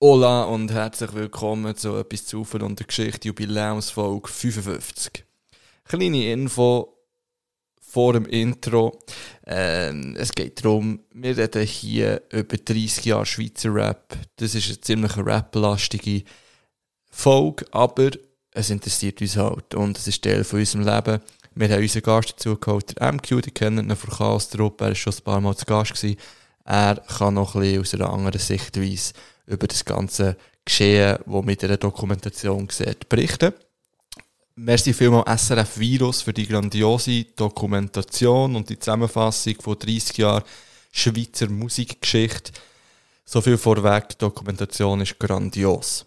Hola und herzlich willkommen zu etwas zu und der Geschichte Jubiläumsfolge 55. Kleine Info vor dem Intro. Ähm, es geht darum, wir reden hier über 30 Jahre Schweizer Rap. Das ist eine ziemlich rap-lastige Folge, aber es interessiert uns halt und es ist Teil von unserem Leben. Wir haben unseren Gast dazu geholt, der MQ, die kennen ihn von Chaos-Truppe, er war schon ein paar Mal zu Gast. Gewesen. Er kann noch ein bisschen aus einer anderen Sichtweise über das ganze Geschehen, das mit der Dokumentation sieht, berichten. Merci vielmals SRF Virus für die grandiose Dokumentation und die Zusammenfassung von 30 Jahren Schweizer Musikgeschichte. So viel vorweg, die Dokumentation ist grandios.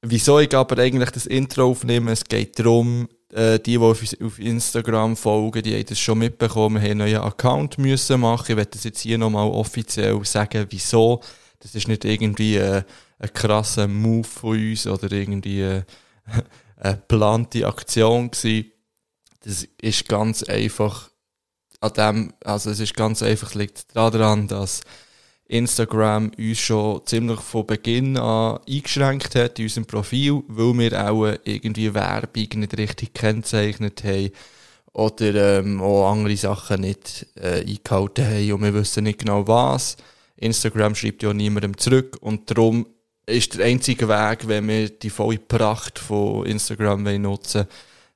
Wieso ich aber eigentlich das Intro aufnehme, es geht darum, äh, die, die auf, Instagram folgen, die haben das schon mitbekommen, haben einen neuen Account müssen machen. Ich werde das jetzt hier nochmal offiziell sagen, wieso. Das ist nicht irgendwie äh, ein krasser Move von uns oder irgendwie äh, eine geplante Aktion gewesen. Das ist ganz einfach an dem, also es ist ganz einfach, liegt daran, dass Instagram uns schon ziemlich von Beginn an eingeschränkt hat in unserem Profil, weil wir auch irgendwie Werbung nicht richtig kennzeichnet haben oder ähm, auch andere Sachen nicht äh, eingehalten haben und wir wissen nicht genau was. Instagram schreibt ja niemandem zurück und darum ist der einzige Weg, wenn wir die volle Pracht von Instagram nutzen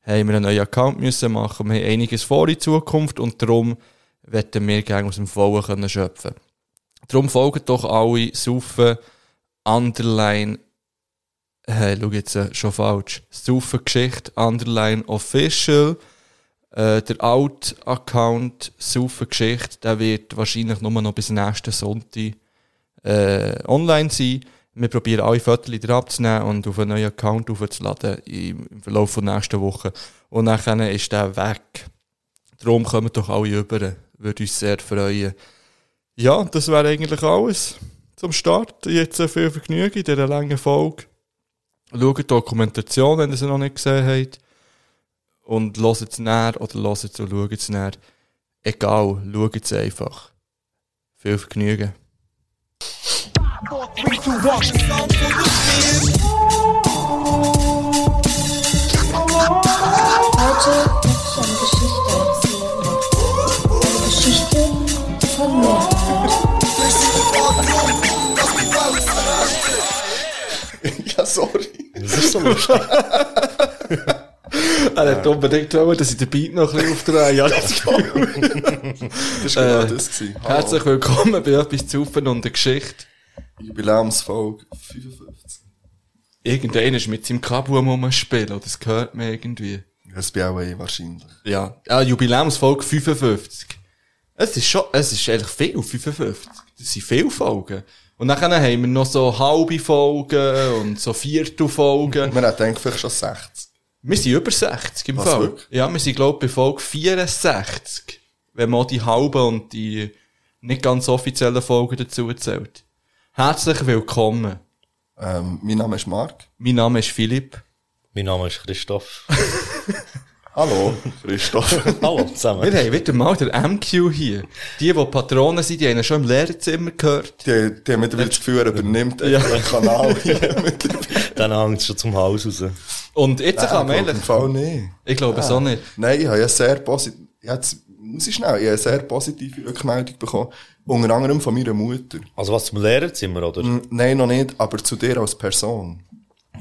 wollen, haben wir einen neuen Account müssen machen. Wir haben einiges vor in Zukunft und darum werden wir gerne aus dem Vollen können schöpfen. Darum folgen doch alle Saufen Underline Hey, schau jetzt äh, schon falsch. Saufen Geschichte Underline Official. Äh, der Alt-Account Saufen Geschichte, der wird wahrscheinlich nur noch bis nächsten Sonntag äh, online sein. Wir probieren alle Fotos wieder abzunehmen und auf einen neuen Account aufzuladen im Verlauf der nächsten Woche. Und dann ist der weg. Darum kommen doch alle über. Würde uns sehr freuen. Ja, das wäre eigentlich alles zum Start. Jetzt viel Vergnügen in dieser langen Folge. Schaut die Dokumentation, wenn ihr sie noch nicht gesehen habt. Und hört es näher oder hört es und schaut es näher. Egal, schaut es einfach. Viel Vergnügen. Heute möchte ich eine Geschichte erzählen. Eine Geschichte von mir. ja, sorry. Das ist so lustig. Er hat unbedingt wollen, dass ich den Beat noch ein bisschen aufdrehe. Ja, das Das war genau Äh, das. Gewesen. Hallo. Herzlich willkommen bei etwas zu Ufen und der Geschichte. Jubiläumsfolge 55. Irgendeiner ist mit seinem Kabel am rumspielen, oder das gehört mir irgendwie. Das bin auch eh wahrscheinlich. Ja, ah, Jubiläumsfolge 55. Es ist schon, es ist eigentlich viel, 55. Das sind viele Folgen. Und dann haben wir noch so halbe Folgen und so Viertelfolgen. Man hat eigentlich vielleicht schon 60. Wir sind über 60 im Was, Fall. wirklich? Ja, wir sind, glaube ich, bei Folge 64. Wenn man die halben und die nicht ganz offiziellen Folgen dazu zählt. Herzlich willkommen. Ähm, mein Name ist Marc. Mein Name ist Philipp. Mein Name ist Christoph. Hallo, Christoph. Hallo Wir zusammen. haben wieder mal den MQ hier. Die, die Patronen sind, die haben ihn schon im Lehrerzimmer gehört. Die, die haben mittlerweile das Gefühl, er übernimmt Ja. den Kanal hier. Dann hängt es schon zum Haus raus. Und jetzt kann man Nein, ehrlich, Fall nicht. ich glaube so nicht. Nein, ich habe ja sehr positiv, jetzt, muss ich schnell, ich habe eine sehr positive Rückmeldung bekommen. Unter anderem von meiner Mutter. Also was zum Lehrerzimmer, oder? Hm, Nein, noch nicht, aber zu dir als Person.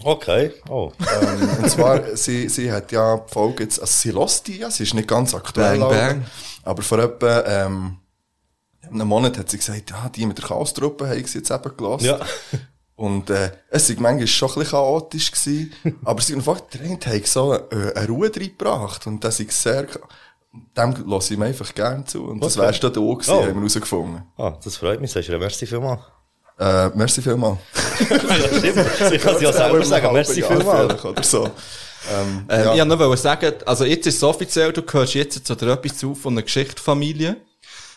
Okay. Oh. Ähm, und zwar, sie, sie hat ja die Folge jetzt, also sie lässt die ja, sie ist nicht ganz aktuell. Bang, aber- bang. Aber vor etwa, ähm, einem Monat hat sie gesagt, ja, die mit der Chaos-Truppe haben sie jetzt eben gelassen. Ja. Und, äh, es war manchmal schon ein bisschen chaotisch gewesen, aber sie einfach, der eine hat so äh, eine Ruhe reingebracht und das ist sehr, dem lasse ich mir einfach gerne zu und das Okay. wärst du da auch gewesen, Oh. haben wir herausgefunden. Ah, das freut mich, sagst du. Merci vielmals. Äh, merci vielmals. ja, stimmt. Ich kann es ja selber sagen. Merci Ja, vielmals. Oder so. Ähm, Ähm, ja. Ich wollte noch sagen, also jetzt ist es offiziell, du gehörst jetzt zu der etwas zu von einer Geschichtsfamilie.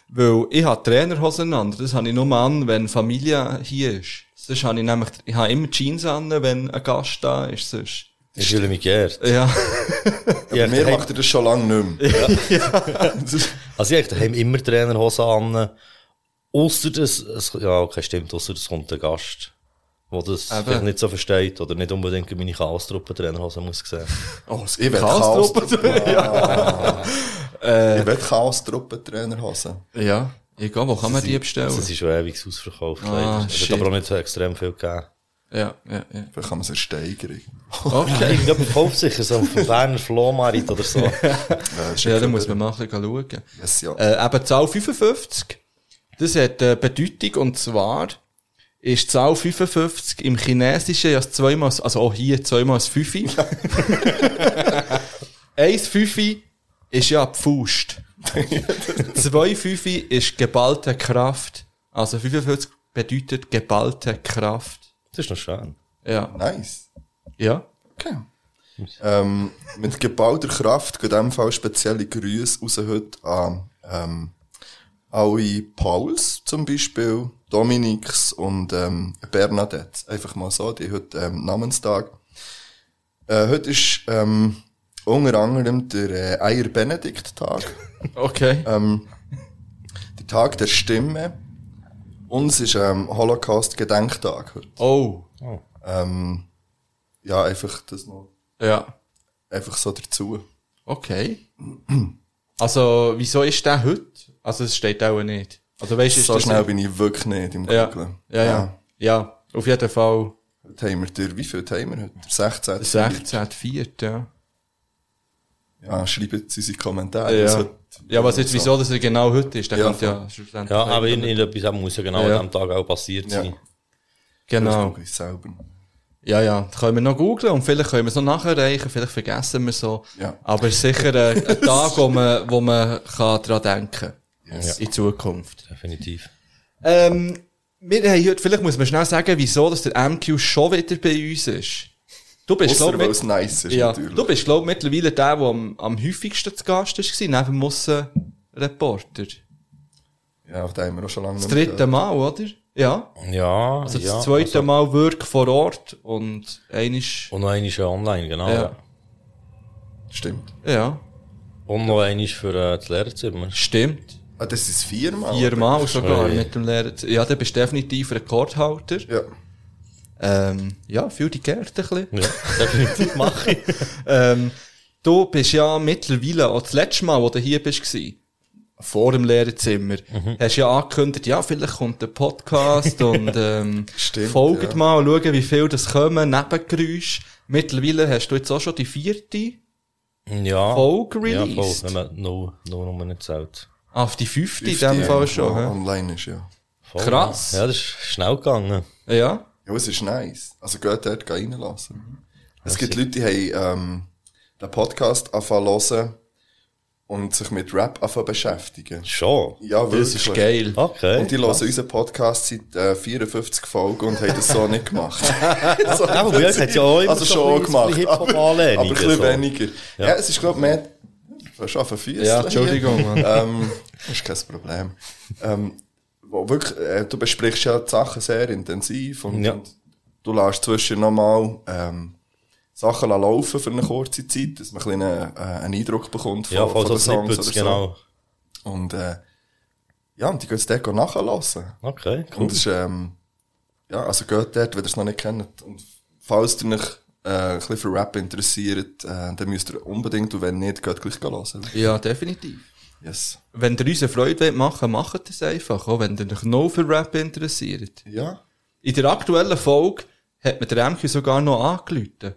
Weil ich habe Trainerhosen an. Das habe ich nur an, wenn Familie hier ist. Sonst habe ich nämlich, ich habe immer Jeans an, wenn ein Gast da ist. Sonst. Ich fühle mich geehrt. Ja. Ja, Mir macht er das schon lange nicht mehr. Also ich habe immer Trainerhosen an. Ausser das, es, ja, okay, stimmt, ausser das kommt der Gast. der das Eben. vielleicht nicht so versteht oder nicht unbedingt meine Chaos-Truppentrainerhose muss sehen. Oh, ich will Chaos- Chaos... ja. Ich will Chaos-Truppentrainerhosen. Ja. Egal, wo kann man die bestellen? Das ist schon ewig ausverkauft. Ah, leider. Es hat aber auch nicht so extrem viel gegeben. Ja, ja, ja. Vielleicht kann man es ersteigern. Okay. Ich glaube, man kauft sicher so auf dem Berner Flohmarkt oder so. Ja, ja, da muss man mal ein bisschen schauen. Yes, ja. Äh, eben Zahl 55, das hat eine Bedeutung und zwar ist die Zahl 55 im Chinesischen ja zweimal, also auch hier zweimal das Fünfi. Eins Fünfi ist ja die Faust. Zwei Fünfi ist geballte Kraft. Also 55 bedeutet geballte Kraft. Das ist noch schön. Ja. Nice. Ja. Okay. Ähm, mit geballter Kraft geht in dem Fall spezielle Grüße raus heute an ähm, alle Pauls zum Beispiel, Dominiks und ähm, Bernadette. Einfach mal so, die haben heute ähm, Namenstag. Äh, heute ist ähm, unter anderem der äh, Eier-Benedikt-Tag. Okay. ähm, der Tag der Stimme. Und es ist ähm, Holocaust-Gedenktag heute. Oh. Ähm, ja, einfach das noch, Ja. einfach so dazu. Okay. Also, wieso ist der heute? Also, es steht auch nicht. Also, weißt so das schnell bin ich wirklich nicht im ja. Googlen. ja, ja, ja. auf jeden Fall Heute haben wir wie viel haben wir heute? Der 16. der 16. Viert, ja. Ja, schreibt unsere Kommentare. Ja. Ja, was jetzt, wieso, dass er genau heute ist, der Ja, kommt ja schlussendlich. Ja, aber in, in etwas muss ja genau Ja. an dem Tag auch passiert Ja. sein. Genau. Ich selber. Ja, ja. Da können wir noch googlen und vielleicht können wir es noch nachreichen, vielleicht vergessen wir es so. Ja. Aber es ist sicher ein, ein Tag, wo man, wo man kann dran denken Yes. In Zukunft. Definitiv. Ähm, wir haben heute, vielleicht muss man schnell sagen, wieso, dass der MQ schon wieder bei uns ist. Du bist, Ausser, glaub weil mit, es nice ist, ja, natürlich. du bist, glaub mittlerweile der, der am, am häufigsten zu Gast war, neben dem Aussenreporter. Ja, auf den haben wir auch schon lange Das dritte Mal, oder? Ja. Ja, Also ja. das zweite also- Mal wirklich vor Ort und einisch, Und noch einmal schon online, genau. Ja. Ja. gehört. Stimmt. ja, Und noch einmal für äh, das Lehrerzimmer. stimmt. Ah, das ist viermal. Viermal sogar Hey. mit dem Lehrer. Ja, der bist definitiv Rekordhalter. Ja. Ähm, ja, fühl dich geehrt ein bisschen. Ja, definitiv mache ich. Ähm, du bist ja mittlerweile, auch das letzte Mal, wo du hier bist, vor dem Lehrerzimmer, Mhm. hast ja angekündigt, ja, vielleicht kommt ein Podcast und ähm, Stimmt, folgt ja. mal, schauen, wie viel das kommen, Nebengeräusche. Mittlerweile hast du jetzt auch schon die vierte Ja. Folge Ja, released. voll. Wenn man nur, nur Nummer nicht zählt. Auf die fünfte in dem Fall ja, schon. hä? Online ist, ja. Voll, Krass. Ja, das ist schnell gegangen. Ja. Ja, es ist nice. Also geht dort reinlassen. Mhm. Es gibt Leute, die haben ähm, den Podcast anfangen hören und sich mit Rap anfangen beschäftigen. Schon. Ja, Das ist geil. Okay. Und die hören unseren Podcast seit äh, 54 Folgen und haben das so nicht gemacht. so, Ja, aber es hat ja auch immer also so schon ein bisschen- gemacht. Aber, aber ein bisschen so. weniger. Ja. es ist, glaube ich, mehr... Du schon auf Füße. Ja, Entschuldigung, Mann. ähm, das ist kein Problem. Ähm, wo wirklich, äh, du besprichst ja die Sachen sehr intensiv und, Ja. und du lässt zwischen nochmal ähm, Sachen laufen für eine kurze Zeit, dass man ein bisschen einen, äh, einen Eindruck bekommt von, Ja, von so den Songs Snippets, oder genau. so. Und äh, ja, und die gehen es dort nachlassen. Okay, cool. Und es ist, ähm, ja, also geht dort, wenn ihr es noch nicht kennt. Und falls ihr euch äh, ein bisschen für Rap interessiert, äh, dann müsst ihr unbedingt, und wenn nicht, geht gleich hören. Ja, definitiv. Yes. Wenn ihr uns eine Freude wollt machen macht das einfach, auch wenn ihr euch noch für Rap interessiert. Ja. In der aktuellen Folge hat mir der MQ sogar noch angerufen.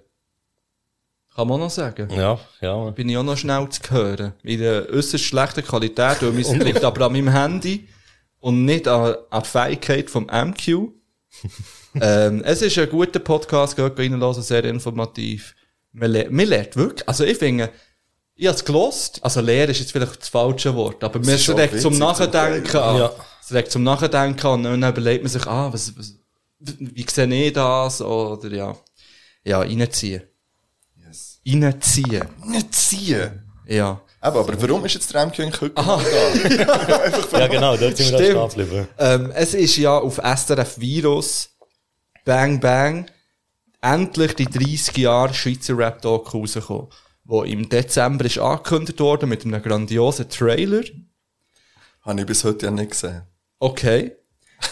Kann man auch noch sagen. Ja, ja. Bin ich auch noch schnell zu hören. In einer äußerst schlechten Qualität, weil mein liegt aber an meinem Handy und nicht an, an die Fähigkeit vom MQ. ähm, es ist ein guter Podcast, geht reinlassen, sehr informativ. Man, le man lernt wirklich, also ich finde, ich habe es gelost, also lehren ist jetzt vielleicht das falsche Wort, aber mir regt zum Nachdenken an. Ja. Es regt zum Nachdenken an und dann überlegt man sich, ah, was, was, wie sehe ich das, oder ja, ja, reinziehen. Yes. Reinziehen. Nicht ziehen. Ja. Aber, aber warum ist jetzt der MQ eigentlich heute noch da? Ja, genau, dort sind wir Stimmt. da stehen. Ähm, es ist ja auf SRF Virus Bang Bang endlich die 30 Jahre Schweizer Rap Doc rausgekommen, wo im Dezember ist angekündigt worden mit einem grandiosen Trailer. Habe ich bis heute ja nicht gesehen. Okay.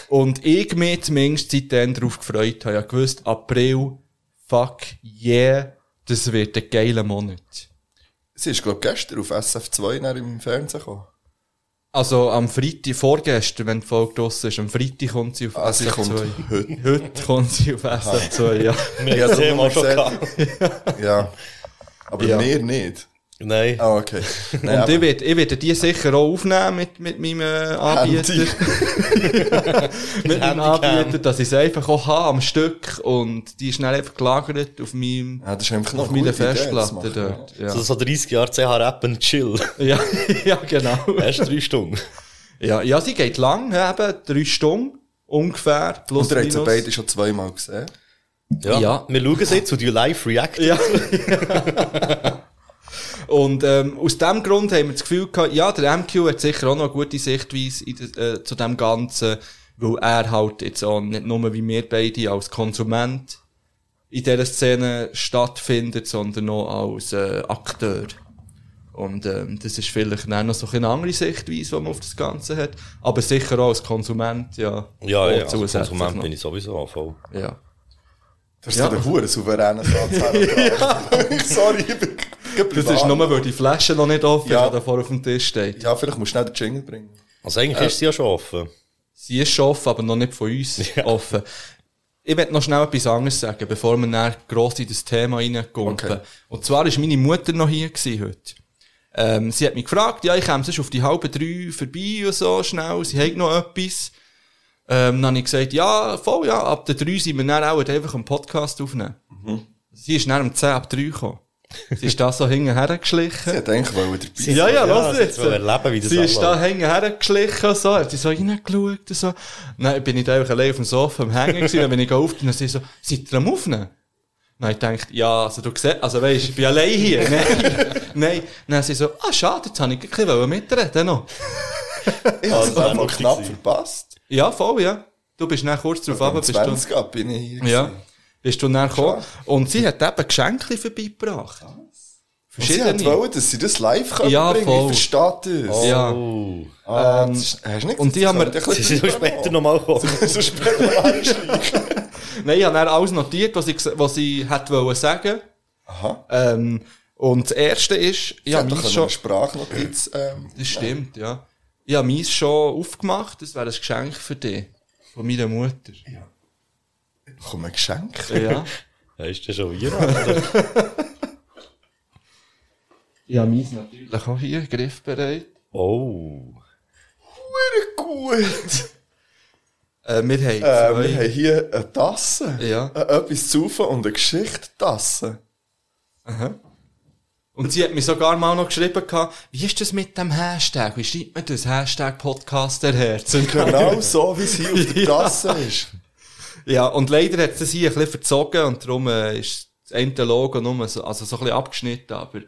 Und ich mich zumindest seitdem darauf gefreut habe. Ich gewusst, April, fuck yeah, das wird ein geiler Monat. Sie ist, glaub gestern auf SF2 dann im Fernsehen gekommen. Also am Freitag, vorgestern, wenn die Folge draussen ist, am Freitag kommt sie auf Ah, sie kommt SF2. heute. Heute kommt sie auf SF2, ja. Wir Ja, haben Thema schon gesehen. Ja. Aber Ja. mir nicht. Nein. Ah, okay. Nein, Und ich werde, ich werde die sicher auch aufnehmen mit, mit meinem äh, Anbieter. Mit meinem. Anbieter, dass ich es einfach auch habe am Stück und die ist schnell einfach gelagert auf meinem, Ja, das ist einfach auf eine meiner Idee, Festplatte machen, dort. Ja. So, so 30 Jahre CH Rappen chill. Ja, ja, genau. Erst drei Stunden. Ja, ja, sie geht lang, eben, drei Stunden, ungefähr, plus Und ihr habt sie beide schon zweimal gesehen. Ja. Ja. Wir schauen es jetzt und die live reacten. Ja. Und ähm, aus dem Grund haben wir das Gefühl gehabt, ja, der MQ hat sicher auch noch eine gute Sichtweise in de, äh, zu dem Ganzen, weil er halt jetzt auch nicht nur wie wir beide als Konsument in dieser Szene stattfindet, sondern auch als äh, Akteur. Und ähm, das ist vielleicht dann noch so eine andere Sichtweise, die man auf das Ganze hat. Aber sicher auch als Konsument, ja. Ja, auch ja, als Konsument noch. bin ich sowieso voll. Ja. Das ist Ja. so der hure souveräne Satz. ja. Sorry, ich bin Das ist nur, weil die Flasche noch nicht offen Ja. ist, die da vor auf dem Tisch steht. Ja, vielleicht musst du schnell den Jingle bringen. Also eigentlich ist sie ja schon offen. Sie ist schon offen, aber noch nicht von uns offen. Ich will noch schnell etwas anderes sagen, bevor wir dann gross in das Thema reingumpen. Okay. Und zwar war meine Mutter noch hier gewesen heute. Ähm, sie hat mich gefragt, ja, ich komme sonst auf die halbe drei vorbei und so schnell, sie hat noch etwas. Ähm, dann habe ich gesagt, ja, voll, ja, ab der drei sind wir dann auch einfach einen Podcast aufnehmen. Sie ist dann um 10 ab 3 gekommen. Sie ist da so hinterher geschlichen. Sie hat eigentlich wollen dabei sein. Ja, ja, Ja, lass sie jetzt. erleben, wie das Sie ist da hängen hergeschlichen und so, hat sie so reingeschaut und so. Dann bin ich da einfach allein auf dem Sofa am Hängen gewesen, dann bin ich auf und dann sie so, seid ihr am Aufnehmen? Dann hab ich gedacht, ja, also du siehst, also weisst, ich bin allein hier. Nein, nein. Dann hat sie so, ah, schade, jetzt habe ich ein bisschen mitreden noch. Ich habe es Ah, einfach knapp verpasst. Ja, voll, ja. Du bist dann kurz drauf Am runter, bist du, 20 ab bin ich hier. ja, gewesen. Bist du dann gekommen. Und sie hat eben Geschenke vorbeigebracht. Und sie hat wollen, dass sie das live können Ja, bringen. voll. Ich verstehe das. Ja. Oh. Ah, das ist, hast du nicht und die haben das wir- auch bisschen später nochmal gekommen. so später mal einsteigen. Nein, ich habe dann alles notiert, was ich, was ich hätte wollen sagen. Aha. Ähm, und das erste ist, Ich ja, habe doch schon, Sprachnotiz. Ähm, das stimmt, ja. Ich habe meins schon aufgemacht, das wäre ein Geschenk für dich. Von meiner Mutter. Komm, ein Geschenk. Ja. Ja, ist das schon Weihnachten? Ich habe meins natürlich auch hier, griffbereit. Oh. Gut. Äh, wir haben Äh, wir haben hier eine Tasse. Ja. Äh, etwas zu und eine Geschichte-Tasse. Und sie hat mir sogar mal noch geschrieben, gehabt, wie ist das mit dem Hashtag? Wie schreibt man das? Hashtag Podcaster-Herz. Genau so, wie es hier auf der Ja. Tasse ist. Ja, und leider hat es das hier ein bisschen verzogen und darum äh, ist das eine Logo nur so, also so ein bisschen abgeschnitten, aber...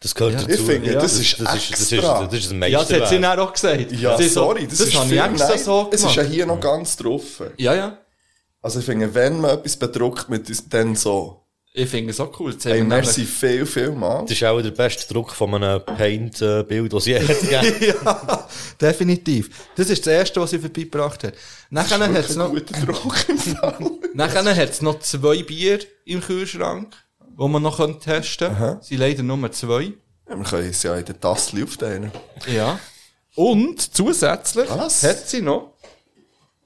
Das gehört Ja. dazu. Ich finde, Ja. das ist das ist, das ist, das ist ein Ja, das hat sie dann auch gesagt. Ja, Sie so, sorry, das, das ist habe ich extra so Es ist ja gemacht. hier noch ganz drauf. Ja, ja. Also ich finde, wenn man etwas bedruckt mit uns, dann so. Ich finde es auch cool. Hey, merci viel, viel mal. Das ist auch der beste Druck von einem Paint-Bild, das je hat gegeben. ja, definitiv. Das ist das erste, was sie vorbeigebracht hat. Nachher hat es noch, guter Druck im Fall. nachher hat's noch zwei Bier im Kühlschrank, die man noch testen können. Sie leider nur zwei. Ja, wir können es ja in der Tasse aufteilen. Ja. Und zusätzlich Was? hat sie noch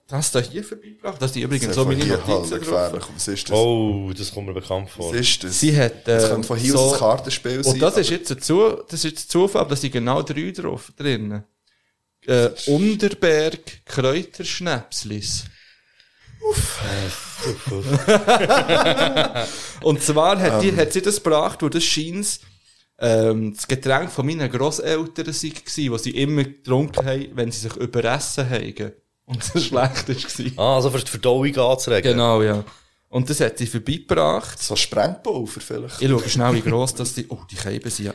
das da hier vorbeigebracht. Das sind übrigens Das so ist meine Notizen. Was ist das? Oh, das kommt mir bekannt vor. Was ist das? Sie hat, das äh, könnte von hier so- aus ein Kartenspiel sein. Und das ist jetzt ein Zu das ist jetzt Zufall, aber da sind genau drei drauf drin. Äh, Unterberg Kräuterschnäpslis. Und zwar hat, die, hat sie das gebracht, wo das scheint ähm, das Getränk von meinen Grosseltern gsi, was sie immer getrunken haben, wenn sie sich überessen haben. Und das schlecht war. Ah, also für die Verdauung anzuregen. Genau, ja. Und das hat sie vorbeigebracht. So Sprengpulver vielleicht. Ich schaue schnell, wie gross das die, oh, die Scheiben sind ja,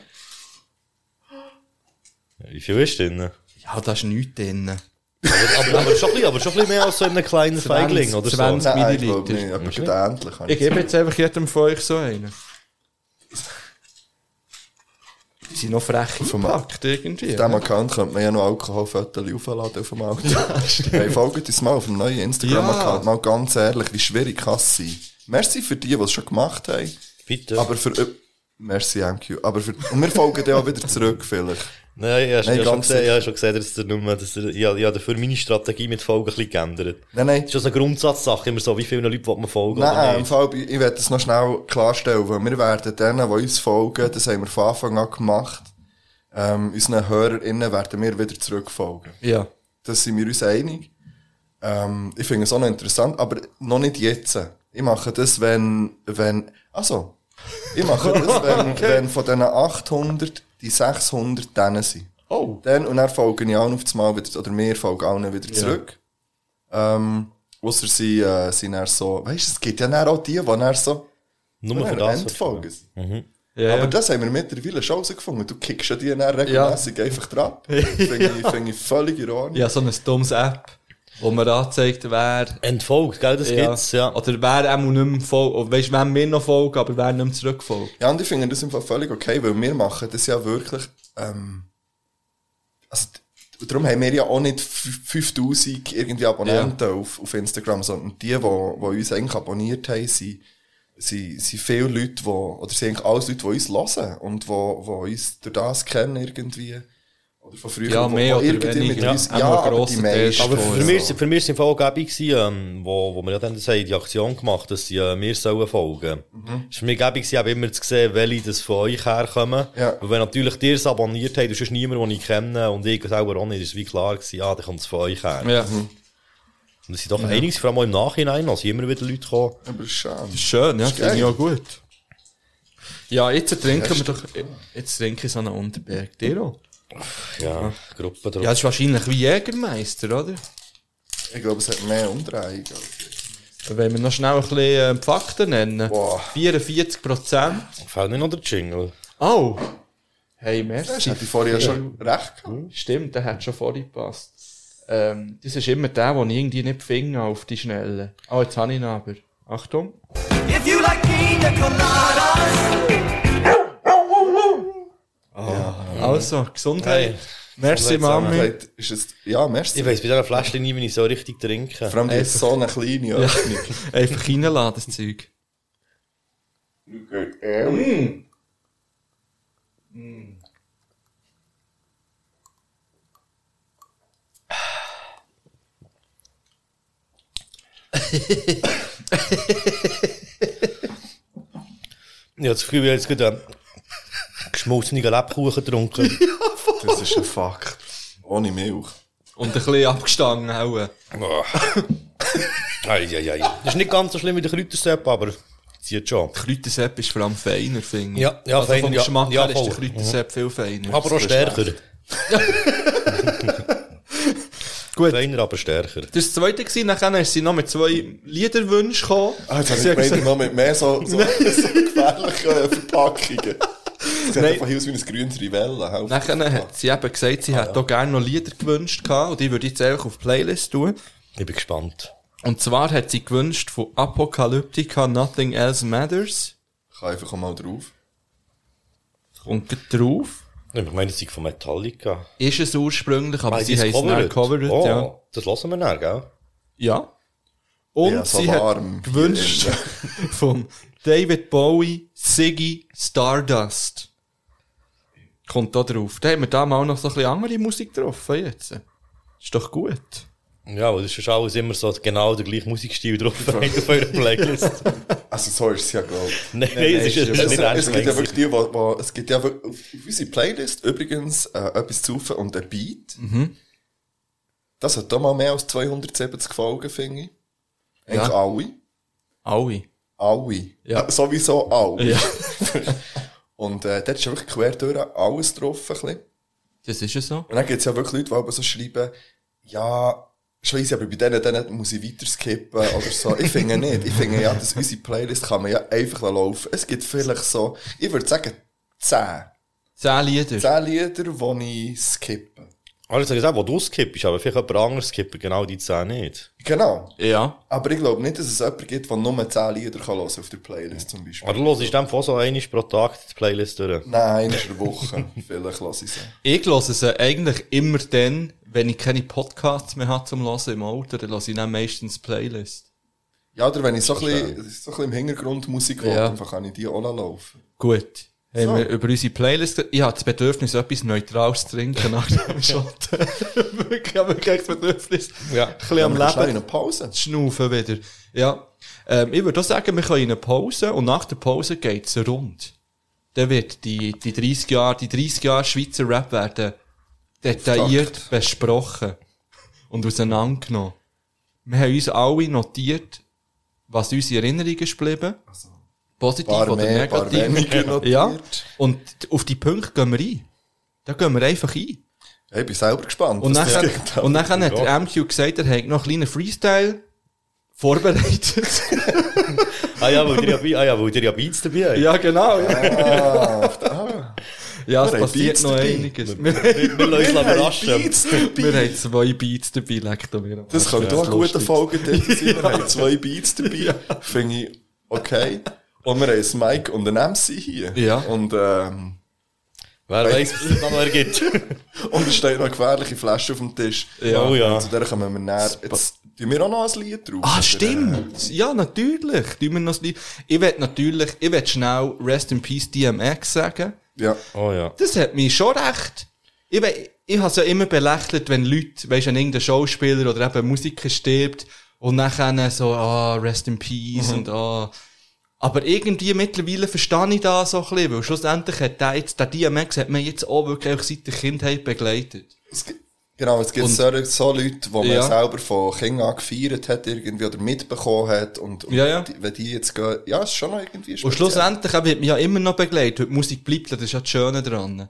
Wie viel ist drin? ja, da ist nichts drin. Aber, aber, schon ein bisschen, aber schon ein bisschen mehr als so in einem kleinen 20, Feigling oder so. 20. Nein, ich Milliliter. aber endlich. habe Ich gebe jetzt einfach jedem von euch so einen. Die sind noch frech verpackt irgendwie. Auf diesem Account könnte man ja noch Alkoholfotos aufladen auf dem Auto. hey, folgt uns mal auf dem neuen Instagram-Account. Mal ganz ehrlich, wie schwierig kann es sein? Merci für die, die es schon gemacht haben. Bitte. Aber für... Merci, MQ. Aber für... Und wir folgen dann auch wieder zurück, vielleicht. Nein, ich habe Nein, schon, ganz gesehen, ich habe schon gesehen, dass der nur, dass der, ich, habe- ich habe dafür meine Strategie mit Folgen ein bisschen geändert. Nein, nein. Das ist also eine Grundsatzsache, immer so, wie viele Leute will man folgen Nein, im. Fall, ich werde das noch schnell klarstellen, weil wir werden denen, die uns folgen, das haben wir von Anfang an gemacht, ähm, unseren HörerInnen werden wir wieder zurückfolgen. Ja. Das sind wir uns einig. Ähm, ich finde es auch noch interessant, aber noch nicht jetzt. Ich mache das, wenn, wenn, also, ich mache das, wenn, wenn von diesen 800 die 600 denen sind. Oh. Dann, und dann folgen ich allen auf das Mal wieder, oder wir folgen allen wieder zurück. Ähm, ausser sie, äh, sind dann so, weißt du, es gibt ja dann auch die, die dann so, Nur für das. Endfolgen sind. Ja, Aber ja. das haben wir mittlerweile schon herausgefunden. Du kickst ja die dann regelmässig einfach dran. Finde ich, finde ich völlig in Ordnung. ja, so eine dummes App, wo mir anzeigt, wer, Entfolgt, gell, das gibt's, ja. Oder wer auch nicht mehr folgt, weißt du, wenn wir noch folgen, aber wer nicht mehr zurückfolgt. Ja, und ich finde das im Fall völlig okay, weil wir machen das ja wirklich, ähm, also, darum haben wir ja auch nicht f- 5000 irgendwie Abonnenten auf, auf Instagram, sondern die, die, die uns eigentlich abonniert haben, sind, sind, sind viele Leute, die, oder sind eigentlich alles Leute, die uns hören und die, die uns durch das kennen irgendwie. Oder von früher. Ja, mehr oder weniger. Ja, auch ja, aber die meisten. Aber für mich, so. für mich sind gewesen, ähm, wo, wo wir ja dann sagen, die Aktion gemacht, dass sie, äh, mir sollen folgen. Mhm. Es mich gäbig gewesen, auch immer zu sehen, welche das von euch herkommen. Ja. Weil wenn natürlich ihr es abonniert habt, das ist niemand, den ich kenne, und ich selber auch nicht, ist wie klar gewesen, ja, dann kommt es von euch her. Ja. Mhm. Und es sind doch einiges, vor allem auch im Nachhinein, also immer wieder Leute gekommen. Aber das ist. Schön, ja, finde ich auch gut. Ja, jetzt trinken wir doch, jetzt trinke ich so einen Unterberg. Dir auch? Ja, Gruppe drauf. Ja, das ist wahrscheinlich wie Jägermeister, oder? Ich glaube, es hat mehr Umdrehungen. Dann wollen wir noch schnell ein bisschen äh, die Fakten nennen. Boah. 44 Prozent. Fällt nicht noch der Jingle. Oh! Hey, Das merci. hätte ich vorher ja schon recht gehabt. Stimmt, der hat schon vorhin gepasst. Ähm, das ist immer der, den ich irgendwie nicht finde auf die Schnelle. Oh, jetzt habe ich ihn aber. Achtung. If you like pina coladas, Also, Gesundheit. Hey. Merci, Mami. Vielleicht Ist es, ja, merci. Ich weiss bei dieser Flasche nie, wenn ich so richtig trinke. Vor allem die ist so eine kleine Öffnung. Einfach reinladen, das Zeug. Ich habe das Gefühl, ich habe jetzt gerade geschmolzenen Lebkuchen getrunken. Das ist ein Fakt. Ohne Milch. Und ein bisschen abgestangen auch. Eieiei. Das ist nicht ganz so schlimm wie der Kräutersepp, aber zieht schon. Kräutersepp ist vor allem feiner, finde ich. Ja, ja, also feiner, vom ja. Geschmack Ja, her ist der voll. Kräutersepp viel feiner. Aber auch stärker. Gut. Feiner, aber stärker. Das war das zweite gewesen, nachher ist sie noch mit zwei Liederwünschen gekommen. Ah, jetzt habe Sie ich gemeint, noch mit mehr so, so, so gefährlichen äh, Verpackungen. Sieht Nein. einfach aus wie ein grünes Rivella. Nachher hat sie eben gesagt, sie hätte auch gerne noch Lieder gewünscht gehabt, und die würde ich jetzt einfach auf die Playlist tun. Ich bin gespannt. Und zwar hat sie gewünscht von Apocalyptica Nothing Else Matters. Ich kann einfach mal drauf. Und drauf. Ich meine, das ist von Metallica. Ist es ursprünglich, aber Ah, sie haben es covered, oh, ja. Das lassen wir dann, gell? Ja. Und Ja, so sie warm hat gewünscht von David Bowie, Siggy, Stardust. Kommt da drauf. Da haben wir da mal noch so ein bisschen andere Musik getroffen jetzt. Ist doch gut. Ja, weil das ist alles immer so genau der gleiche Musikstil drauf auf eurer Playlist. Also so ist es ja, glaube ich. nein, nein, es ist, ist nicht Es, ernst es gibt ja wirklich die, wo, wo, es gibt ja wirklich, auf unserer Playlist übrigens äh, etwas zu und ein Beat. Das hat da mal mehr als 270 Folgen, finde ich. Eigentlich Ja. alle. Alle. Alle. Ja. Äh, sowieso alle. Ja. Und äh, dort ist ja wirklich quer durch alles drauf. Ein bisschen. Das ist ja so. Und dann gibt es ja wirklich Leute, die aber so schreiben, ja, easy, aber bei denen, denen muss ich weiter skippen oder so. Ich finde nicht. Ich finde ja, dass unsere Playlist kann man ja einfach laufen. Es gibt vielleicht so, ich würde sagen, 10. Zehn Lieder. 10 Lieder, die ich skippe. Also gesagt, wo du skippst, aber vielleicht jemand anderes skippt genau die 10 nicht. Genau. Ja. Aber ich glaube nicht, dass es jemanden gibt, der nur 10 Lieder kann hören auf der Playlist zum Beispiel. Aber du hörst in dem Fall so einmal pro Tag die Playlist durch. Nein, in der Woche. Vielleicht lasse ich sie. Ich höre sie eigentlich immer dann, wenn ich keine Podcasts mehr habe zum Hören im Auto, dann höre ich dann meistens Playlist. Ja, oder wenn ich so ein bisschen, so ein bisschen im Hintergrund Musik höre, Ja. dann kann ich die auch laufen. Gut. Haben So. wir über unsere Playlist, ich habe das Bedürfnis, etwas Neutrales zu trinken nach dem Shot. wirklich, ich habe wirklich das Bedürfnis, Ja. ein bisschen am Dann schnell in Leben eine Pause. zu schnaufen wieder. Ja. Ähm, ich würde auch sagen, wir können in eine Pause und nach der Pause geht's rund. Dann wird die, die 30 Jahre, die 30 Jahre Schweizer Rap werden detailliert besprochen und auseinandergenommen. Wir haben uns alle notiert, was unsere Erinnerungen ist geblieben. Positiv Paar oder mehr, paar negativ. Ja. Und auf die Punkte gehen wir ein. Da gehen wir einfach ein. Hey, ich bin selber gespannt. Und nachher, und nachher hat der MQ gesagt, er hätte noch einen kleinen Freestyle vorbereitet. Ah ja, weil dir ja, ah, ja, weil dir ja Beats dabei haben. ja, genau. Ja, Ah, ja es passiert Beats noch dabei. einiges. Wir, Wir, wir lassen uns überraschen. Beats wir haben zwei Beats dabei, leckt mir. Das könnte auch eine gute lustig. Folge dort sein. Wir haben zwei Beats dabei. Finde ich okay. Und wir haben ein Mike und ein MC hier. Ja. Und, ähm, Wer weiß, was es noch ergibt. und es steht noch eine gefährliche Flasche auf dem Tisch. Ja. Oh ja. Und zu der kommen wir näher. Jetzt tun wir auch noch ein Lied drauf. Ah, stimmt. Ja, natürlich. Tun wir noch das Lied. Ich will natürlich, ich will schnell Rest in Peace DMX sagen. Äh, ja. Oh ja. Das hat mich schon recht. Ich, ich habe ja immer belächelt, wenn Leute, weisst du, irgendein Schauspieler oder eben Musiker stirbt und nachher so, ah, Rest in Peace und ah. Aber irgendwie mittlerweile verstehe ich das so ein bisschen, weil schlussendlich hat der jetzt, der DMX hat man jetzt auch wirklich seit der Kindheit begleitet. Es gibt, genau, es gibt Und- so, so Leute, die man Ja. selber von Kindern an gefeiert hat, irgendwie, oder mitbekommen hat, und, und Ja, ja. Die, wenn die jetzt gehen, ja, es ist schon noch irgendwie Und speziell. schlussendlich eben, hat mich ja immer noch begleitet, die Musik bleibt, das ist ja das Schöne dran.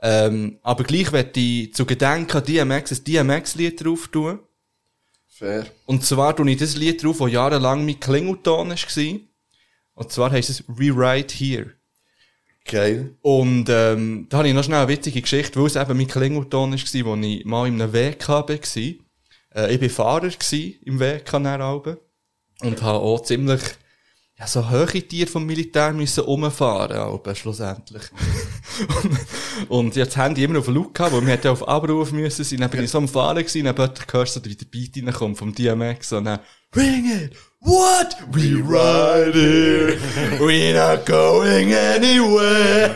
Ähm, aber gleich werde ich zu Gedenken an DMX ein DMX-Lied drauf tun. Fair. Und zwar tue ich das Lied drauf, das jahrelang mein Klingelton war. Und zwar heisst es Rewrite Here. Geil. Und ähm, da habe ich noch schnell eine witzige Geschichte, weil es eben mein Klingelton war, wo ich mal in einem WK war. Äh, ich war Fahrer im WK Alben und habe auch ziemlich ja, so hohe Tiere vom Militär müssen umfahren, Alben, schlussendlich. und, und jetzt haben die immer auf Laut gehabt, weil wir hätten auf Abruf müssen sein. Dann bin ich so am Fahren gewesen, dann ich gehört, so wie der Beat reinkommt vom DMX und dann Bring it! What? We ride here! We're not going anywhere!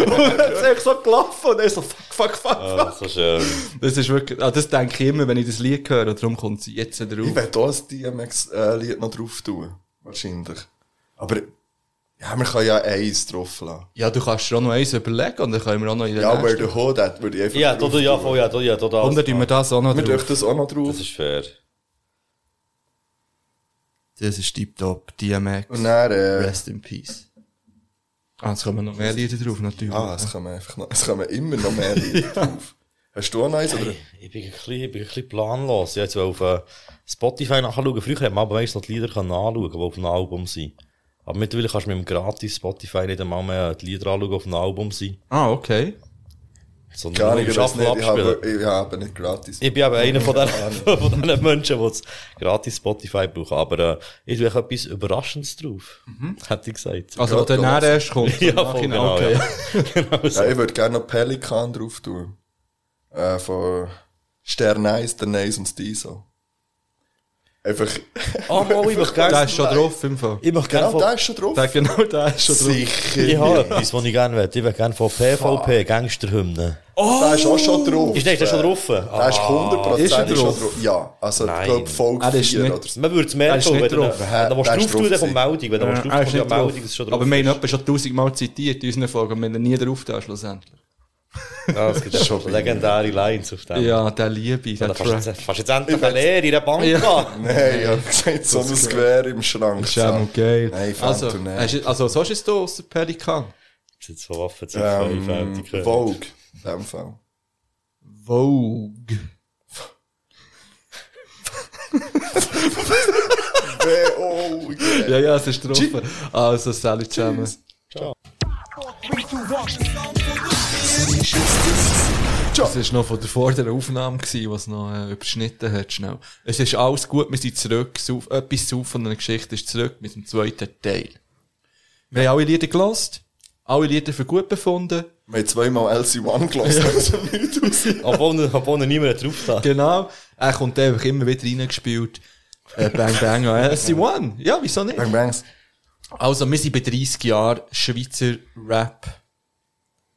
Und dann ist echt so gelaufen und er so, fuck, fuck, fuck, Ah, fuck. so schön. Das ist wirklich, ah, das denke ich immer, wenn ich das Lied höre, und darum kommt sie jetzt drauf. Ich werde auch ein DMX-Lied noch drauf tun. Wahrscheinlich. Aber, ja, wir können ja eins drauf lassen. Ja, du kannst dir auch noch eins überlegen und dann können wir auch noch in der Ja, nächsten- der Hood hat, würde ich einfach Ja, da, ja, voll, ja, da, ja, da, da. Und dann tun wir das auch noch Wir drauf. dürfen das auch noch drauf. Das ist fair. Das ist tiptop. DMX. Und dann, äh, Rest in Peace. Ah, jetzt kommen noch mehr Lieder drauf, natürlich. ah, es kommen einfach noch, es kommen immer noch mehr Lieder drauf. Hast du auch noch eins, oder? Ich bin ein bisschen, ich bin ein bisschen planlos. Ich wollte jetzt auf äh, Spotify nachschauen. Früher hat man aber meistens noch die Lieder können anschauen, die auf einem Album sind. Aber mittlerweile kannst du mit dem gratis Spotify nicht einmal mehr die Lieder anschauen, die auf einem Album sind. Ah, okay. Sondern Gar nur nicht. Ich habe, ich habe nicht gratis. Ich bin eben einer von den, von den Menschen, die gratis Spotify brauchen. Aber äh, ich tue etwas Überraschendes drauf. Hätte ich gesagt. Also, wo Gerade dann gelassen. erst kommt. ja, voll, genau, okay. ja. genau so. Ja, ich würde gerne noch Pelikan drauf tun. Äh, von Stern 1, der Nice und Stiso. Einfach, Ah, mal, ich möchte Der gerne, ist schon drauf, im Fall. ich möchte gerne genau, der ist schon drauf. Der, genau, der ist schon drauf. Sicher. ich habe etwas, was ich gerne will. Ich will gerne von PvP, Gangsterhymnen. Der ist auch schon drauf. Ist der, ist der schon drauf? Der ist 100% Ist er schon drauf? Ja, also, ich Nein. glaube, Folge Er ist 4 nicht- oder so. Man würde es Er merken, ist wenn du, drauf. wenn du willst Der ist drauf tun, drauf dann kommt. Meldung. Wenn du drauf tun, ist nicht kommt. Meldung, dass es schon drauf Aber wir haben ist. etwa schon tausendmal zitiert in unseren Folgen und wir haben nie drauf da, schlussendlich. Ja, es gibt schon legendäre Lines auf dem. Ja, der Liebe, der kannst du Track. jetzt, du jetzt endlich eine Lehre in der Bank Ja. haben. Nein, ich habe gesagt, so ein Gewehr im Schrank. Das ist noch geil. Nein, also, hast du- also, so ist es da aus der Pelikan. Das sind so Waffen zu Ähm. Vogue, in dem Fall. Vogue. V-O, Ja, ja, es ist drauf. Also, Sally zusammen. Das war noch von der vorderen Aufnahme, gewesen, was noch äh, überschnitten hat, schnell. Es ist alles gut, wir sind zurück, Sauf, etwas zu von einer Geschichte ist zurück mit dem zweiten Teil. Wir haben alle Lieder gelost, alle Lieder für gut befunden. Wir haben zweimal LC1 gelassen, also nicht aus. Obwohl, obwohl niemand drauf da. Genau. Er kommt einfach immer wieder reingespielt. Äh, bang Bang an LC1. Ja, wieso nicht? Bang Bangs. Also, wir sind bei 30 Jahren Schweizer Rap.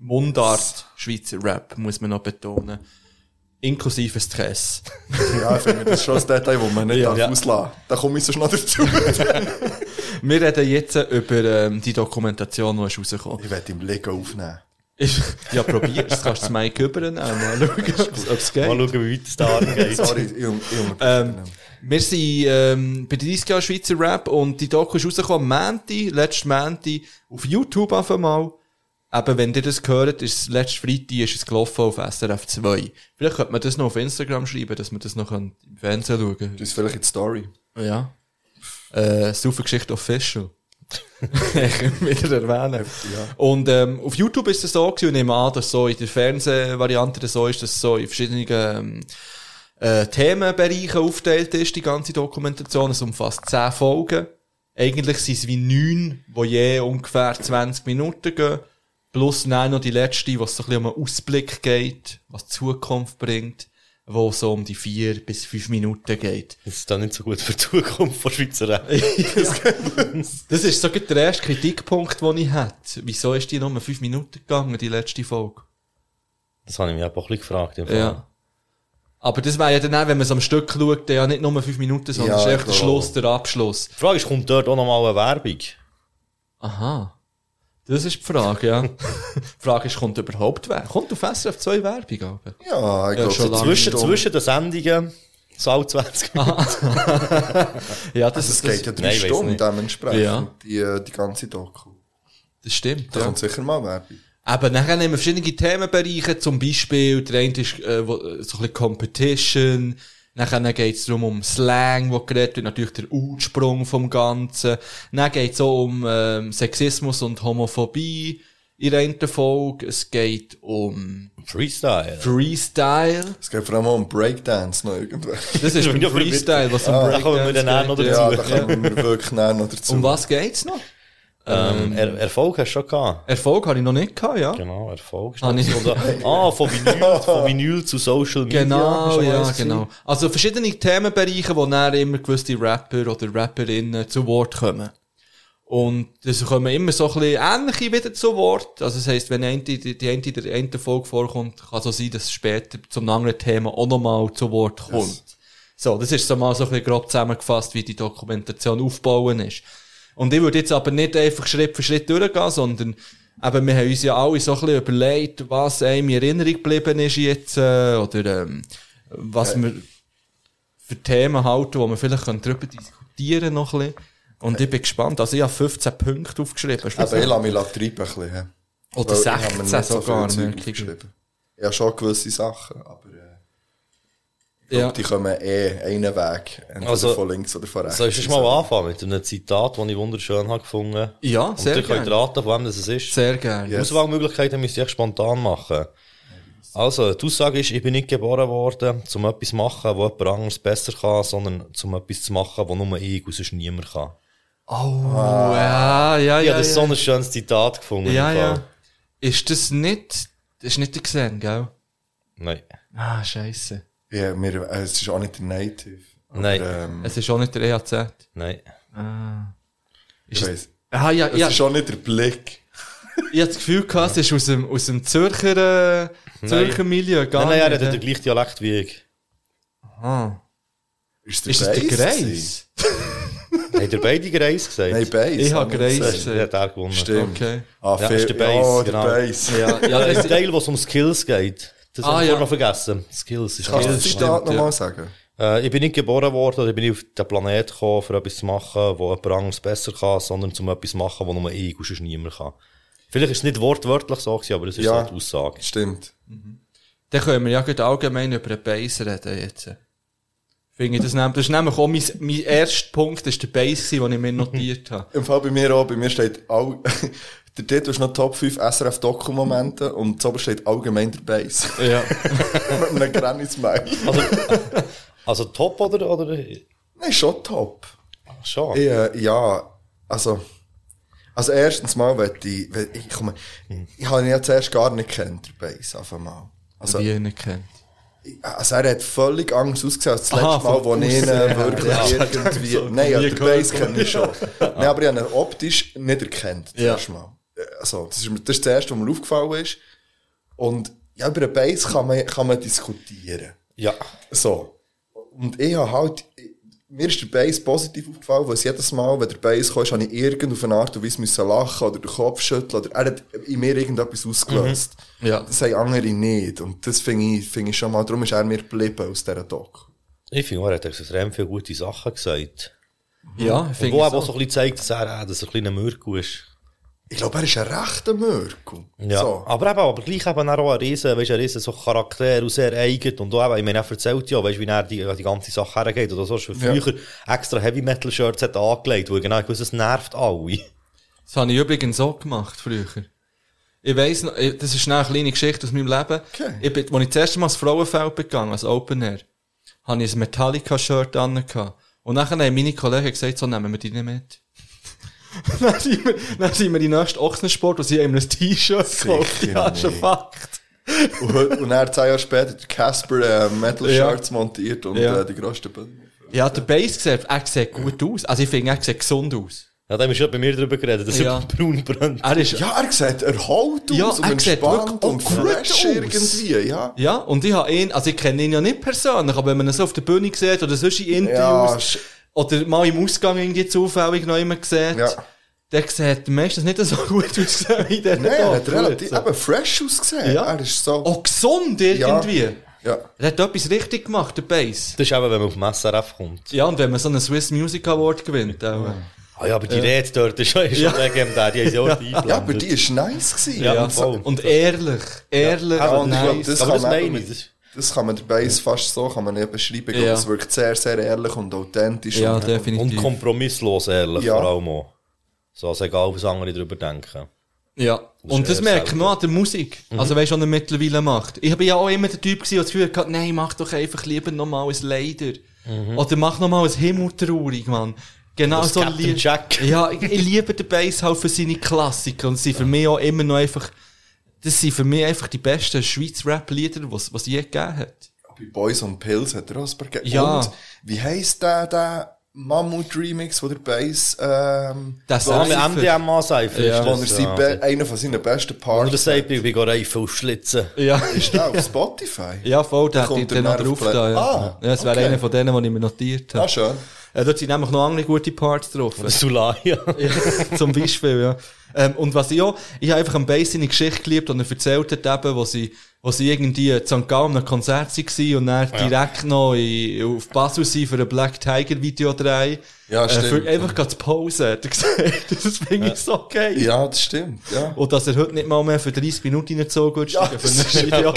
Mundart Schweizer Rap, muss man noch betonen. Inklusive Stress. Ja, ich finde, das ist schon ein Detail, das man nicht Ja. auslassen Da komme ich so schnell dazu. Wir reden jetzt über ähm, die Dokumentation, die ist rausgekommen ich werde im Lego aufnehmen. ist. Ja, probier's. Kannst du das Mic übernehmen. Mal schauen, ob es geht. Mal schauen, wie weit es da geht. Sorry, ich, ich Ähm, wir sind ähm, bei 30 Jahren Schweizer Rap und die Doku ist rausgekommen am Mänti, letzten Mänti, auf YouTube auf einmal. Eben, wenn ihr das gehört, ist es letzten Freitag ist es gelaufen auf SRF 2. Vielleicht könnte man das noch auf Instagram schreiben, dass man das noch im Fernsehen schauen kann. Das ist vielleicht in die Story. Ja. Äh, Geschichte Official. ich wieder erwähnen. Und ähm, auf YouTube ist es so gewesen, und ich nehme an, dass so in der Fernsehvariante das so ist, dass es so in verschiedenen ähm, äh, Themenbereichen aufgeteilt ist, die ganze Dokumentation. Es umfasst 10 Folgen. Eigentlich sind es wie neun, die je ungefähr 20 Minuten gehen. Plus dann noch die letzte, was so ein bisschen um einen Ausblick geht, was die Zukunft bringt, wo so um die vier bis fünf Minuten geht. Das ist dann nicht so gut für die Zukunft von Schweizer. Das ist sogar der erste Kritikpunkt, den ich hatte. Wieso ist die nur fünf Minuten gegangen, die letzte Folge? Das habe ich mich auch ein bisschen gefragt. im Fall. Ja. Aber das wäre ja dann auch, wenn man es am Stück schaut, ja nicht nur fünf Minuten, sondern Ja, es ist echt der Schluss, der Abschluss. Die Frage ist, kommt dort auch nochmal eine Werbung? Aha. Das ist die Frage, ja. die Frage ist, kommt überhaupt Werbung? Kommt auf SRF 2 Werbung? Aber? Ja, ich Ja, glaube, schon. Zwischen, zwischen den Sendungen, so alle 20 Minuten. Ja, das, Also es das, geht ja drei Nein, Stunden dementsprechend, Ja. die, die ganze Doku. das stimmt. Da Ja. kommt sicher mal Werbung. Aber nachher nehmen wir verschiedene Themenbereiche, zum Beispiel, der eine ist äh, so ein bisschen Competition, nachher geht es darum um Slang, wo geredet wird, natürlich der Ursprung vom Ganzen, dann geht es auch um ähm, Sexismus und Homophobie in der einen Folge, es geht um Freestyle. Freestyle, Es geht vor allem auch um Breakdance noch irgendwann. das ist aber Freestyle, was um Ah, da kommen wir Breakdance dann auch noch dazu. Ja, da kommen wir wirklich noch dazu. Um was geht's noch? Ähm, er Erfolg hast du schon gehabt. Erfolg habe ich noch nicht gehabt, ja. Genau, Erfolg. Ah, noch nicht. so. ah, von Vinyl, von Vinyl zu Social Media. Genau, ja, genau. Also verschiedene Themenbereiche, wo dann immer gewisse Rapper oder Rapperinnen zu Wort kommen. Und es kommen immer so ein bisschen ähnliche wieder zu Wort. Also das heisst, wenn eine, die, die eine in der einen Folge vorkommt, kann so sein, dass es später zum anderen Thema auch nochmal zu Wort kommt. So, das ist so mal so ein bisschen grob zusammengefasst, wie die Dokumentation aufbauen ist. Und ich würde jetzt aber nicht einfach Schritt für Schritt durchgehen, sondern eben, wir haben uns ja alle so ein bisschen überlegt, was einem in Erinnerung geblieben ist jetzt, äh, oder ähm, was wir für Themen halten, wo wir vielleicht können darüber diskutieren noch ein bisschen. Und ich bin gespannt. Also ich habe 15 Punkte aufgeschrieben. Aber ich lasse mich treiben ein bisschen. Oder Weil ich habe 16 mir nicht so sogar. merke ich. habe schon gewisse Sachen, aber äh, Ja. die kommen eh einen Weg. Entweder Also, von links oder von rechts. Soll ich mal anfangen mit einem Zitat, das ich wunderschön habe gefunden ja, Und sehr ihr könnt gerne. raten, von wem das es ist. Sehr gerne. Ja. Auswahlmöglichkeiten müsst ihr echt spontan machen. Also, die Aussage ist, ich bin nicht geboren worden, um etwas zu machen, wo jemand anderes besser kann, sondern um etwas zu machen, wo nur ich und sonst niemand kann. Oh, ja, ja, Ich ja. habe das ja. so ein schönes Zitat gefunden. Ja, ja. Ist das nicht, das ist nicht der gell? Nein. Ah, scheisse. Ja, mir, äh, es ist auch nicht der Native. Aber, Nein. Ähm, Es ist auch nicht der EAZ. Nein. ich weiss. Ah, ja, Es ja. ist auch nicht der Blick. Ich hatte das Gefühl gehabt, es ist aus dem, aus dem Zürcher, äh, Zürcher Milieu, gar Nein, nein, er hat den gleichen Dialekt wie ich. Ah. Ist, Ist das der Greis? Hat er beide Greis gesagt? Nein, Bass. Ich habe Greis gesagt. Der hat er gewonnen. Stimmt. Okay. Ah, Ja, ist der Bass, Ja, genau. der Bass. Ja, ja, Ja, das ein Teil, wo es um Skills geht. Das Ah, habe ich ja. noch vergessen. Skills ist Kannst du das Skills. Zitat nochmal ja. sagen? Äh, ich bin nicht geboren worden, oder ich bin nicht auf den Planet gekommen, für etwas zu machen, wo jemand anderes besser kann, sondern um etwas zu machen, wo nur ich und sonst niemand kann. Vielleicht ist es nicht wortwörtlich so aber das ist Ja. so die Aussage. Stimmt. Dann können wir ja allgemein über den Bass reden jetzt. Finde ich das, nämlich- das ist nämlich auch mein, mein erster Punkt, das war der Bass, gewesen, den ich mir notiert habe. Im Fall bei mir auch, bei mir steht all, Der Titel ist noch Top 5 SRF Doku-Momente und so steht allgemein der Bass. Ja. Mit einem Granny-Smile. Also, also top oder, oder? Nein, schon top. Schon. Ich, äh, ja, also, also erstens mal, wenn ich, wenn ich komme, ich habe ihn ja zuerst gar nicht kennt, der Bass, auf einmal. Also, Wie ihn kennt. Also er hat völlig anders ausgesehen als das Aha, letzte Mal, wo ich ihn äh, wirklich Ja. irgendwie, So, nein, ja, gehört. Bass kenne ich schon. Nein, aber ich habe ihn optisch nicht erkannt, Ja. zuerst mal. Äh, Also, das ist, das ist das erste, was mir aufgefallen ist. Und, ja, über den Bass kann man, kann man diskutieren. Ja. So. Und ich habe halt, mir ist der Bass positiv aufgefallen, weil es jedes Mal, wenn der Bass kam, habe ich auf eine Art und Weise müssen lachen oder den Kopf schütteln oder er hat in mir irgendetwas ausgelöst. Ja. Das haben andere nicht. Und das finde ich, finde ich schon mal, darum ist er mir geblieben aus dieser Doc. Ich finde, er hat extrem viele gute Sachen gesagt. Ja, finde wo ich aber auch so. ein bisschen zeigt, dass er, äh, dass er ein kleiner Mürku ist. Ich glaube, er ist ein rechter Mörkel. Ja. So. Aber eben, aber gleich eben auch ein riesen, weißt, ein riesen so Charakter und sehr eigen. Und auch eben, ich meine, er erzählt ja, weißt, wie er die, die ganze Sache hergeht. Oder so, schon Ja. früher extra Heavy Metal Shirts hat angelegt, wo genau gewusst, es nervt alle. Das habe ich übrigens so gemacht früher. Ich weiss noch, ich- das ist eine kleine Geschichte aus meinem Leben. Okay. Ich bin, als ich das erste Mal ins Frauenfeld begangen, als Open Air, habe ich ein Metallica-Shirt an. Und nachher haben meine Kollegen gesagt, so nehmen wir die nicht mit. dann, sind wir, dann sind wir die nächste Ochsensport und sie haben ein T-Shirt gekauft. Sicher Ja, schon nicht. Fakt. Und, und er zwei Jahre später Casper äh, Metal Ja. Shirts montiert und Ja. äh, die grösste Bühne. Ja, der Bass sieht, er sieht gut aus. Also ich finde, er sieht gesund aus. Ja, da haben wir schon bei mir drüber geredet, dass Ja. er braun brennt. Er ist, Ja, er sieht erholt aus Ja, und er entspannt und fresh aus. irgendwie, ja. Ja, und ich habe ihn, also ich kenne ihn ja nicht persönlich, aber wenn man ihn so auf der Bühne sieht oder sonst in Ja, Interviews oder mal im Ausgang irgendwie zufällig noch jemand sieht, Ja. der sieht meistens nicht so gut aus wie der Nein, er hat relativ so. eben fresh ausgesehen. Ja. Er ist so. Auch gesund irgendwie. Ja. Er hat etwas richtig gemacht, der Bass. Das ist eben, wenn man auf dem SRF kommt. Ja, und wenn man so einen Swiss Music Award gewinnt, auch. Ah ja, aber die Rede dort ist schon, ist schon legendär, die haben sie auch eingeblendet. ja, aber die ist nice gewesen. Ja, Ja, und ehrlich, ehrlich, Ja, und ich glaub, nice. das aber das meine ich. Das, Das kann man der Bass fast so kann man nicht beschreiben. Ja. Es wirkt sehr, sehr ehrlich und authentisch. ja, und, und definitiv. kompromisslos ehrlich, Ja. vor allem auch. So, also egal, was andere darüber denken. Ja, und das merkt man an der Musik. Also weißt du, was er mittlerweile macht. Ich bin ja auch immer der Typ gewesen, der das Gefühl hatte, nein, mach doch einfach lieber nochmal ein Leider. Oder mach nochmal ein Himmeltraurig, Mann. Genau Das so Captain Jack. Ja, ich, ich liebe den Bass halt für seine Klassiker und sie sind für mich auch immer noch einfach, das sind für mich einfach die besten Schweizer Rap-Lieder, was, was je gegeben hat. Bei Boys on Pills hat er auch ein paar gegeben. Ja. Und wie heisst der, der Mammut-Remix, wo der Bass, ähm, Das Cypher. MDMA-Seifer Ja. ist wo er das. sein ja. Be- einer von seinen besten Und Parts das sagt, ich bin Reifen schlitzen. Ja. ist der auf Spotify. Ja, voll, der hat Kommt den er noch dann auf drauf Play- da, ja. Ah, ja, das wäre okay. einer von denen, die ich mir notiert habe. Ah, schön. Äh, dort sind nämlich noch andere gute Parts drauf. Sulaya. Ja, zum Beispiel, ja. Ähm, und was ich auch, ich habe einfach am Bass seine Geschichte geliebt, und er erzählt hat eben, wo sie, wo sie irgendwie in St. Gallen am Konzert waren und dann direkt noch in, auf Basel sind für ein Black Tiger Video drehen. Ja, Äh, stimmt. für einfach gerade zu Pause, hat er gesagt. Das finde ich so geil. Ja, das stimmt, ja. Und dass er heute nicht mal mehr für 30 Minuten reingezogen wird, Ja, für ein Video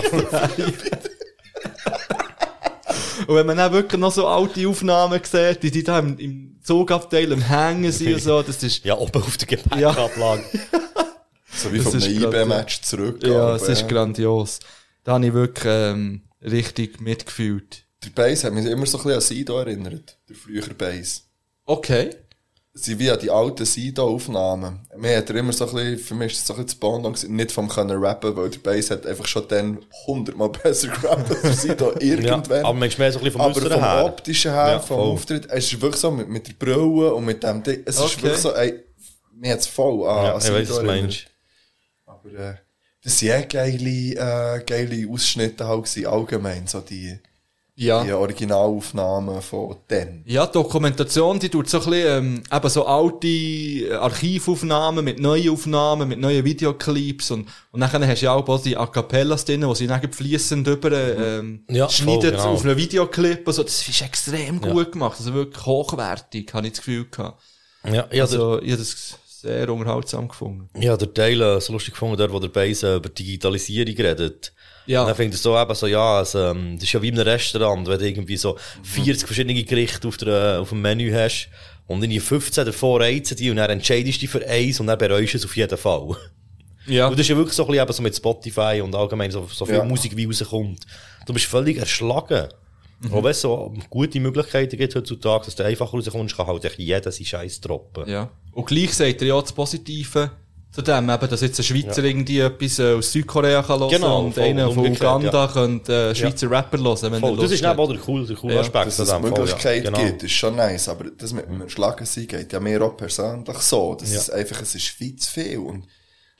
Und wenn man dann wirklich noch so alte Aufnahmen sieht, wie die da im, im Zugabteil am Hängen sind und so, das ist, Ja, oben auf der Gepäckablage. So wie Das von einem IB-Match zurück. Ja, es ist äh, grandios. Da habe ich wirklich ähm, richtig mitgefühlt. Der Bass hat mich immer so ein bisschen an Sido erinnert. Der frühere Bass. Okay. Sie wie die alten Sido-Aufnahmen. Mir hat er immer so ein bisschen, für mich ist das so ein bisschen gewesen, nicht vom können rappen, weil der Bass hat einfach schon dann hundertmal besser gerappt als Sido Ja, irgendwann. aber manchmal mehr so ein bisschen vom Aber vom her. optischen her, Ja, vom voll. Auftritt, es ist wirklich so mit, mit der Brille und mit dem Ding, es ist Okay. wirklich so, ey, mir hat's voll an, Ja, ich weiss, was du meinst. Aber, äh, das sind eh geile, äh, geile Ausschnitte halt gewesen, allgemein, so die, Ja. die Originalaufnahmen von dann. Ja, die Dokumentation, die tut so ein bisschen, ähm, eben so alte äh, Archivaufnahmen mit neuen Aufnahmen, mit neuen Videoclips und, und dann hast du ja auch die A Cappellas drin, wo sie dann fließend über, ähm, Ja, schneidet voll, genau. auf einen Videoclip und so. Das ist extrem gut gemacht. Also wirklich hochwertig, habe ich das Gefühl gehabt. Ja, ja, der, Also, ich das sehr unterhaltsam gefunden. ja, der Teil äh, so lustig gefunden, dort, wo der Beis äh, über Digitalisierung redet. Ja. Und dann finde ich so eben so, ja, also, ähm, das ist ja wie in einem Restaurant, wenn du irgendwie so 40 verschiedene Gerichte auf, der, äh, auf dem Menü hast Und in die 15 davor reizen die und dann entscheidest du dich für eins und dann bereust du es auf jeden Fall. Ja. Und das ist ja wirklich so ein bisschen eben so mit Spotify und allgemein so, so viel Ja. Musik wie rauskommt. Du bist völlig erschlagen. Mhm. Auch wenn es so gute Möglichkeiten gibt heutzutage, dass du einfach rauskommst, kann halt jeder seinen Scheiß droppen. Ja. Und gleich sagt er ja das Positive zu dem, eben, dass jetzt ein Schweizer irgendwie etwas äh, aus Südkorea kann hören Genau, und einer von Uganda ja. könnte äh, Schweizer Rapper hören, wenn Voll. er Das ist eben auch der coole, der coole Ja, Aspekt dass es Fall, Möglichkeit ja. Genau. gibt, ist schon nice, aber das mit dem Schlagen sein geht ja mir auch persönlich so. Das Ja. ist einfach, es ist viel zu viel. Und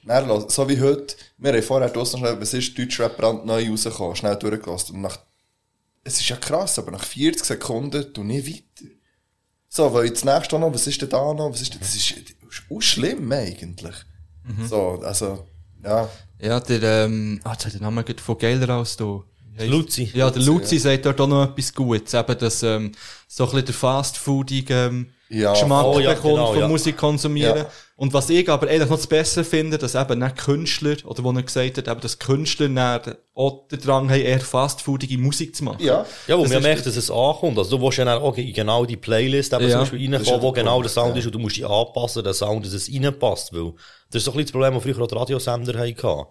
dann, so wie heute, wir haben vorher draussen schnell, was ist Deutschrap brandneu rausgekommen, schnell durchgelassen. Und nach, es ist ja krass, aber nach 40 Sekunden tu nicht weiter. So, weil jetzt nächstes auch noch, was ist denn da noch, was ist denn, das ist, auch schlimm eigentlich. Mhm. So, also, ja. Ja, der, ähm, ah, jetzt hat der Name von geiler als du. Luzi. Ja, der Luzi sagt dort auch noch etwas Gutes. Eben, dass, ähm, so ein bisschen der fast-foodige, ähm, Ja, Geschmack oh ja, bekommt genau, von ja. Musik konsumieren. Ja. Und was ich aber eigentlich noch das Besser finde, dass eben nicht Künstler, oder wo er gesagt hat, eben, dass Künstler dann auch den Drang haben, eher fast-foodige Musik zu machen. Ja. Ja, wo Das man ist- merkt, dass es ankommt. Also du willst ja dann auch in genau die Playlist eben Ja. zum Beispiel reinkommen, wo genau der Sound ja. ist und du musst dich anpassen, der Sound, dass es reinpasst, weil das ist so ein bisschen das Problem, das früher auch die Radiosender hatten.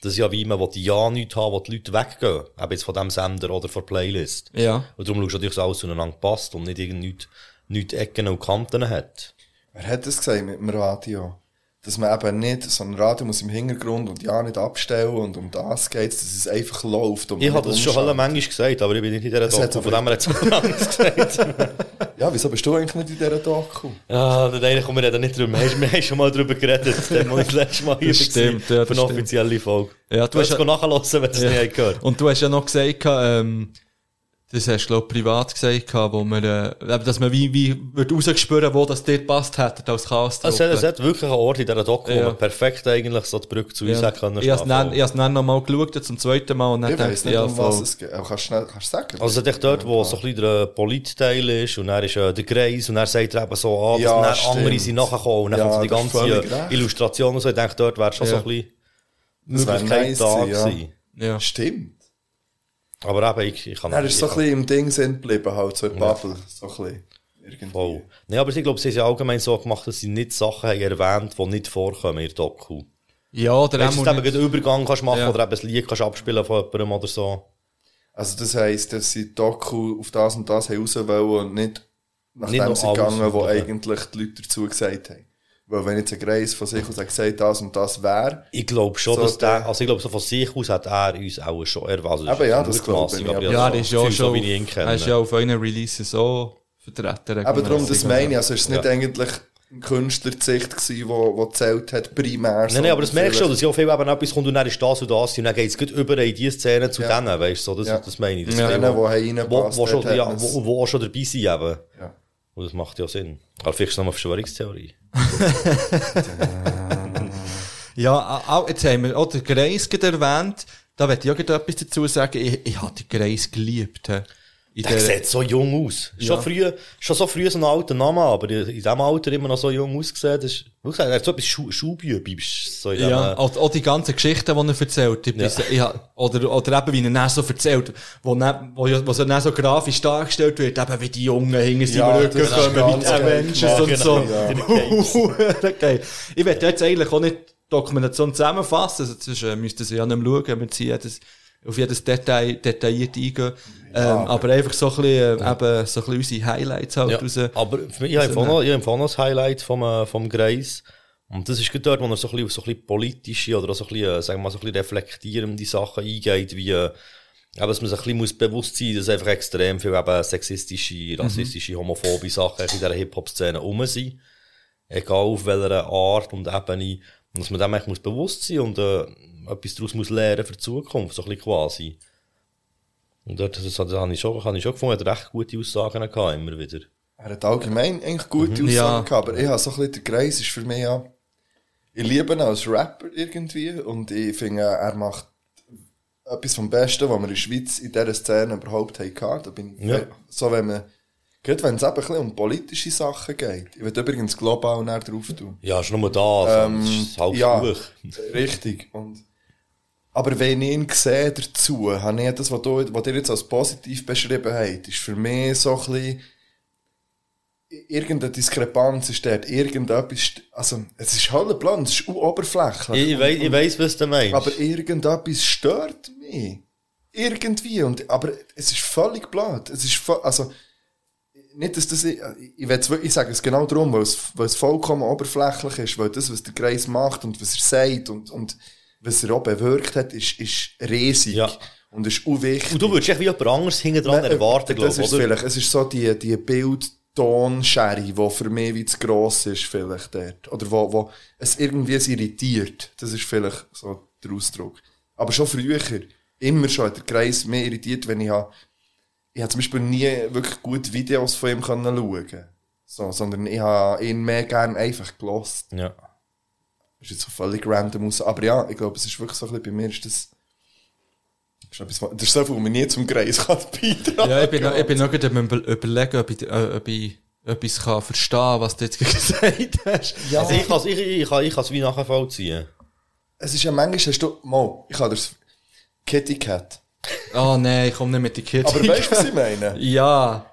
Das ist ja wie man will ja nichts haben, wo die Leute weggehen. Eben jetzt von dem Sender oder von der Playlist. Ja. Und darum schaust du natürlich, dass alles zueinander passt und nicht irgend nicht Ecken und Kanten hat. Wer hat das gesagt mit dem Radio? Dass man eben nicht, so ein Radio muss im Hintergrund und ja nicht abstellen und um das geht dass es einfach läuft. Und Ich habe das nicht schon alle manchmal gesagt, aber ich bin nicht in dieser Das hat Doku, von dem her hat es anders gesagt. Ja, wieso bist du eigentlich nicht in dieser Doku? Ja, dann eigentlich kommen wir reden nicht drüber. Wir haben- schon mal drüber geredet, dann, wo ich das letzte Mal hier Das war, stimmt, ja, das für eine offizielle Folge. Ja, Du hast es nachhören, wenn du es nicht hast gehört Und du hast ja noch gesagt, ähm, das hast du, glaub, privat gesagt, wo man, äh, dass man wie, wie, wird rausgespüren, wo das dir passt hätte, als chaos Also, es hat wirklich einen Ort in dieser Doku, wo Ja. man perfekt eigentlich so die Brücke zu uns ja. hat können Ich habe es dann noch mal geschaut, zum zweiten Mal, und dann Ich weiss nicht, ja, um was es geht. Aber kannst du kannst du sagen? Also, es ist dort, wo so ein bisschen der Politteil ist, und dann ist äh, der Kreis, und dann sagt er eben so, ah, dass Ja, dann stimmt. andere sind nachgekommen, und dann Ja, kommt so die ganze. Illustration und so. Ich denke, dort wäre schon so Ja. ein bisschen Möglichkeit nice da gewesen. Ja. Stimmt. Aber eben, ich, ich kann Er ist so ein bisschen im Ding sind geblieben, halt, so in der Bubble. So ein bisschen. Irgendwie. Voll. Nee, aber ich glaube, sie haben ja allgemein so gemacht, dass sie nicht Sachen haben erwähnt, die nicht vorkommen in der Doku. Ja, oder Weißt auch dass du eben einen Übergang kannst machen Ja. oder eben ein Lied kannst abspielen von jemandem oder so. Also, das heisst, dass sie die Doku auf das und das haben raus wollen und nicht nach Nicht dem alles gegangen, wo eigentlich die Leute dazu gesagt haben. Weil wenn jetzt ein Greis von sich aus hat gesagt, das und das wäre, Ich glaube schon, So dass der, also ich glaube, so von sich aus hat er uns auch schon erwartet. Aber ja, das glaube ich, aber- Ja, der ist ja auch so, schon, wie ich ihn kenne. er ist ja auf euren Releases so vertreten. Aber darum, das meine ich, also ist es nicht Ja. eigentlich ein Künstler die Sicht gewesen, wo, wo zählt hat, primär. Nein, nein, aber das merkst du schon, dass ja viel eben etwas kommt und dann ist das und das und dann geht es gut über in die Szene zu Ja. denen, weißt du, so, das, Ja. das meine ich. Das Ja. Denen, wo, wo, schon, ja, man's- wo, wo auch schon dabei sind eben. Ja. Und das macht ja Sinn. Aber vielleicht ist es noch eine Verschwörungstheorie. Ja, auch, jetzt haben wir auch den Greis erwähnt. Da werde ich auch etwas dazu sagen. Ich, ich habe den Greis geliebt. hä. In Der sieht so jung aus. Schon, früh, schon so früh so ein alter Name, aber in diesem Alter immer noch so jung ausgesehen. Das ist, wie gesagt, er hat so etwas Schu Schulbübis. So Ja, auch, auch die ganzen Geschichten, die er erzählt. Ja. ich, hab- oder, oder eben, wie er dann so erzählt, wo, dann, wo, ja- wo so, dann so grafisch dargestellt wird, eben wie die Jungen hinter seinem Ja, Rücken kommen, geil Avengers und so. genau, okay. Ich werde jetzt eigentlich auch nicht die Dokumentation zusammenfassen, also sonst äh, müssten Sie ja nicht mehr schauen, wir ziehen jedes, auf jedes Detail, detailliert eingehen. Ähm, aber einfach so ein bisschen, äh, eben, so ein bisschen unsere Highlights halt Ja, raus. aber für mich, ich habe noch- ich noch das Highlight vom, äh, vom Greis. Und das ist dort, wo er so ein bisschen auf so ein bisschen politische oder auch so ein bisschen, äh, sagen wir mal, so ein bisschen reflektierende Sachen eingeht, wie, äh, eben, dass man sich ein bisschen muss bewusst sein muss, dass einfach extrem viel eben sexistische, rassistische, homophobe Sachen in dieser Hip-Hop-Szene rum sind. Egal auf welcher Art und Ebene. Und dass man dem eigentlich muss bewusst sein und äh, etwas daraus muss lernen für die Zukunft, so ein bisschen quasi. Und dort, das, das habe ich schon, habe ich schon gefunden, er hat recht gute Aussagen gehabt, immer wieder. Er hat allgemein eigentlich gute Mhm. Aussagen Ja. gehabt, aber ich habe so ein bisschen, der Greis ist für mich ja, ich liebe ihn als Rapper irgendwie und ich finde, er macht etwas vom Besten, was wir in der Schweiz in dieser Szene überhaupt hatten. Da bin ich, Ja. so wenn man, gerade wenn es eben ein bisschen um politische Sachen geht. Ich will übrigens global näher drauf tun. Ja, ist nur da, also, das ist halb ja, durch. richtig. Und, aber wenn ich ihn sehe dazu, habe ich das, was, du, was ihr jetzt als positiv beschrieben habt, ist für mich so ein bisschen, irgendeine Diskrepanz ist dort, irgendetwas, also, es ist halt plan, es ist auch oberflächlich. Ich, weiss, ich weiss, was du meinst. Aber irgendetwas stört mich. Irgendwie. Und, aber es ist völlig blöd. Es ist also, nicht, dass das, ich, ich, ich sage es genau darum, weil es, weil es vollkommen oberflächlich ist, weil das, was der Kreis macht und was er sagt und, und was er auch bewirkt hat, ist, ist riesig. Ja. Und ist unwichtig. Und du würdest echt wie jemand anderes hinten dran Nein, erwarten, glaube ich, ist oder? vielleicht, es ist so die, die Bildtonschere, die für mich wie zu gross ist, vielleicht dort. Oder wo, wo es irgendwie irritiert. Das ist vielleicht so der Ausdruck. Aber schon früher, immer schon hat der Kreis mehr irritiert, wenn ich habe, ich habe zum Beispiel nie wirklich gute Videos von ihm können schauen so, sondern ich habe ihn mehr gern einfach gelost. Ja. Das ist jetzt so völlig random aus. Aber ja, ich glaube, es ist wirklich so ein bisschen, bei mir ist das, das ist, etwas, das ist so viel, wo man nie zum Kreis kann beitragen Ja, ich bin, noch- ich bin noch gerade am überlegen, ob ich, äh, ob ich etwas kann verstehen was du jetzt gesagt hast. Ja. Also ich kann es ich, ich, kann, ich wie nachvollziehen. Es ist ja manchmal, hast du, mal, ich habe das Kitty Cat. Oh nein, ich komme nicht mit den Kids. Aber weißt du, was ich meine? Ja.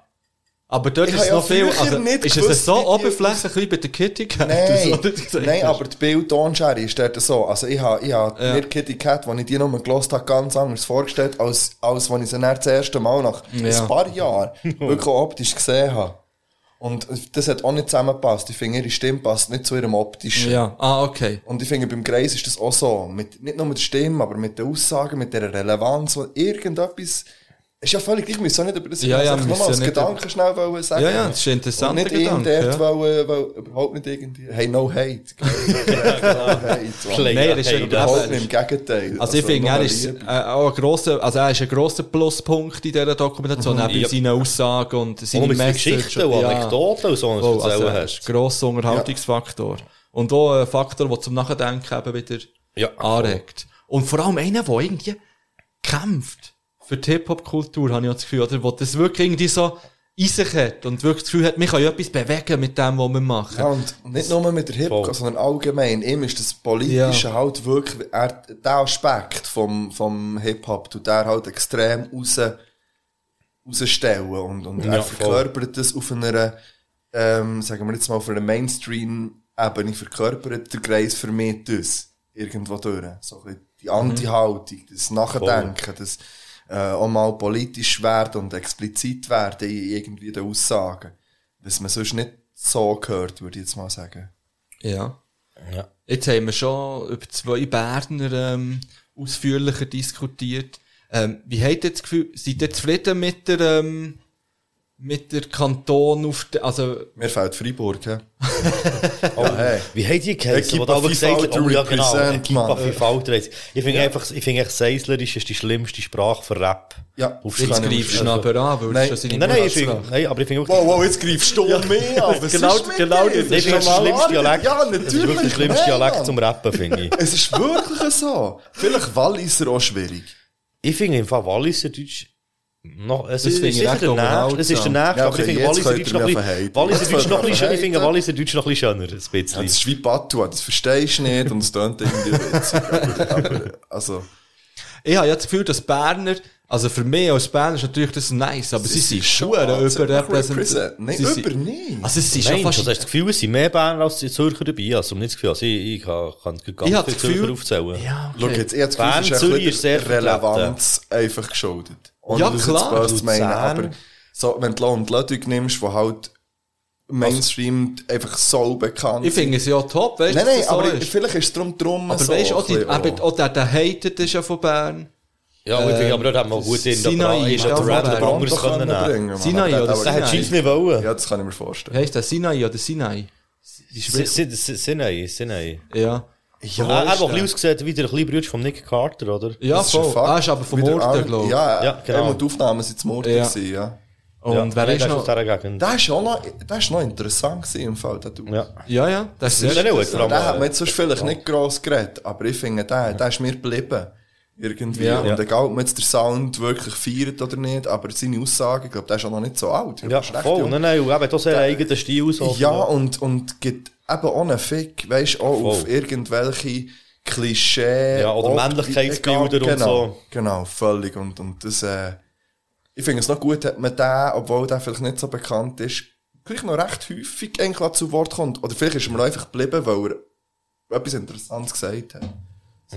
Aber dort Ich ist ja noch viel, also, nicht ist gewusst, es so oberflächlich wie bei der Kitty Cat? Nein, so, nein aber die Bild-Tonschere ist dort so. Also ich habe, ich habe Ja. mir Kitty Cat, als ich die nur gelost habe, ganz anders vorgestellt, als, als wenn ich sie dann das erste Mal nach Ja. ein paar Jahren wirklich optisch gesehen habe. Und das hat auch nicht zusammengepasst. Ich finde, ihre Stimme passt nicht zu ihrem optischen. Ja, ah, okay. Und ich finde, beim Kreis ist das auch so. Mit, nicht nur mit der Stimme, aber mit den Aussagen, mit der Relevanz, wo irgendetwas, ist ja völlig gleich, wir müssen auch nicht über das Ja, ja, ich wir nur mal als nicht Gedanken schnell wollen sagen. Ja, ja, das ist ein interessanter nicht Gedanke, dort ja. wollen, wollen, überhaupt nicht irgendwie, hey, no hate. Nein, er ist. Überhaupt nicht, im Gegenteil. Also ich finde, nur er ist äh, auch ein grosser, also er ist ein grosser Pluspunkt in dieser Dokumentation, auch bei Ja. seinen Aussagen und seine Und mit den Message. Geschichten und Anekdoten und so, was du erzählen also, hast. grosser Unterhaltungsfaktor. Und auch ein Faktor, der zum Nachdenken eben wieder Ja, anregt. Und vor allem einer, der irgendwie kämpft für die Hip-Hop-Kultur, habe ich auch das Gefühl, oder? Der das wirklich irgendwie so in sich hat und wirklich das Gefühl hat, wir können ja etwas bewegen mit dem, was wir machen. Ja, und nicht nur mit der Hip-Hop, Voll. sondern allgemein. Ihm ist das Politische halt wirklich, er, der Aspekt vom, vom Hip-Hop tut er halt extrem raus, rausstellen. Und, und Ja, er voll. verkörpert das auf einer, ähm, sagen wir jetzt mal, auf einer Mainstream-Ebene verkörpert der Kreis für mich das. Irgendwo durch. So die Anti-Haltung, das Nachdenken, das, äh, auch mal politisch werden und explizit werden in irgendwie den Aussagen. Was man sonst nicht so gehört, würde ich jetzt mal sagen. Ja. Ja. Jetzt haben wir schon über zwei Berner ähm, ausführlicher diskutiert. Ähm, wie habt ihr das Gefühl, seid ihr zufrieden mit der, ähm, mit der Kanton auf der, also, Mir fällt Freiburg, hä? Oh, hey. Wie haben die geheißen? Du aber gesagt Vivaldi oh ja genau, Equipa heisst. Ich finde einfach, ich finde echt, Seislerisch ist die schlimmste Sprache für Rap. Ja, Auf jetzt greifst du ihn aber an, weil Nein. du schon seine Nein, nein, ich finde, nein, aber ich finde Wow, wow, jetzt greifst du mehr an. Was Genau- ist mit genau dir? das finde das schlimmste Dialekt. Ja, Das ist wirklich natürlich. der schlimmste Dialekt zum Rappen, finde ich. Es ist wirklich so. Vielleicht Walliser auch schwierig. Ich finde im Fall Walliser Deutsch noch, es ist, sicher der nächste, es ist der nächste, Ja, aber ich finde Walliser Deutsch noch ein bisschen. Walliser Deutsch noch ein bisschen, ich finde. Walliser Deutsch noch ein bisschen schöner, ein bisschen. Ja, das ist wie Patois, das verstehst du nicht und es tönt irgendwie witzig. Aber, aber, also, Ich habe ja das Gefühl, dass Berner, also für mich als Berner ist natürlich das nice, aber sie sind schon überrepräsentiert. Nein, Sie sind- über nicht. Also es ist Nein, schon du hast fast, das Gefühl, es sind mehr Berner als die Zürcher dabei. Also, nicht das Gefühl. Also, ich, ich kann, kann ganz viele Zürcher aufzählen. ja, Schau okay. jetzt, ich habe das Gefühl, es ist ein bisschen Relevanz einfach geschuldet. Ohne Ja, das klar. Jetzt böse zu meinen, Luzern. aber so, wenn du und Ludwig nimmst, wo halt Mainstream einfach so bekannt Ich finde es ja top, weißt du, Nein, nein, das so aber ist. vielleicht ist es darum drum Aber so weißt du, auch, die, auch der, der Hated ist ja von Bern. Ja, aber ich finde, aber dort haben wir gut in der Sinai ist ist ja auch der Rattler Bern. anderes Toronto können nehmen. Sinai Aber oder der- Der hat Sinai? Scheiss nicht wollen. Ja, das kann ich mir vorstellen. heisst der? Sinai oder Sinai? Sinai, Sinai. Ja. Ja, Er hat ist auch ein der? bisschen ausgesehen wie der kleine Bruder von Nick Carter, oder? Ja, das ist ein voll. Fakt. Ah, ist aber vom Wieder Orden, all- glaube ich. Ja, Ja, genau. genau. die Aufnahmen sind zum Orden Ja. gewesen, ja. Und ja, wer ist der noch? aus dieser Gegend. Der ist auch noch, der ist noch interessant gewesen im Fall, der. Ja. Ja, ja, das ist nein, nein, vor allem, Den hat man jetzt sonst vielleicht nicht gross geredet, aber ich finde, der, der ist mir geblieben. Irgendwie. Ja. Und Ja. egal, ob man jetzt den Sound wirklich feiert oder nicht, aber seine Aussage, ich glaube, der ist auch noch nicht so alt. Ja, Der ist voll. Nein, nein, und eben, da sehr eigenen Stil. Ja, und, und gibt eben einen Fick, weisst du, auch Voll. auf irgendwelche Klischee. Ja, oder Männlichkeitsbilder und genau, so. Genau, völlig. Und, und das, äh, ich finde es noch gut, hat man den, obwohl der vielleicht nicht so bekannt ist, gleich noch recht häufig eigentlich zu Wort kommt. Oder vielleicht ist er mir einfach geblieben, weil er etwas Interessantes gesagt hat.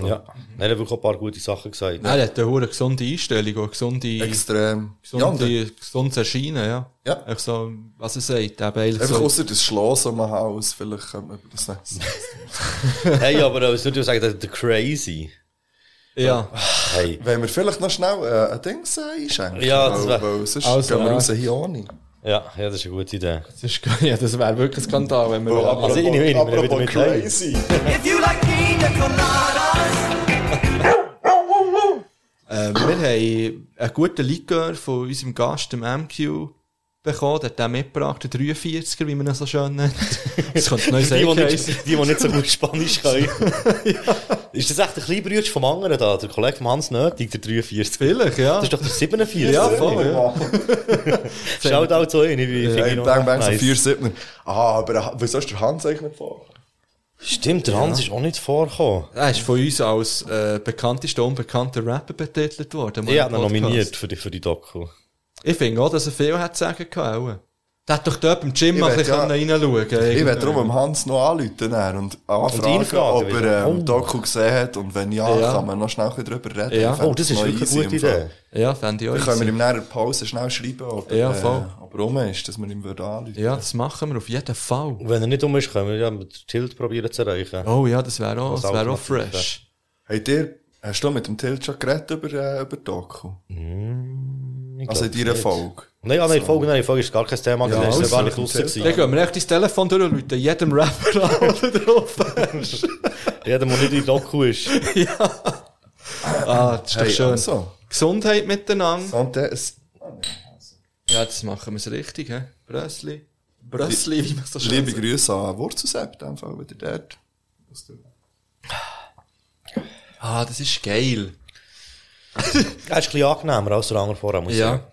Ja. Er hat wirklich auch ein paar gute Sachen gesagt. Er hat eine hure gesunde Einstellung, und gesunde, Extrem. Ja, und gesunde, gesundes Erscheinen, ja. Ja. Echt so, was er sagt, eben eigentlich Einfach so. ausser das Schloss um ein Haus, vielleicht können wir über das nächste. Hey, aber ich würde sagen, der, der Crazy. Ja. Hey. Wenn wir vielleicht noch schnell äh, ein Ding einschenken. Ja, das weil, wär- weil sonst Also, gehen wir ja. raus hier ohne. Ja, ja, das ist eine gute Idee. Das, ist, ja, das wäre wirklich ein Skandal, wenn wir... Also, ich nehme- ich nehme ihn wieder mit crazy. If you like pina coladas, Äh, wir haben einen guten Likör von unserem Gast, dem MQ, bekommen. Der hat den mitgebracht, den 43er, wie man ihn so schön nennt. Das könnte neu Die, sein. die, nicht, die, die nicht so gut Spanisch können. Ist das echt ein kleiner Bruder vom anderen da? Der Kollege von Hans Nötig, der 43. Vielleicht, ja. Das ist doch der 47. Ja, voll, ja. Schaut auch so hin, ich finde Ja, ihn noch bang, so nice. 4 7 Ah, aber wieso ist der Hans eigentlich nicht vor? Stimmt, der Hans ist auch nicht vorgekommen. Er ist von uns als äh, bekanntester, unbekannter Rapper betitelt worden. Ich habe ihn Podcast. nominiert für die, für die Doku. Ich finde auch, dass er viel hat zu sagen können. Der hat doch dort im Gym Ich mal ein bisschen ja- reinschauen können. Ich werde darum Hans noch anrufen und anfragen, ob er ähm, Oh. Doku gesehen hat und wenn ja, Ja. kann man noch schnell drüber reden. Ja. Oh, das ist wirklich eine gute. Idee. Ja, fände ich auch Dann können wir ihm nach der Pause schnell schreiben, ob er, Ja, voll. äh, ob er rum ist, dass wir ihm anrufen Ja, das machen wir auf jeden Fall. Und wenn er nicht um ist, können wir ja mit Tilt probieren zu erreichen. Oh ja, das wäre auch, das wär auch fresh. Hey, dir, hast du mit dem Tilt schon geredet über, äh, über Doku? Ich Also in deiner. Folge? Nein, ja, nein, die Folge, nein, die Folge ist gar kein Thema gewesen. Das ist also, gar nicht draussen. Dann gehen wir echt ins Telefon durch und rufen jedem Rapper an, der drauf ist. Jeder, der nicht in die Doku ist. Ah, das ist doch schön. also. Gesundheit miteinander. Und der ist, Ja, das machen wir so richtig, hä? Brösli. Brösli, wie man so schön liebe sagt. Grüße an Wurzelsepp, in dem Fall wieder dort. Ah, das ist geil. Er ist ein bisschen angenehmer als der andere vorher, muss ich sagen. Ja.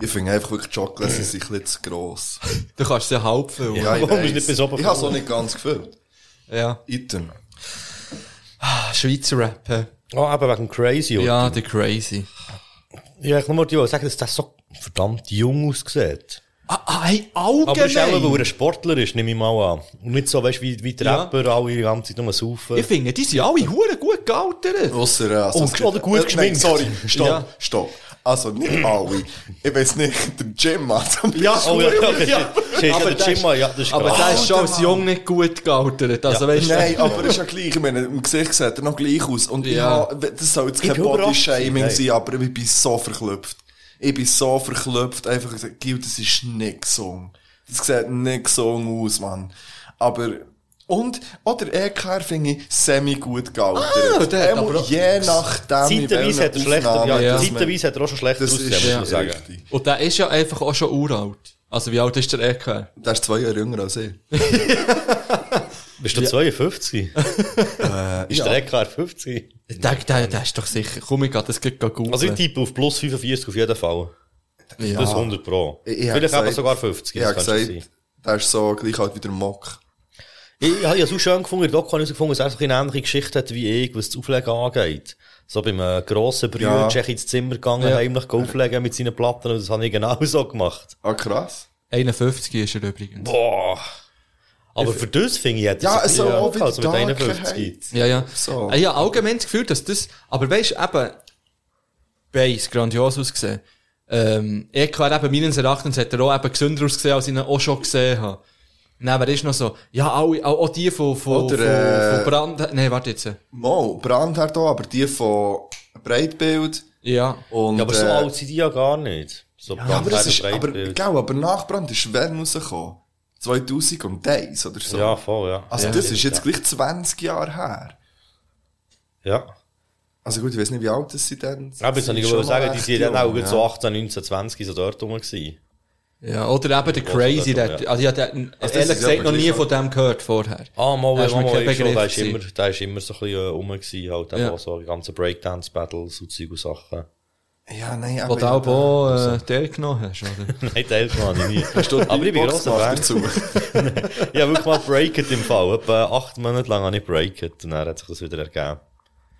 Ich finde einfach wirklich, die Chocolates sind ein bisschen zu gross. Du kannst sie halb füllen. Ja, ich weiss. nicht bis oben Ich habe es auch nicht ganz gefüllt. Ja. Item. Ah, Schweizer Rap, hä? Oh, eben wegen Crazy. oder? Ja, der Crazy. Ja, ich nur mal die sagen, dass das so verdammt jung aussieht. Ah, ah hey, allgemein. Aber ist auch, weil er ein Sportler ist, nehme ich mal an. Und nicht so, weißt du, wie, wie die Ja. Rapper alle die ganze Zeit nur saufen. Ich finde, die sind alle hure gut gealtert. Ausser, äh, also, Und- es oder gut äh, geschminkt. Nein, sorry, stopp, Ja. stopp. Also, nicht alle. Ich weiß nicht, der Jim hat zum Beispiel. Oh ja, ja. Ja. Aber ja, der Jim, ja, das ist Aber der ist schon als Jung nicht gut gealtert. Also, Ja. weißt du, Nein, aber er ist ja gleich. Ich meine, im Gesicht sieht er noch gleich aus. Und Ja. ja. das soll jetzt Ich kein Body-Shaming sein, aber ich bin so verklüpft. Ich bin so verklüpft. Einfach gesagt, Gil, das ist nicht gesungen. Das sieht nicht gesungen aus, Mann. Aber, und, oder EKR finde ich semi gut gealtert. Ah, der hat Einmal aber je nachdem, Zeitweise hat er schlechter, ja, ja. zeitweise hat er auch schon schlechter Das ausgesehen, ist muss ja sagen. richtig. Und der ist ja einfach auch schon uralt. Also, wie alt ist der EK? Der ist zwei Jahre jünger als ich. Bist du 52? Äh, Ist ja. der EKR 50? Der, der, der ist doch sicher. Komm, ich gehe das gleich googeln. Also ich tippe auf plus 45 auf jeden Fall. ja. Das 100 Pro. Ich- ich Vielleicht eben gesagt- sogar 50. Ich habe gesagt, der ist so gleich alt wie der Mock. Ich, ich habe ja so schön gefunden, der Doku habe ich so gefunden, dass er so eine ähnliche Geschichte hat wie ich, was das Auflegen angeht. So beim äh, grossen Brüder Ja. ins Zimmer gegangen, Ja. heimlich auflegen mit seinen Platten und das habe ich genau so gemacht. Ah, krass. 51 ist er übrigens. Boah. Aber für das finde ich, hat Ja, es soll auch also mit 51. Darkheit. Ja, ja. So. Ich habe allgemein das Gefühl, dass das, aber weisst eben, Bass, grandios ausgesehen. Ähm, EK eben meines Erachtens hat er auch eben gesünder ausgesehen, als ich ihn auch schon gesehen habe. Nein, wer ist noch so? Ja, alle, auch, auch die von, von, Oder, von, äh, von Brand, nee, warte jetzt. Mo, Brandherd auch, aber die von Breitbild. Ja. Und, Ja, aber so äh, alt sind die ja gar nicht. So Ja, aber das ist, aber, genau, aber Nachbrand ist wann rausgekommen? 2001 oder so. Ja, voll, ja. Also, Ja. das ist jetzt gleich 20 Jahre her. Ja. Also gut, ich weiß nicht, wie alt das sie dann Aber jetzt sind habe ich schon wollte sagen, die sind dann auch gut so 18, 19, 20 so dort rum gewesen. Ja, oder eben der Ja, Crazy, ja. der, also ich habe das ehrlich ist gesagt noch nie von dem gehört vorher. Ah, mal, ja, ist mal, mal, schon, der ist immer, der ist immer so ein bisschen äh, rum gewesen, halt, Ja. ja. so die ganzen Breakdance-Battles und Zeug und Sachen. Ja, nein, Wo aber... du auch äh, teilgenommen hast, oder? Nein, teilgenommen habe ich nie. Hast du Aber ich bin grosser Fan. dazu? Ich habe wirklich mal breaket im Fall. Etwa acht Monate lang habe ich breaket und dann hat sich das wieder ergeben.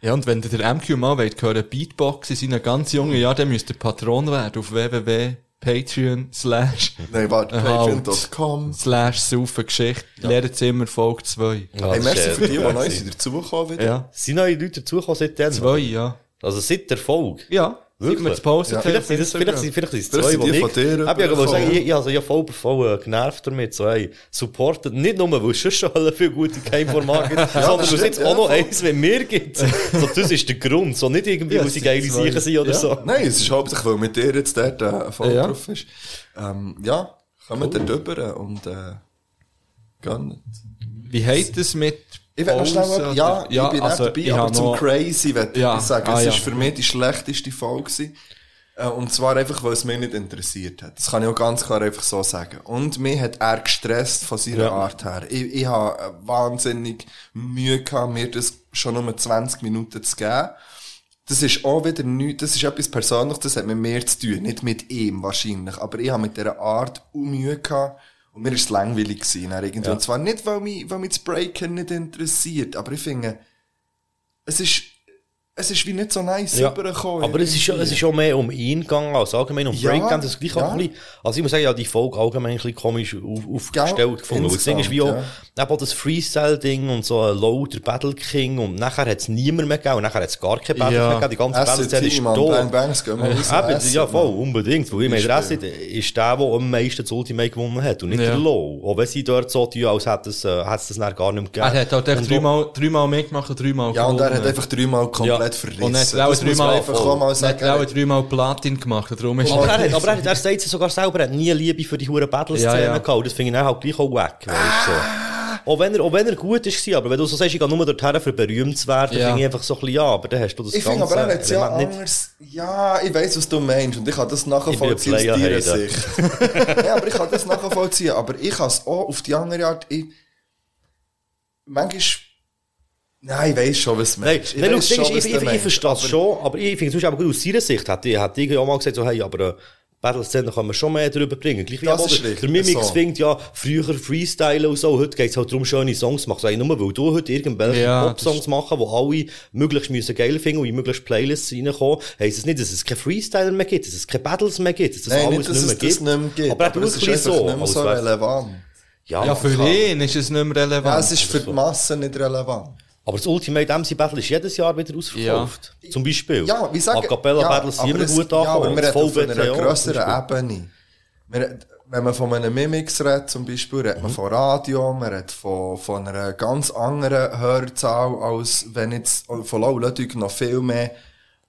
Ja, und wenn der MQ mal wollt hören, Beatbox in seinen ganz jungen Jahren, dann müsst ihr Patron werden auf Patreon slash Nein, warte, patreon.com. slash Saufengeschichte. Lehrerzimmer Folge 2. Ja, Hey, merci für die, die neu sind dazugekommen wieder. Ja. Sind neue Leute dazugekommen seitdem? Zwei, ja. Also seit der Folge? Ja. Seit wir Wirklich? das Pause Ja. Vielleicht sind das, vielleicht sind, vielleicht sind es zwei, sind die ich, dir ich ja sagen, ich, ich also ja voll, voll äh, genervt damit, so, hey, supportet, nicht nur, weil es schon schon viele gute Game-Formate gibt, sondern weil es jetzt ja, auch noch eins, wenn mir gibt. So, das ist der Grund, so nicht irgendwie, Ja, weil es sie geile. Sicher sind oder Ja. so. Nein, es ist hauptsächlich, weil mit dir jetzt dort äh, voll Ja. drauf ist. Ähm, ja, kommen cool. dort rüber und äh, gönnt. Wie heißt es mit Ich will noch schnell, Pause ja, ja, ich bin also, dabei, ich aber zum noch- Crazy will Ja, ich sagen, ah, es ja. ist für mich die schlechteste Folge. Äh, Und zwar einfach, weil es mich nicht interessiert hat. Das kann ich auch ganz klar einfach so sagen. Und mich hat er gestresst von seiner Ja. Art her. Ich, ich habe wahnsinnig Mühe gehabt, mir das schon nur 20 Minuten zu geben. Das ist auch wieder nichts, das ist etwas Persönliches, das hat mit mir zu tun, nicht mit ihm wahrscheinlich. Aber ich habe mit dieser Art auch Mühe gehabt und mir ist es langweilig gewesen. irgendwie. Und zwar nicht, weil mich, weil mich das Breaken nicht interessiert, aber ich finde, es ist, es ist wie nicht so nice Ja. rübergekommen. Aber es ist, schon- es ist schon mehr um ihn gegangen als allgemein um Ja, Breakdance. Das ist gleich auch ja. ein bisschen, also ich muss sagen, ja, die Folge allgemein ein bisschen komisch auf, aufgestellt gefunden. Weil das Ding ist wie auch, eben auch das Freestyle-Ding und so ein Low, der Battle King und nachher hat es niemand mehr gegeben und nachher hat es gar keine Battle Ja. mehr gegeben. Die ganze Battle-Szene ist tot. Bangs, gehen wir Eben, essen, ja, voll, unbedingt. Weil ich meine, der. Acid ist der, der am meisten das Ultimate gewonnen hat und nicht Ja. der Low. Auch wenn sie dort so tun, als hätte es, äh, hätte es das gar nicht mehr Er gegeben. hat halt Und dreimal, dreimal mitgemacht und dreimal Ja, und er hat gewonnen. einfach dreimal komplett Ja. verrissen. Und er hat auch dreimal- einfach auch mal Er hat sagen. auch dreimal Platin gemacht, darum ist Aber er, hat, aber er, hat- er sagt es sogar selber, er hat nie Liebe für die hure Battle-Szene Ja, ja. gehabt. Das finde ich dann halt gleich auch weg, weißt du. So. Auch wenn er, auch wenn er gut ist, aber wenn du so sagst, ich gehe nur dorthin, für berühmt zu werden, Ja. finde ich einfach so ein bisschen, ja, aber dann hast du das Ich finde ganze aber, er hat ja Element anders. Ja, ich weiss, was du meinst. Und ich kann das nachvollziehen aus Ich deiner. Sicht. ja, aber ich kann das nachvollziehen. Aber ich kann es auch auf die andere Art. Ich, manchmal. Nein, ich weiss schon, was du meinst. nein, schau, schon, ich, ich, ich, ich verstehe es Aber- schon, aber ich finde Beispiel aber gut aus seiner Sicht, hat, hat irgendwie auch mal gesagt, so, hey, aber äh, Battle-Szene kann man schon mehr drüber bringen. Gleich wie Das auch ist der, richtig, der Mimix so. findet ja früher Freestyle und so, heute geht es halt darum, schöne Songs zu machen. So, hey, nur weil du heute irgendwelche Ja, Pop-Songs machen, die alle möglichst müssen geil finden und in möglichst Playlists reinkommen, heisst es nicht, dass es keine Freestyler mehr gibt, dass es keine Battles mehr gibt, dass das Nein, alles nicht, dass es nicht mehr gibt. nicht mehr gibt. Aber er tut es es ist so. nicht mehr so wär's- relevant. Ja, Ja, für kann. ihn ist es nicht mehr relevant. Ja, es ist für die Masse nicht relevant. Aber das Ultimate MC Battle ist jedes Jahr wieder ausverkauft. Zum Beispiel. Ja, wie sagen A Cappella ja, Battles sind aber immer gut Ja, aber angekommen. wir Das reden auf einer grösseren. Ebene. Wir, wenn man von einem Mimix redet, zum Beispiel, redet Mhm. man von Radio, man redet von, von einer ganz anderen Hörzahl, als wenn jetzt, von Low Ludwig noch viel mehr,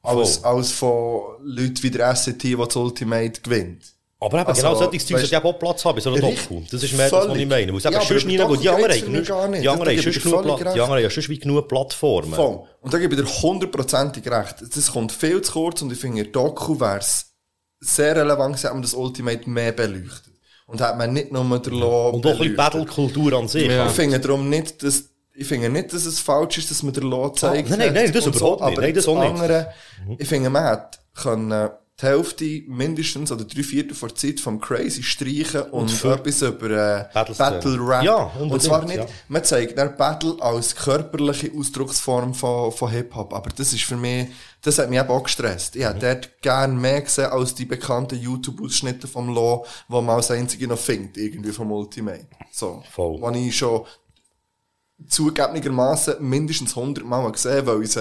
als, Voll. als von Leuten wie der SCT, der das Ultimate gewinnt. Aber eben, Also, genau solche weißt- sollte auch Platz haben, so einem. Doku. Das ist mehr das, was ich meine. Weil eben Ja, sonst aber nicht, die anderen haben, die anderen sonst dir genug, völlig Pla- die recht. anderen haben sonst wie genug Plattformen. Voll. Und da gebe ich dir hundertprozentig recht. Das kommt viel zu kurz und ich finde, Doku wäre es sehr relevant gewesen, man das Ultimate mehr beleuchtet. Und hat man nicht nur der Law Und auch ein Battle-Kultur an sich. Ja. Ich finde darum nicht, dass, ich finde nicht, dass es falsch ist, dass man der Law zeigt. nein, nein, nein, das überhaupt nicht. aber Nein, das auch nicht. Ich finde, man hat können die Hälfte mindestens oder drei Viertel vor der Zeit vom Crazy streichen und, für- etwas über äh. Battle Rap. Ja, und zwar nicht, ja. man zeigt dann Battle als körperliche Ausdrucksform von, von Hip-Hop. Aber das ist für mich, das hat mich eben auch gestresst. Ich hätte dort gern mehr gesehen als die bekannten YouTube-Ausschnitte vom Law, wo man als einzige noch findet, irgendwie vom Ultimate. So. Voll. Wo ich schon zugegebenermaßen mindestens 100 Mal gesehen habe, weil ich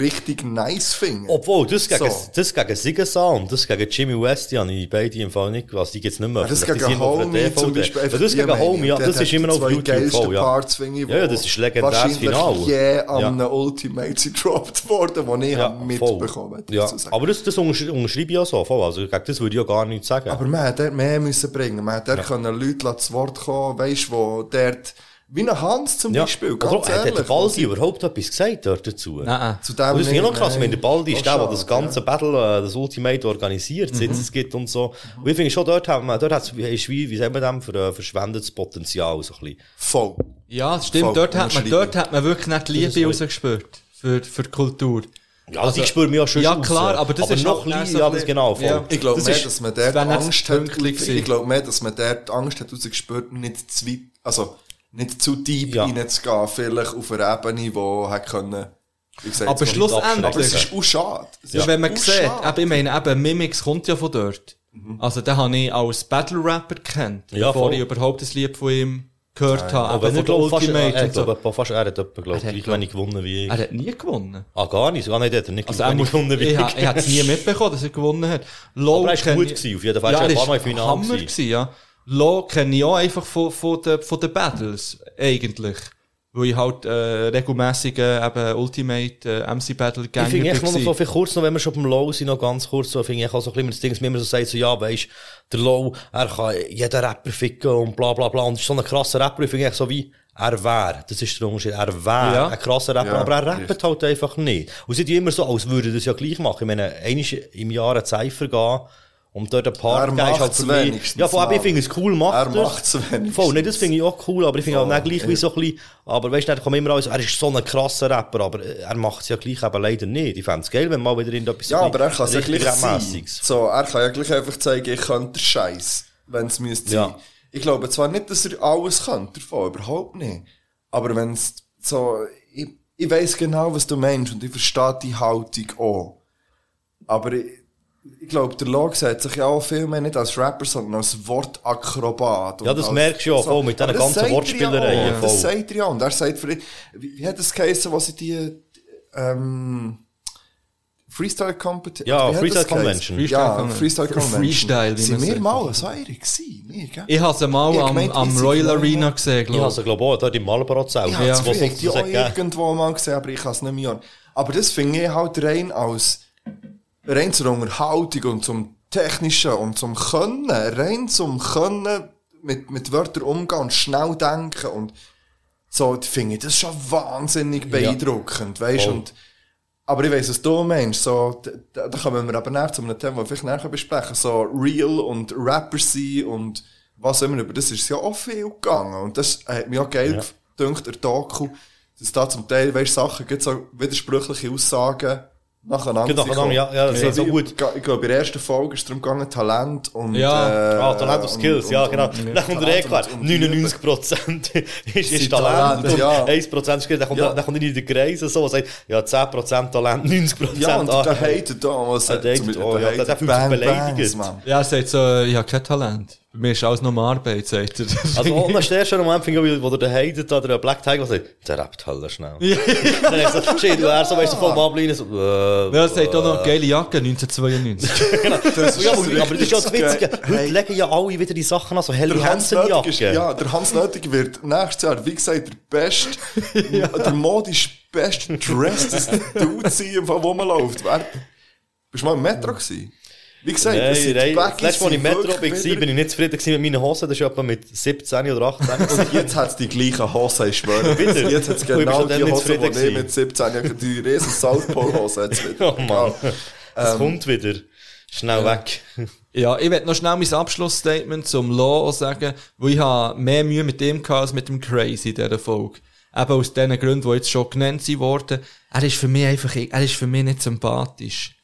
richtig nice finde. Obwohl, das gegen, So. das gegen Sigesan das gegen Jimmy West, die habe ich beide im Fall nicht gewusst. Die gibt's nicht mehr. Ja, das. Die gegen Homie zum. Beispiel. Ja, das gegen. Homie, ja, das ist immer noch auf YouTube voll, ja. Parts, ich, Ja, ja, das ist legendäres Finale. je an Ja. einem Ultimate gedroppt worden, wo ich Ja, mitbekommen habe. Ja, aber das, das untersch- unterschreibe ich auch so, voll. Also, gegen das würde ich ja gar nichts sagen. Aber man hätte mehr müssen bringen. Man hätte können Leute zu Wort kommen, weisst, wo dort, wie ein Hans zum ja. Beispiel, Oder ganz hat ehrlich. der Baldi überhaupt etwas gesagt dort dazu? Nein. Zu dem Und das ich noch krass, nein. wenn der Baldi ist der, der das ganze Battle, äh, das Ultimate organisiert, seit es gibt und so. Und ich finde schon, dort hat man, dort hat's, ist wie, wie sagen wir dem, für, äh, verschwendetes Potenzial, so ein bisschen. Voll. Ja, das stimmt. Voll, Dort hat, man, dort hat man wirklich nicht die ist Liebe rausgespürt. Für, für die Kultur. Ja, also, ich spüre mich auch schon Ja, raus. klar, aber das ist noch halt klein, so ja, ein das bisschen- genau, voll. Ja. Ich glaube Das mehr, ist- dass man dort Angst hat, ich glaube mehr, dass man dort Angst hat rausgespürt, nicht zu weit, also, nicht zu deep Ja. reinzugehen, vielleicht auf einer Ebene, wo hat können, wie gesagt, Aber schlussendlich- aber es ist auch schade. Es Ja. ist Wenn man auch sieht, eben, ich meine, eben, Mimix kommt ja von dort. Also, den habe ich als Battle-Rapper kennt, Ja, bevor voll. ich überhaupt ein Lied von ihm gehört habe. Aber Aber er nicht glaub, fast, Ultimate er, und so. glaub, fast er hat etwa, glaub, Er hat, gleich glaub- wenig gewonnen wie ich. Er hat nie gewonnen. Ah, gar nicht, gar nicht, hat er nicht Also er muss, gewonnen wie ich, ich. ha- ich hätte es nie mitbekommen, dass er gewonnen hat. Low Aber er kenn gut ich- gewesen, auf jeden Fall. Ja, Er ist ein paar Mal im Finale Hammer gewesen, ja. Low kenne ich auch einfach von, von den, von den Battles, eigentlich. Weil ich halt, äh, regelmässig, äh, eben Ultimate, äh, MC Battle Ich Gänger finde echt war. so viel kurz noch, wenn wir schon beim Low sind, noch ganz kurz so, finde ich auch so ein bisschen das Ding, dass man immer so sagt, so, ja, weisst, der Low, er kann jeden Rapper ficken und bla, bla, bla, und ist so ein krasser Rapper, ich finde echt so wie, er wäre, das ist der Unterschied, er wäre Ja. ein krasser Rapper, Ja, aber er rappt richtig. halt einfach nicht. Und sie tun immer so, als würde das ja gleich machen. Ich meine, einmal im Jahr eine Cypher gehen, und dort ein paar Er ist halt für mich, ja, von ab, ich finde es cool, macht Er er. macht's wenigstens. Voll, nicht, das finde ich auch cool, aber ich finde Voll, auch nicht gleich wie so ein bisschen, aber weißt du, er kommt immer alles, er ist so ein krasser Rapper, aber er macht es ja gleich eben leider nicht. Ich fände es geil, wenn mal wieder in etwas Ja, aber er kann es ja gleich sein. So, er kann ja gleich einfach zeigen, ich könnte Scheiß, wenn es müsste sein. Ja. Ich glaube zwar nicht, dass er alles könnte davon, überhaupt nicht. Aber wenn es so, ich, ich weiß genau, was du meinst und ich verstehe die Haltung auch. Aber ich, ich glaube, der Log sieht sich ja auch viel mehr nicht als Rapper, sondern als Wortakrobat. Ja, das merkst du ja voll mit diesen ganzen sagt er Wortspielereien, Ja das sagt er ja. Und er sagt, für, wie, wie hat das geheißen, was sie die, ähm, Freestyle Competition. Ja, Freestyle? Convention. Freestyle ja, Convention. Freestyle Convention. Freestyle, wie Sind wir sagt. mal so eine gewesen? Ich habe sie mal Ich am, gemeint, am ich Royal Arena gesehen, Ich habe glaube es, glaube ich, auch dort im das was vielleicht es auch irgendwo mal gesehen, aber ich kann es nicht mehr. Aber das finde ich halt rein als, rein zur Unterhaltung und zum Technischen und zum Können, rein zum Können mit, mit Wörtern umgehen und schnell denken und so, finde ich das schon wahnsinnig beeindruckend, weißt Voll. und, aber ich weiss, was du meinst, so, da, da kommen wir aber näher zu einem Thema, das wir vielleicht näher besprechen, so Real und Rapper sein und was immer, über das ist ja auch viel gegangen und das hat mich auch geil gedünkt, der Doku, dass da zum Teil, weißt, Sachen gibt, so widersprüchliche Aussagen nacheinander Genau, sind ja, ja, das ist so gut. Ich glaube, in der ersten Folge ist es darum gegangen, Talent und, Ja. äh, Ah, Talent und Skills, ja, genau. und- Dann kommt der eh Talent klar. und- und 99% ist, ist Talent Talent, und ja. 1% Skills. Dann kommt, Ja. dann kommt nicht in den Kreisen so, und sagt, ja, 10% Talent, 90% Ja, und ah, der Hater da, was Der Hater, oh ja, der fühlt sich beleidigt. Ja, er sagt so, ich habe kein Talent. Mir ist alles nur Arbeit, sagt er. Also, nach der ersten Moment finde ich, wo der Hater da, der Black Tiger sagt, der rappt halt schnell. Dann ist so, shit, du so, weißt du, voll am Ablehnen, so, äh, Ja, er sagt auch noch geile Jacke, 1992. ja, aber, aber das ist ja das Witzige. Heute Hey. legen ja alle wieder die Sachen an, so Der ist, Hansen-Jacke. ja, der Hans Nötig wird nächstes Jahr, wie gesagt, der beste, der modisch beste dressed Dude sein, im Fall, wo man läuft. Wer, bist du mal im Metro gewesen? Wie gesagt, Nein, sind nein, das letzte Mal, als ich im Metro war, wieder- bin ich nicht zufrieden mit meinen Hosen. Das ist etwa mit 17 oder 18. Und jetzt hat es die gleichen Hosen, ich schwöre. Wieder? Jetzt hat es genau die Hosen, die zufrieden ich mit 17 Jahren, die riesen South Pole Hosen hat's wieder. oh Mann. Das Ähm, kommt wieder. Schnell weg. Ja, ich werde noch schnell mein Abschlussstatement zum Law sagen, weil ich habe mehr Mühe mit dem gehabt als mit dem Crazy in dieser Folge. Eben aus den Gründen, die jetzt schon genannt sind worden. Er ist für mich einfach, er ist für mich nicht sympathisch.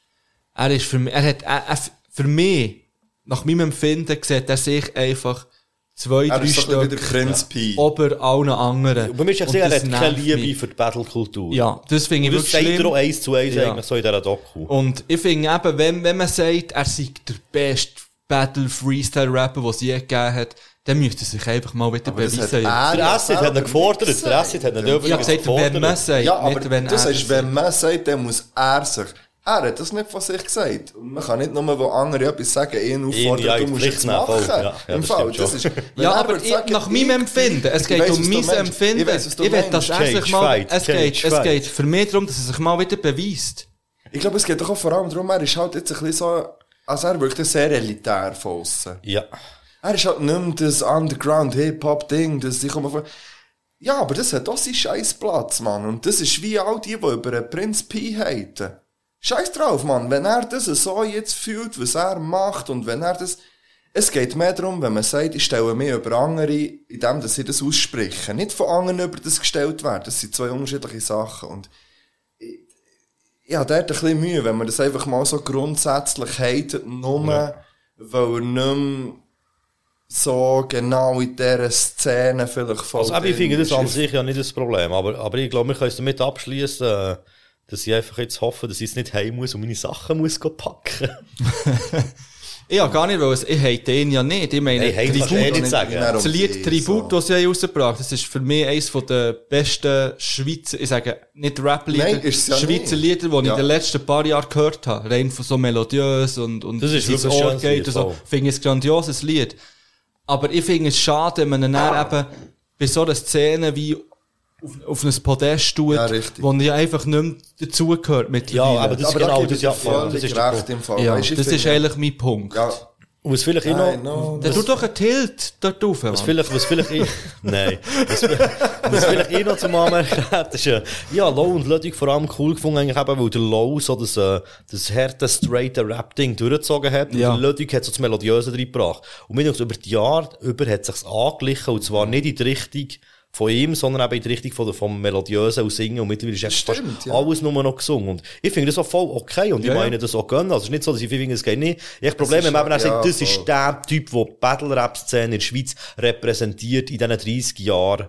Er ist für mich, er hat, er, er, für mich, nach meinem Empfinden, sieht er sich einfach zwei, Er drei Stück ober allen anderen. Und bei mir ist ja gesehen, er das hat keine Liebe mich. für die Battle-Kultur. Ja, das finde ich das wirklich sagt er auch schlimm. eins zu eins Ja. eigentlich so in dieser Doku. Und ich finde eben, wenn, wenn man sagt, er sei der beste Battle-Freestyle-Rapper, den es je gegeben hat, dann müsste er sich einfach mal wieder Aber das hat beweisen. er Der ja Acid hat ihn gefordert. Der Acid hat ihn gesagt. dürfen ich habe gesagt, wenn man sagt, Ja, aber nicht wenn du er sagst, sagt. wenn man sagt, dann muss er sich. Er hat das nicht von sich gesagt. Und man kann nicht nur, wo andere etwas sagen, ihn auffordern, ja, du musst nehmen, machen. voll. Ja, ja, Im das Fall, das ist, Ja, er aber ich, sagen, nach meinem Empfinden, es geht weiss, um mein. Empfinden. Ich weiss, was du Ich will, dass er sich Cage mal, fight, es Cage geht, es geht für mich darum, dass er sich mal wieder beweist. Ich glaube, es geht doch auch vor allem darum, er ist halt jetzt ein bisschen so, also er wirkt sehr elitär von aussen. Ja. Er ist halt nicht mehr das Underground-Hip-Hop-Ding, das ich komme von... Ja, aber das hat auch seinen scheiß Platz, Mann. Und das ist wie all die, die über einen Prinz Pi haten. Scheiß drauf, Mann. Wenn er das so jetzt fühlt, was er macht, und wenn er das... Es geht mehr darum, wenn man sagt, ich stelle mich über andere, indem dass sie das aussprechen. Nicht von anderen über das gestellt werden. Das sind zwei unterschiedliche Sachen. Und ich, ich habe dort ein bisschen Mühe, wenn man das einfach mal so grundsätzlich hatet, nur weil er nicht mehr so genau in dieser Szene vielleicht voll Also, ich finde das an sich ja nicht das Problem. Aber, aber ich glaube, wir können es damit abschließen, äh, dass ich einfach jetzt hoffe, dass ich jetzt nicht heim muss und meine Sachen muss packen. Ich habe gar nicht, weil ich hate ihn ja nicht. Ich meine, Hey, hey, kannst du eh Tribut, nicht sagen. das Lied Tribut, das sie haben rausgebracht das ist für mich eines von der besten Schweizer, ich sage nicht Rap-Lieder, es ja Schweizer nicht. Lieder, die ich Ja. in den letzten paar Jahren gehört habe. Rein von so melodiös und, und Das ist es Ohr geht und so. voll. Finde ich ein grandioses Lied. Aber ich finde es schade, wenn man dann eben bei so einer Szene wie auf, auf ein Podest tut, Ja, richtig. wo er ja einfach nicht mehr dazugehört mittlerweile. Ja, aber das ist Aber da genau, das ich ja, ja, das ist recht im Fall. ja, ich das ist eigentlich mein Punkt. Ja, Und was vielleicht eh I noch, know. Der tut doch einen Tilt dort rauf, was Mann. vielleicht, was vielleicht eh, nein, was, was vielleicht eh noch zum Anmerken hat, ist, äh, ja, Low und Ludwig vor allem cool gefunden, eigentlich eben, weil der Low so das, äh, das harte, straighte Rap-Ding durchgezogen hat, Ja. und der Ludwig hat so das Melodiöse reingebracht. Und mir über die Jahre über hat sich's angeglichen, und zwar nicht in die Richtung von ihm, sondern eben in die Richtung von vom Melodiösen Singen, und mittlerweile ist Stimmt, ja. alles nur noch gesungen. Und ich finde das auch voll okay, und Ja, ich ja. meine das auch gönnen. Also es ist nicht so, dass ich finde, es geht nicht. Ich habe Probleme, wenn man ja, sagt, das voll. ist der Typ, der die Battle-Rap-Szene in der Schweiz repräsentiert in diesen 30 Jahren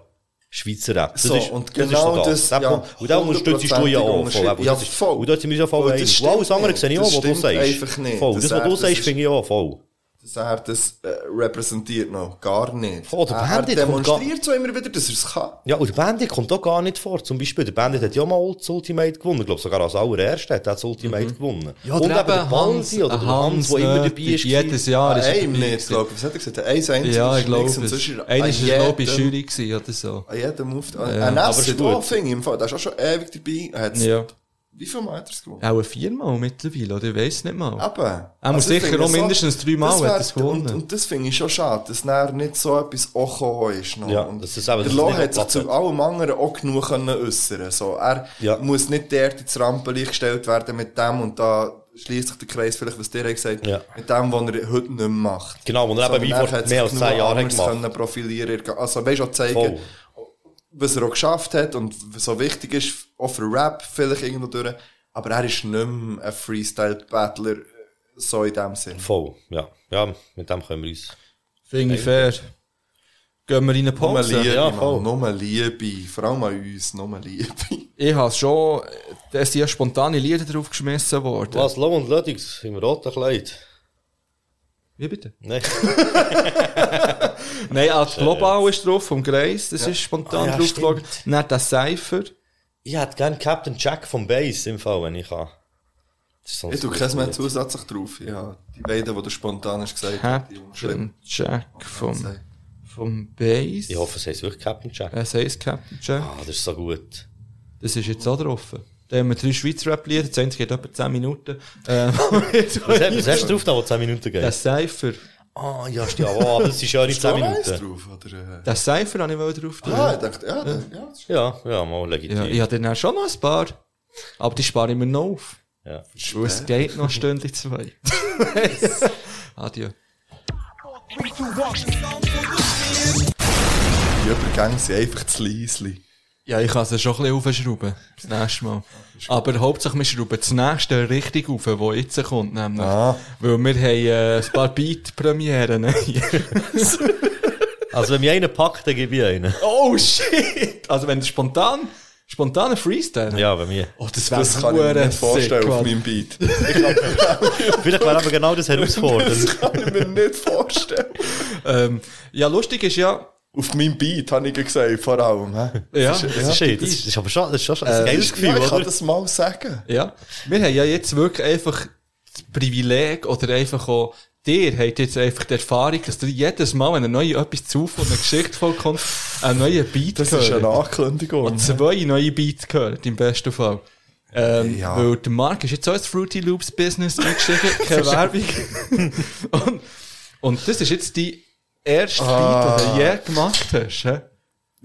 Schweizer Rap. Das So, ist, und das genau ist so das, Der ja, und da unterstützt du ja auch voll. das ist- voll. Und dort sind wir ja voll das einig. Und alles andere sehe ich auch, Das was du sagst. einfach nicht. Voll. Das Das, was du das sagst, finde ich auch voll. Dass er das äh, repräsentiert noch. Gar nicht. Oh, der er, er Bandit demonstriert so immer wieder, dass er es kann. Ja, und der Bandit kommt auch gar nicht vor. Zum Beispiel, der Bandit hat ja mal das Ultimate gewonnen. Ich glaube, sogar als allererster hat er das Ultimate gewonnen. Ja, und eben der Baldi oder der Hans, der immer dabei ist. Jedes Jahr ist er dabei nicht, glaube ich. Was hat er gesagt? Eins einziges Ja, ich ist glaube er Einer ist, glaube ich, Jury gewesen oder so. An jedem Move. An gut. auch, finde ich im Fall. Der ist auch schon ewig dabei. Er hat's- Ja. Wie viel Mal hat er es gewonnen? Auch viermal mittlerweile, oder? Ich weiß nicht mal. Eben. Er muss ich sicher auch mindestens dreimal das hat er's gewonnen. Und, und das finde ich schon schade, dass dann nicht so etwas auch gekommen ist. Noch. Ja, und das ist eben- das der ist Lo nicht hat sich zu allem anderen auch genug können äußern so Er Ja. muss nicht dort ins Rampenlicht gestellt werden mit dem und da schließt sich der Kreis vielleicht, was dir gesagt Ja. mit dem, was er heute nicht mehr macht. Genau, und er eben Sondern wie er vor hat mehr als sich 10 genug Jahren gemacht. können profilieren. Also weißt du, auch zeigen, Voll. Was er auch geschafft hat und was so wichtig ist, auch für Rap vielleicht irgendwo durch. Aber er ist nicht mehr ein Freestyle-Battler, äh, so in dem Sinn. Voll, ja. Ja, mit dem können wir uns. Finde ich fair. Gehen wir in eine Nur Pause? Liebe, Ja, voll. Nur Liebe. Vor allem an uns, nur Liebe. Ich habe schon, da sind ja spontane Lieder drauf geschmissen worden. Was, Low und Ludwig im roten Kleid? Wie bitte? Nein. Nein, als Global ist drauf, vom Greis, das ist spontan Ah, ja, draufgeflogen. Nicht der Cypher. Ich hätte gerne Captain Jack vom Bass im Fall, wenn ich kann. Ich tue keinen mehr zusätzlich drauf. Ja, die beiden, die du spontan hast gesagt die Captain Jack vom, vom Bass. Ich hoffe, es heißt wirklich Captain Jack. Es heisst Captain Jack. Ah, das ist so gut. Das ist jetzt auch drauf. Da haben wir drei Schweizer Rap-Lieder, das eine geht etwa 10 Minuten. Ähm, Was, hast- du drauf, da, wo 10 Minuten der geht? Cypher. Ah, ja, stimmt. Oh, das ist ja nicht 10 Ist da eins Minuten. drauf, oder? äh? Der Cypher habe ich wohl drauf. Ah, ich dachte, ja, ja. ja das ist Ja, ja, mal legitim. Ja, ich habe dann auch schon noch ein paar. Aber die spare ich mir noch auf. Ja. Weil es geht noch stündlich zwei. Adieu. Die Übergänge sind einfach zu leisli. Ja, ich kann es schon ein bisschen aufschrauben. Das nächste Mal. Aber hauptsächlich wir schrauben das nächste richtig auf, wo jetzt kommt, nämlich. Ah. Weil wir haben äh, ein paar Beat-Premieren. Also, wenn mich einer packt, dann gebe ich einen. oh shit! Also wenn du spontan, spontaner Freestyle. Ja, bei mir. Oh, das wäre Das kann ich mir nicht vorstellen sick, auf meinem Beat. Vielleicht wäre aber genau das herausfordernd. Das kann ich mir nicht vorstellen. ähm, Ja, lustig ist ja, Auf meinem Beat, habe ich gesagt, vor allem. hä? ja, Das ist, das ist aber schon, das ist schon ein geiles Gefühl, ja, ich kann oder? das mal sagen. Ja, wir haben ja jetzt wirklich einfach das Privileg oder einfach auch, dir habt jetzt einfach die Erfahrung, dass du jedes Mal, wenn ein neues etwas zu von einer Geschichte vollkommt, einen neuen Beat Das ist hört. eine Ankündigung. Und zwei neue Beats gehört, im besten Fall. Ähm, Ja. Weil der Mark ist jetzt auch ins Fruity Loops Business eingestiegen, keine Werbung. und, und das ist jetzt die erste Ah. Beat, die du je gemacht hast. hä?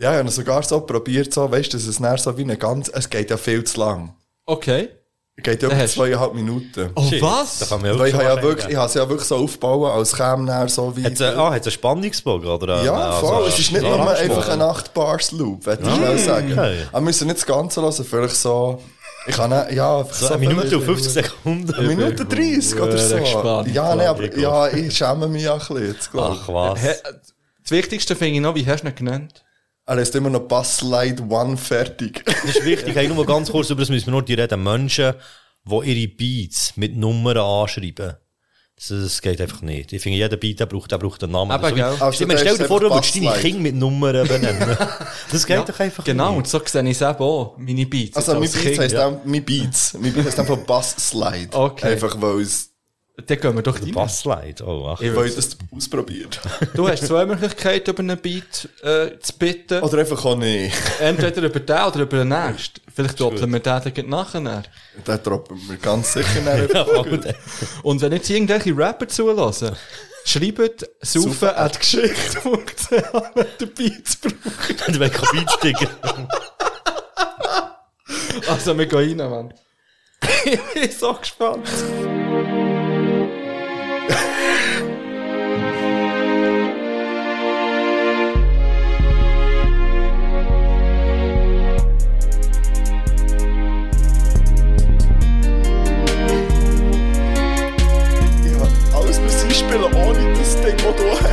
Ja, ich habe sogar so probiert, so, weißt du, dass es so wie eine ganz, es geht ja viel zu lang. Okay. Es geht ja du- zweieinhalb Minuten. Oh, Shit, was? Da kann man ja ich habe ja wirklich, ich habe es ja wirklich so aufgebaut, als käme so wie... Hat's Ah, hat es einen Spannungsbogen, oder? Ja, Also, voll. es ist nicht nur einfach ein 8-Bars-Loop, würde ich schnell sagen. okay. Aber wir müssen nicht das Ganze hören, vielleicht so... Ich kann ja... einfach So eine Minute und vielleicht- 50 Sekunden. Eine Minute 30 oder so. gespannt. Ja, nee, aber Ich ja, ich schäme mich ja ein bisschen jetzt. Ach was. Hä, Das Wichtigste finde ich noch, wie hast du ihn genannt? Er ist immer noch Bass Slide One fertig. Das ist wichtig. Hey, nur ganz kurz über das müssen wir nur die reden. Menschen, die ihre Beats mit Nummern anschreiben. Das, das geht einfach nicht. Ich finde, jeder Beat, der braucht, der braucht einen Namen. Eben, So wie- gell? Also Stimmt, der stell dir vor, du würdest deine. Kinder mit Nummern benennen. Das geht doch einfach Genau, nicht. und so sehe ich es eben auch, meine Beats. Also, mein als Beats Kind. heisst auch, mein Beats. Mein Beats heisst einfach Bass Slide. Okay. Einfach, weil es, Dann gehen wir doch rein. Bassslide, oh, ach. Ich ich das ausprobiert. Du hast zwei Möglichkeiten, über einen Beat äh, zu bitten. Oder einfach auch nicht. Entweder über den oder über den nächsten. Vielleicht doppeln wir den dann nachher. Den droppen wir ganz sicher der- Und wenn jetzt irgendwelche Rapper zulassen, schreibt saufen at geschichte.ch, wenn der Beats braucht. Der will kein Beat sticken. Also, wir gehen rein, Mann. ich bin so gespannt. Ja, alles Musik spielen ohne das Ding, das du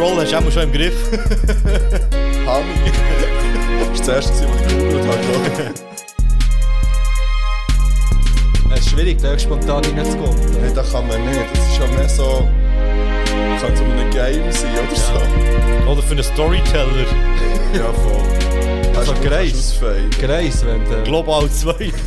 Roll, hast du auch schon im Griff. Hami. Das war das erste, was ich gegoogelt habe. Es ist schwierig, da spontan reinzukommen. Nein, das kann man nicht. Das ist ja mehr so... Kann so ein Game sein oder so. Oder für einen Storyteller. Ja, voll. Also ausfaden. Greis, wenn der... Global 2.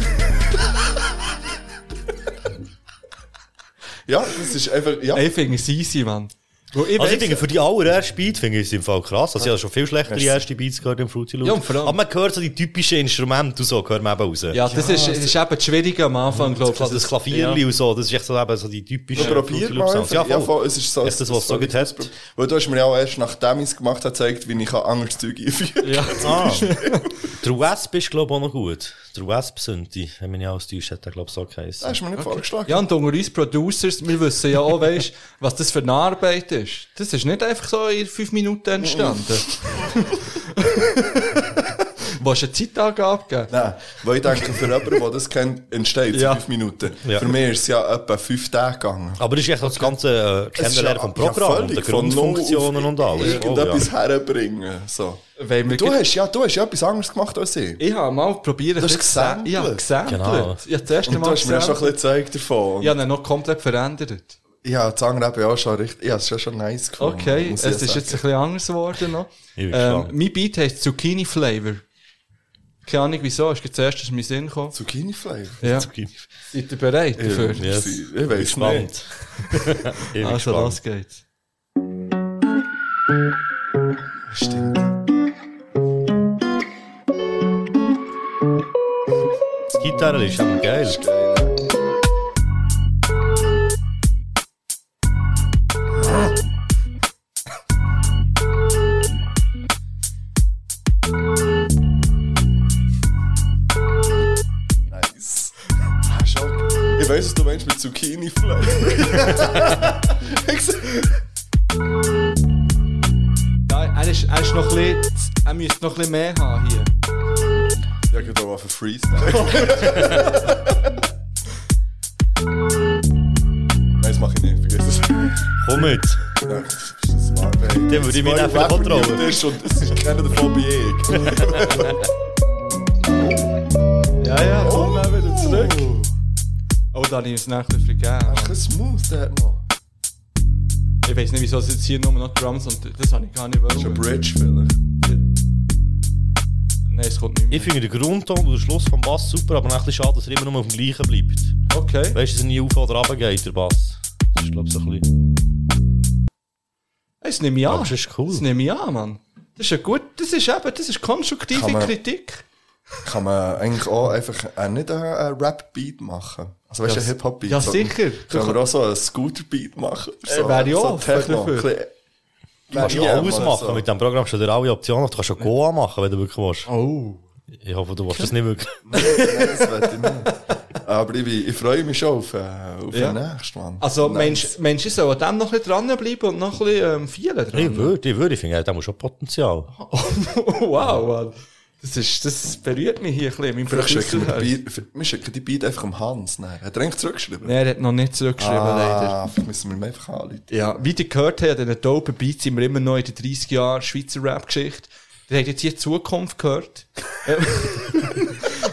Ja, das ist einfach... Ja. Ich finde es easy, Mann. Ich Also ich denke, für die allererste Beat finde ich es im Fall krass. Also ich habe schon viel schlechtere erste Beats gehört im Fruity Loop. Ja, und vor allem- Aber man hört so die typischen Instrumente und so, hört man eben raus. ja, das ist, das ist eben das Schwierige am Anfang, glaube ich. Das, das Klavierli und so, das ist echt so, eben so die typischen Probier Fruity Loop einfach. Sounds. Ja, voll. es ist so... Ist das, was so gut hat? Weil du hast mir ja auch erst nachdem ich es gemacht habe, gezeigt, wie ich anderes Zeug einführen Ja. Ah. Der Wasp ist, glaube ich, auch noch gut. Der Wasp Synthi, wenn man ja austäuscht, hat er, glaube ich, so geheißen. Das hast du mir nicht vorgeschlagen. Ja, und unter uns Producers, wir wissen ja auch, weißt, was das für eine Arbeit ist. Das ist nicht einfach so in fünf Minuten entstanden. Willst du eine Zeitangabe geben? Nein, weil ich denke, für jemanden, der das kennt, entsteht es Ja. in fünf Minuten. Ja. Für mich ist es ja etwa fünf Tage gegangen. Aber das ist echt das ganze äh, Kennenlernen ja- vom ja, Programm und völlig der Grundfunktionen und alles. Oh, Irgendetwas ja. herbringen. So. Du hast, ja, du hast ja etwas anderes gemacht als ich. ich habe mal probiert, Du hast ein bisschen gesampelt. Ja, gesampelt. Genau. Ich habe das erste Und du Mal hast mir ja schon ein bisschen gesampelt. gezeigt davon. Ich habe ihn noch komplett verändert. Ja, das andere eben auch schon richtig. Ja, es ist ja schon nice gefunden. Okay, es ist ja jetzt ein sagen. bisschen anders geworden noch. Ich bin Ähm, gespannt. mein Beat heisst Zucchini Flavor. Keine Ahnung wieso, ist jetzt zuerst in meinen Sinn gekommen. Zucchini Flavor. Ja. Zucchini. Seid ihr bereit dafür? Yes. Ich weiß Gespannt. nicht. Also, gespannt. los geht's. Stimmt. Die Gitarre ist aber geil. Geil. Nice. Ah. Ich weiß, was du meinst mit Zucchini. Ich seh- Ja, er ist, er ist noch ein bisschen, er müsste noch ein bisschen mehr haben hier. Ja, geht auch auf einen Freestyle. Eine Arbeit. Den würde ich Zwei einfach es Und das ist keiner davon bin ich. Ja, ja, komm mal wieder zurück. Oh, da habe ich es nachher vergeben. Ach, ein Smooth, der hat noch. Ich weiß nicht, wieso es jetzt hier nur noch Drums und das habe ich gar nicht Das ist ein wollen. Bridge vielleicht. Nein, es kommt nicht mehr. Ich finde den Grundton und den Schluss vom Bass super, aber ein bisschen schade, dass er immer nur auf dem gleichen bleibt. Okay. Weißt du, dass er nie auf oder runter geht, der Bass. Das ist, glaube ich, so ein bisschen. Das nehme ich an. Das ist cool. Das nehme ich an, Mann. Das ist ja gut, das ist eben, das ist konstruktive Kann man- Kritik. Kann man eigentlich auch einfach äh, nicht einen, einen Rap-Beat machen? Also weißt du, Ja, ein Hip-Hop-Beat? ja, sicher. Können wir auch so einen Scooter-Beat machen? oder Äh, So, wäre ich so auch Techno. dafür. Du kannst Ja, alles mal machen. so. Mit dem Programm hast du dir alle Optionen. Du kannst schon Goa machen, wenn du wirklich willst. Oh. Ich hoffe, du willst das nicht wirklich. Nein, das will ich nicht. Aber ich, bin, ich freue mich schon auf, äh, auf Ja. den nächsten, Mann. Also, Nice. Mensch, Mensch, ich soll an dem noch ein bisschen dranbleiben und noch ein bisschen ähm, vielen dran. Ich würde, ich würde, ich finde, der muss schon Potenzial. wow, Mann. Das, ist, das berührt mich hier ein bisschen. Mein Vielleicht schicken wir, die Beat- für- wir schicken die Beat einfach am Hans. Nein. Hat er eigentlich zurückgeschrieben? Nein, er hat noch nicht zurückgeschrieben, leider. ah, vielleicht müssen wir ihm einfach anrufen. Ja, wie ihr gehört habt, an diesen dopen Beats sind wir immer noch in der 30 Jahre Schweizer Rap-Geschichte. Ihr habt jetzt hier Zukunft gehört.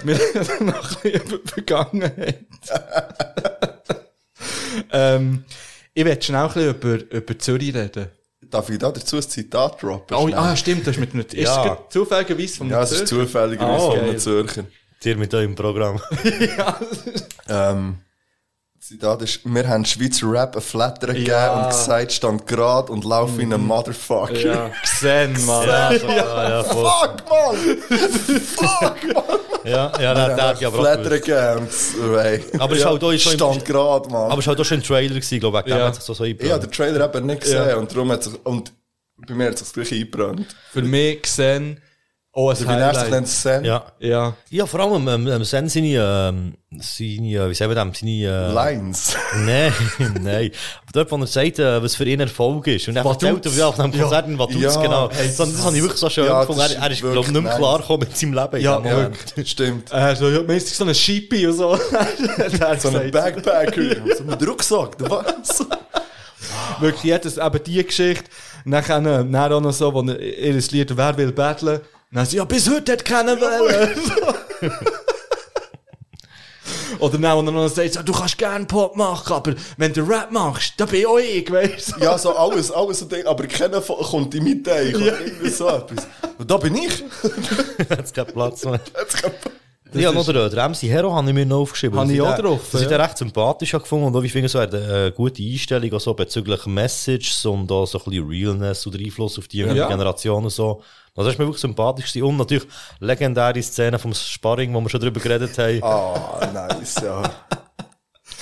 Wir reden noch ein bisschen über die Vergangenheit. ähm, ich werde schnell ein bisschen über, über Zürich reden. Darf ich da dazu ein Zitat droppen? Oh, ah, stimmt, das ist mit einem, ist Ja. es zufälligerweise von ja, es ist zufälligerweise Ah, von einem Zürcher. Dir mit eurem Programm. Ähm, Zitat ist, wir haben Schweizer Rap ein gegeben Ja. und gesagt, stand gerade und lauf wie ein Motherfucker. Ja, gesehen, Mann. ja, ja, ja. Fuck, man! Fuck, man! ja, ja, der, der hat ja gewusst. gegeben. und- Ey. Aber es ist halt auch schon Stand gerade, man. Aber es war halt auch schon ein Trailer gewesen, glaube ich, Ja. hat sich so, so habe den Trailer eben nicht gesehen Ja. und darum hat sich, und bei mir hat sich das gleich eingebrannt. Für mich gesehen, auch ein Der Binärste Highlight. nennt es Sen. Ja. Ja. Ja, vor allem, ähm, ähm, Sen seine, ähm, seine, wie sagen wir dem, seine, äh, Lines. Nein, nein. Aber dort, wo er sagt, äh, was für ihn Erfolg ist. Und er Vaduz. erzählt er, ja, auf einem Konzert in Vaduz, Ja. genau. Hey, so, das habe ich wirklich so schön Ja, gefunden. das Er, er ist ist, glaube ich, nicht wirklich mehr nice. klar gekommen mit seinem Leben. in Ja, dem Moment. Wirklich. Stimmt. Äh, so, ja, meistens so ein Schippi und so. Der So ein gesagt. Backpacker. so mit Rucksack. Du was? Wirklich jedes, eben die Geschichte. Nachher, äh, dann auch noch so, wo er ihr Lied «Wer will battlen?» Dann sie, ja, bis heute hat keiner wollen. Oder dann, wo er noch sagt, so, du kannst gerne Pop machen, aber wenn du Rap machst, dann bin auch ich, weißt du? Ja, so alles, alles so Ding, aber keiner kommt in mein Teil. Ja. Irgendwie so etwas. Und da bin ich. Hat's keinen Platz mehr. Jetzt kann- Ja, noch der, der MC Hero habe ich mir noch aufgeschrieben. Habe ich ich auch drauf, Das ich ja. den recht sympathisch gefunden und auch, ich finde, so hat eine gute Einstellung auch so bezüglich Messages und auch so ein bisschen Realness oder Einfluss auf die jüngere Ja. Generation und so. Also das ist mir wirklich sympathisch und natürlich legendäre Szene vom Sparring, wo wir schon drüber geredet haben. Ah, nice, ja.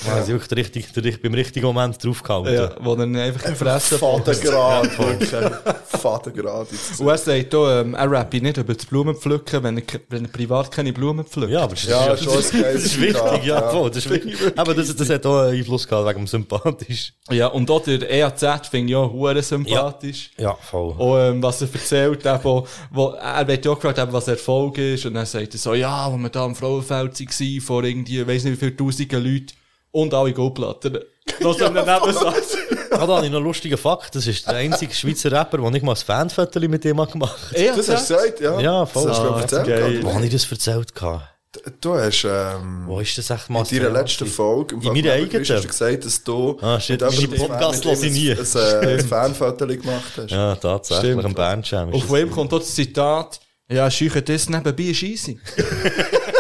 Haben sie wirklich den richtig, richtig- beim richtigen Moment draufgehalten. Ja, wo er einfach in die Fresse Vatergrad. wirklich. Vatergrad. Und er sagt auch, ähm, er rappt nicht über das Blumenpflücken, wenn er, wenn er privat keine Blumen pflückt. Ja, aber das ist, Ja, das schon ist, geiles das ist wichtig, ja. ja. voll, das ist wichtig. Aber das, das hat auch einen Einfluss gehabt wegen dem sympathisch. Ja, und auch der EAZ finde ich auch hure sympathisch. Ja, voll. Und, ähm, was er erzählt, eben, wo, wo, er wird ja auch gefragt, eben, was Erfolg ist. Und dann sagt er so, ja, wo wir da am Frauenfeld waren, vor irgendwie, weiss nicht wie viele tausenden Leuten, und alle Goldplatten. Er sagt. Ja, da habe ich noch einen lustigen Fakt. Das ist der einzige Schweizer Rapper, der nicht mal ein Fanfoto mit dem hat gemacht EAZ? Das hast du gesagt, ja. Ja, voll. Das hast du erzählt. Wo habe ich das erzählt? Du hast, ähm, Wo ist das echt mal? in deiner letzten Folge, im In meiner eigenen? hast du gesagt, dass du Ah, shit, mit meine Podcast ein, ein, ein Fanfoto gemacht hast. Ja, tatsächlich. Stimmt. Ein Bandjam. ist Auf wem kommt dort das Zitat, ja, schüche das nebenbei ist easy.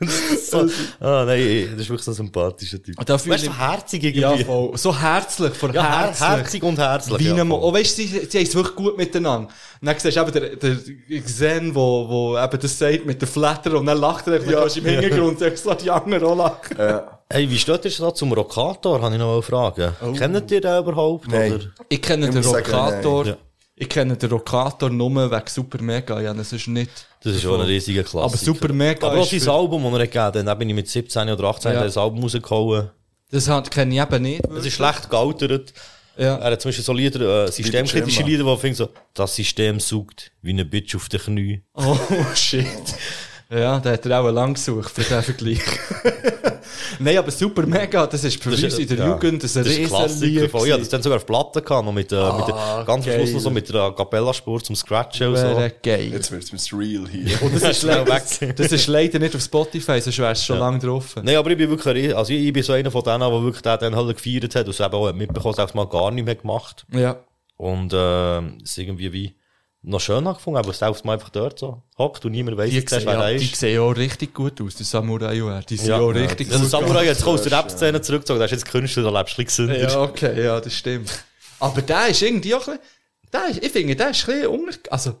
So, ah, nein, das ist wirklich so ein sympathischer Typ. Und da fühle Weißt du, so herzig Ja, irgendwie. voll. So herzlich, von Ja, her herzlich. herzig und herzlich. Wie ja, einem, voll. oh, weißt du, sie, sie haben es wirklich gut miteinander. Und dann siehst du eben der, der Xen, wo, wo eben das sagt mit der Flatter und dann lacht er, ja. Ja. im Hintergrund, ja. so die anderen auch lachen. Ja. Hey, wie steht ihr da zum Rockator? Habe ich noch eine Frage. Kennt ihr den überhaupt? Nein. Oder? Ich kenne Ich den muss sagen. Ja. Ich kenne den Rockator nur wegen Super Mega, ja, das ist nicht. Das ist schon ein riesiger Klassiker. Aber Super Mega Aber auch ist sein Album, das er gegeben hat, dann bin ich mit 17 oder 18 Ja. das Album rausgehauen. Das hat, kenne ich eben nicht. Es ist schlecht gealtert. Ja. Er hat zum Beispiel so Lieder, äh, systemkritische. Lieder, wo er findet so, das System sucht wie eine Bitch auf den Knie. Oh, shit. Ja, da hat er auch lang gesucht für den Vergleich. Nein, aber Super Mega, das ist für Das uns ist- in der ja. Jugend das ein ist. Riesenlied. voll. Ja, das dann sogar auf Platten gehabt, mit, äh, mit der, ganz am Schluss noch so geil. mit der Capella-Spur zum Scratchen und so. Geil. Jetzt wird's mit real hier. Und das ist, leider, weg. das ist leider nicht auf Spotify, sonst wär's schon lange drauf. Nein, aber ich bin wirklich, also ich, ich bin so einer von denen, der wirklich den dann halt gefeiert hat und es eben auch mitbekommen, dass er es mal gar nicht mehr gemacht. Ja. Und, äh, es irgendwie wie noch schön angefangen, aber selbst mal einfach dort so hockt und niemand Die, jetzt, wer ja, er die ist. sehen auch richtig gut aus, die Samurai UR. Die sehen Ja. auch richtig Ja, der gut Samurai hat sich aus der Ja, Rap-Szene zurückgezogen, der ist jetzt Künstler, der lebst du gesünder. Ja, okay, ja, das stimmt. Aber der ist irgendwie auch ein bisschen, der ist, ich finde, der ist ein bisschen unter, also,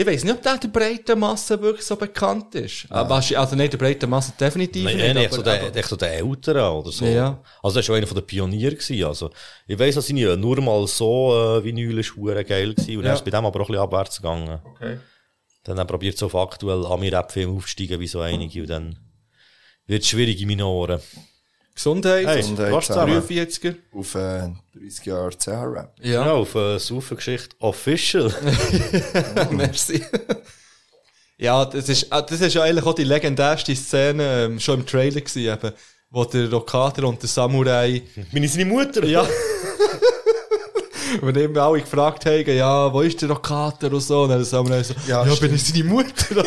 ich weiß nicht, ob der der breiten Masse wirklich so bekannt ist. Aber, also nicht der breiten Masse definitiv Nein, nicht. nein, echt so der, echt so der Älteren oder so. Ja. Also, er war schon einer von den Pionieren gewesen. Also, ich weiss, dass seine nur mal so, äh, Vinyl ist geil gewesen. Und Ja. er ist bei dem aber auch ein bisschen abwärts gegangen. Okay. Dann er probiert so auf aktuell Ami-Rap-Film aufzusteigen, wie so einige. Und dann Wird schwierig in meinen Ohren. Gesundheit. Hey, Gesundheit was zusammen. 43er. Auf äh, 30 Jahre CH-Rap. Ja, Ja, auf äh, Saufengeschichte Official. merci. ja, das ist, ah, das ist ja eigentlich auch die legendärste Szene ähm, schon im Trailer gewesen, eben, wo der Rokada und der Samurai Bin ich seine Mutter? Ja. Und immer alle gefragt haben, ja, wo ist der Rokater und so. Und dann haben wir so, ja, Ja, bin ich seine Mutter?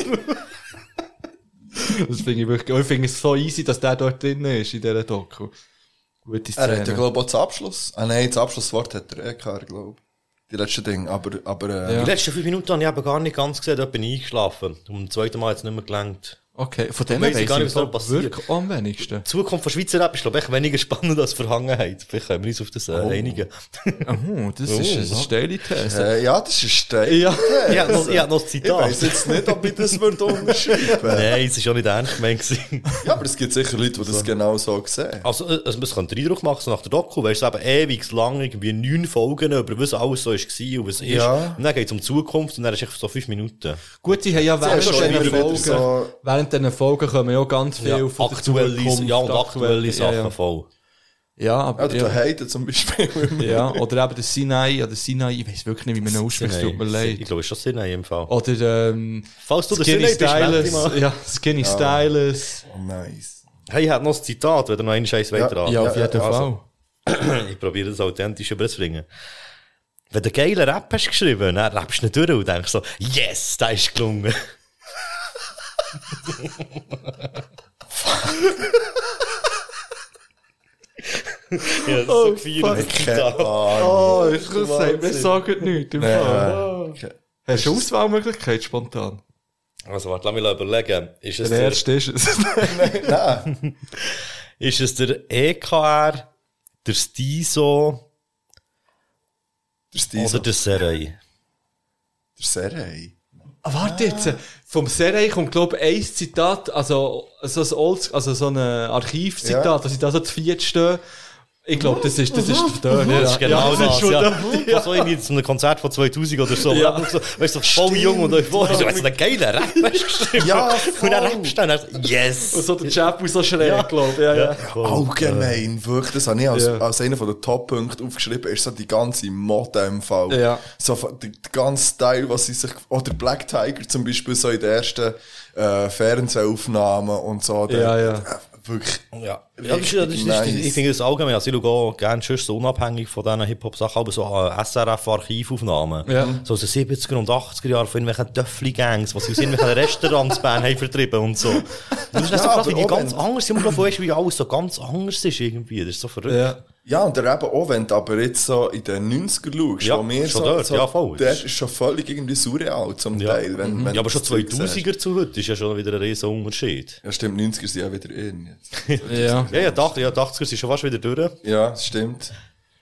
Das finde ich wirklich, ich finde es so easy, dass der dort drin ist, in dieser Doku. Gute Er hat ja, Szene. glaube ich, auch das Abschluss. Ah, nein, das Abschlusswort hat er eh gehabt, glaube ich. Die letzten Dinge. Aber, aber, äh, Ja. Die letzten fünf Minuten habe ich eben gar nicht ganz gesehen, da bin ich eingeschlafen. Und beim zweiten Mal hat es nicht mehr gelangt. Okay, von dem Weiss ich gar nicht, ich was da so passiert. wirklich am wenigsten. Die Zukunft von Schweizer Rap ist, glaube ich, echt weniger spannend als Vergangenheit. Vielleicht können wir uns auf das äh, einigen. Oh, das ist eine steile These. äh, ja, das ist ein Stein. Ja. Ich habe noch, ich habe noch das Ich Zitat. weiss jetzt nicht, ob ich das würde unterschreiben Nein, es ist auch nicht ernst gemeint. Ja, aber es gibt sicher Leute, die das genau so sehen. Also, äh, also, es könnte den Eindruck machen, so nach der Doku, weißt du, eben ewig lang, irgendwie neun Folgen über was alles so ist gewesen und was ist. Ja. Und dann geht es um die Zukunft und dann ist es so fünf Minuten. Gut, sie haben ja während schon wieder wieder Folgen, so- diesen Folgen kommen ja ganz viel Ja, von der aktuelle, Zukunft, ja, und aktuelle Sachen ja, ja. voll. Ja, aber, Ja, der ja. Hayden zum Beispiel. Ja, oder eben der Sinai, oder Sinai, ich weiß wirklich nicht, wie man ihn ausspricht, tut mir Ich leid. glaube, es ist schon Sinn im Fall. Oder, ähm, Falls du der Skinny melde dich Stylus, ja, Skinny Stylus. Oh, nice. Hey, ich habe noch ein Zitat, wenn du noch einen Scheiß Ja. weiter Ja, auf ja, jeden also. Fall. Ich probiere das authentisch überzubringen. Wenn du einen geilen Rap hast geschrieben, dann rappst du nicht durch und denkst so, yes, da ist gelungen. Ja, das ist so gefeiert, das Zitat. Oh, ich kann sagen, wir sagen nichts im Fall. Okay. Hast du Auswahlmöglichkeit spontan? Also, warte, lass mich überlegen. Ist es, Der der, erste ist es. Nein. ist es der EKR, der Stiso Der Stil oder der Serei? Der Serei. Ah, warte jetzt, vom Serie kommt, glaube ich, ein Zitat, also, so ein Old, also so ein Archivzitat, Ja. dass ich da so zu viert stehe. Ich glaube, das ist, das ist der Das ist genau ja, das, ist schon ja. Von so irgendwie zu einem Konzert von 2000 oder so. Ja. Ja. So, weißt du, so voll jung und euphorisch. So, jetzt einen geilen Rap hast du geschrieben. Ja, Und dann voll. rappst du dann, und dann so, yes. Und so der Chapel so schräg, Ja. glaube ich. Ja, ja. Allgemein, wirklich, das habe ich als, Ja. als einer der Top-Punkte aufgeschrieben, ist so die ganze Mode im Fall. Ja. So, der, ganze Teil, was sie sich, oder Black Tiger zum Beispiel, so in den ersten, äh, Fernsehaufnahmen und so. der- Ja, ja. Wirklich. Ja, ja das ist, das ist, nice. ich finde das allgemein, also ich schaue auch gerne schon so unabhängig von diesen Hip-Hop-Sachen, aber so äh, SRF-Archivaufnahmen. Ja. So aus den 70er und 80er Jahren von irgendwelchen Töffli-Gangs, was sie aus irgendwelchen Restaurants Bern haben vertrieben und so. Und das ist dann so Ja, krass, wie die ganz anders sind. Wie alles so ganz anders ist irgendwie. Das ist so verrückt. ja. Ja, und der eben auch, wenn du aber jetzt so in den 90er schaust, Ja, wo wir schon so, dort, so, ja, voll. der ist schon völlig irgendwie surreal zum Ja. Teil. Wenn, wenn Ja, aber schon das Zeug siehst. 2000er zu heute ist ja schon wieder ein riesen Unterschied. Ja, stimmt, 90er sind ja wieder in jetzt. ja. Ja, ja, die 80er, ja, die 80er sind schon fast wieder durch. Ja, das stimmt.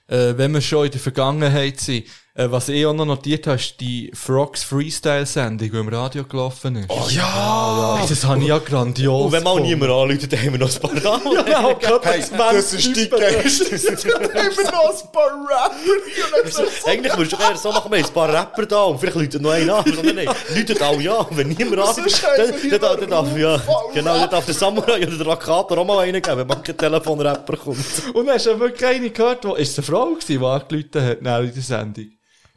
Äh, wenn wir schon in der Vergangenheit sind, äh, was ich auch noch notiert habe, ist die Frogs Freestyle-Sendung, die im Radio gelaufen ist. Oh Ja! Hey, das habe ich ja grandios Und wenn mal gefunden. niemand dann haben wir noch ein paar da. Ja, Hey, das ist die geilste. Dann haben wir noch ein paar Rapper. Eigentlich würdest du eher so machen, wir haben ein paar Rapper da und vielleicht läutet noch einer an. Sondern nein, läutet alle an. Wenn niemand ist dann, dann, darf- dann darf, ja, genau, dann darf der Samurai oder der Rakator auch mal einen geben, wenn mal kein Telefonrapper kommt. Und hast du wirklich eine gehört, wo, ist es eine Frau gewesen, die angerufen hat, in der Sendung?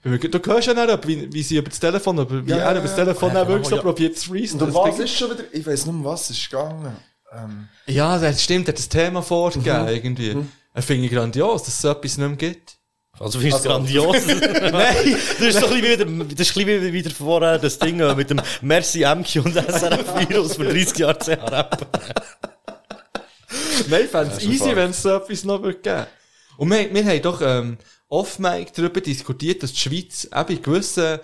Du hörst ja nicht, wie, wie sie über das Telefon, aber wie Ja, er über das. Telefon Ja, wirklich so probiert zu freezen. Und um was ist schon wieder? Ich weiß nicht, um was es ist gegangen. Ähm, Ja, das stimmt, er hat das Thema vorgegeben, irgendwie. Er finde ich grandios, dass es so etwas nicht mehr gibt. Also findest du es grandios? Nein, das ist so ein bisschen wieder, das ist ein bisschen wie wieder vorher das Ding äh, mit dem Merci MQ und SRF Virus für 30 Jahre CRF. Nein, ich fände es easy, wenn es so etwas noch würde geben. Und wir, wir haben doch ähm, off-mic darüber diskutiert, dass die Schweiz eben in gewissen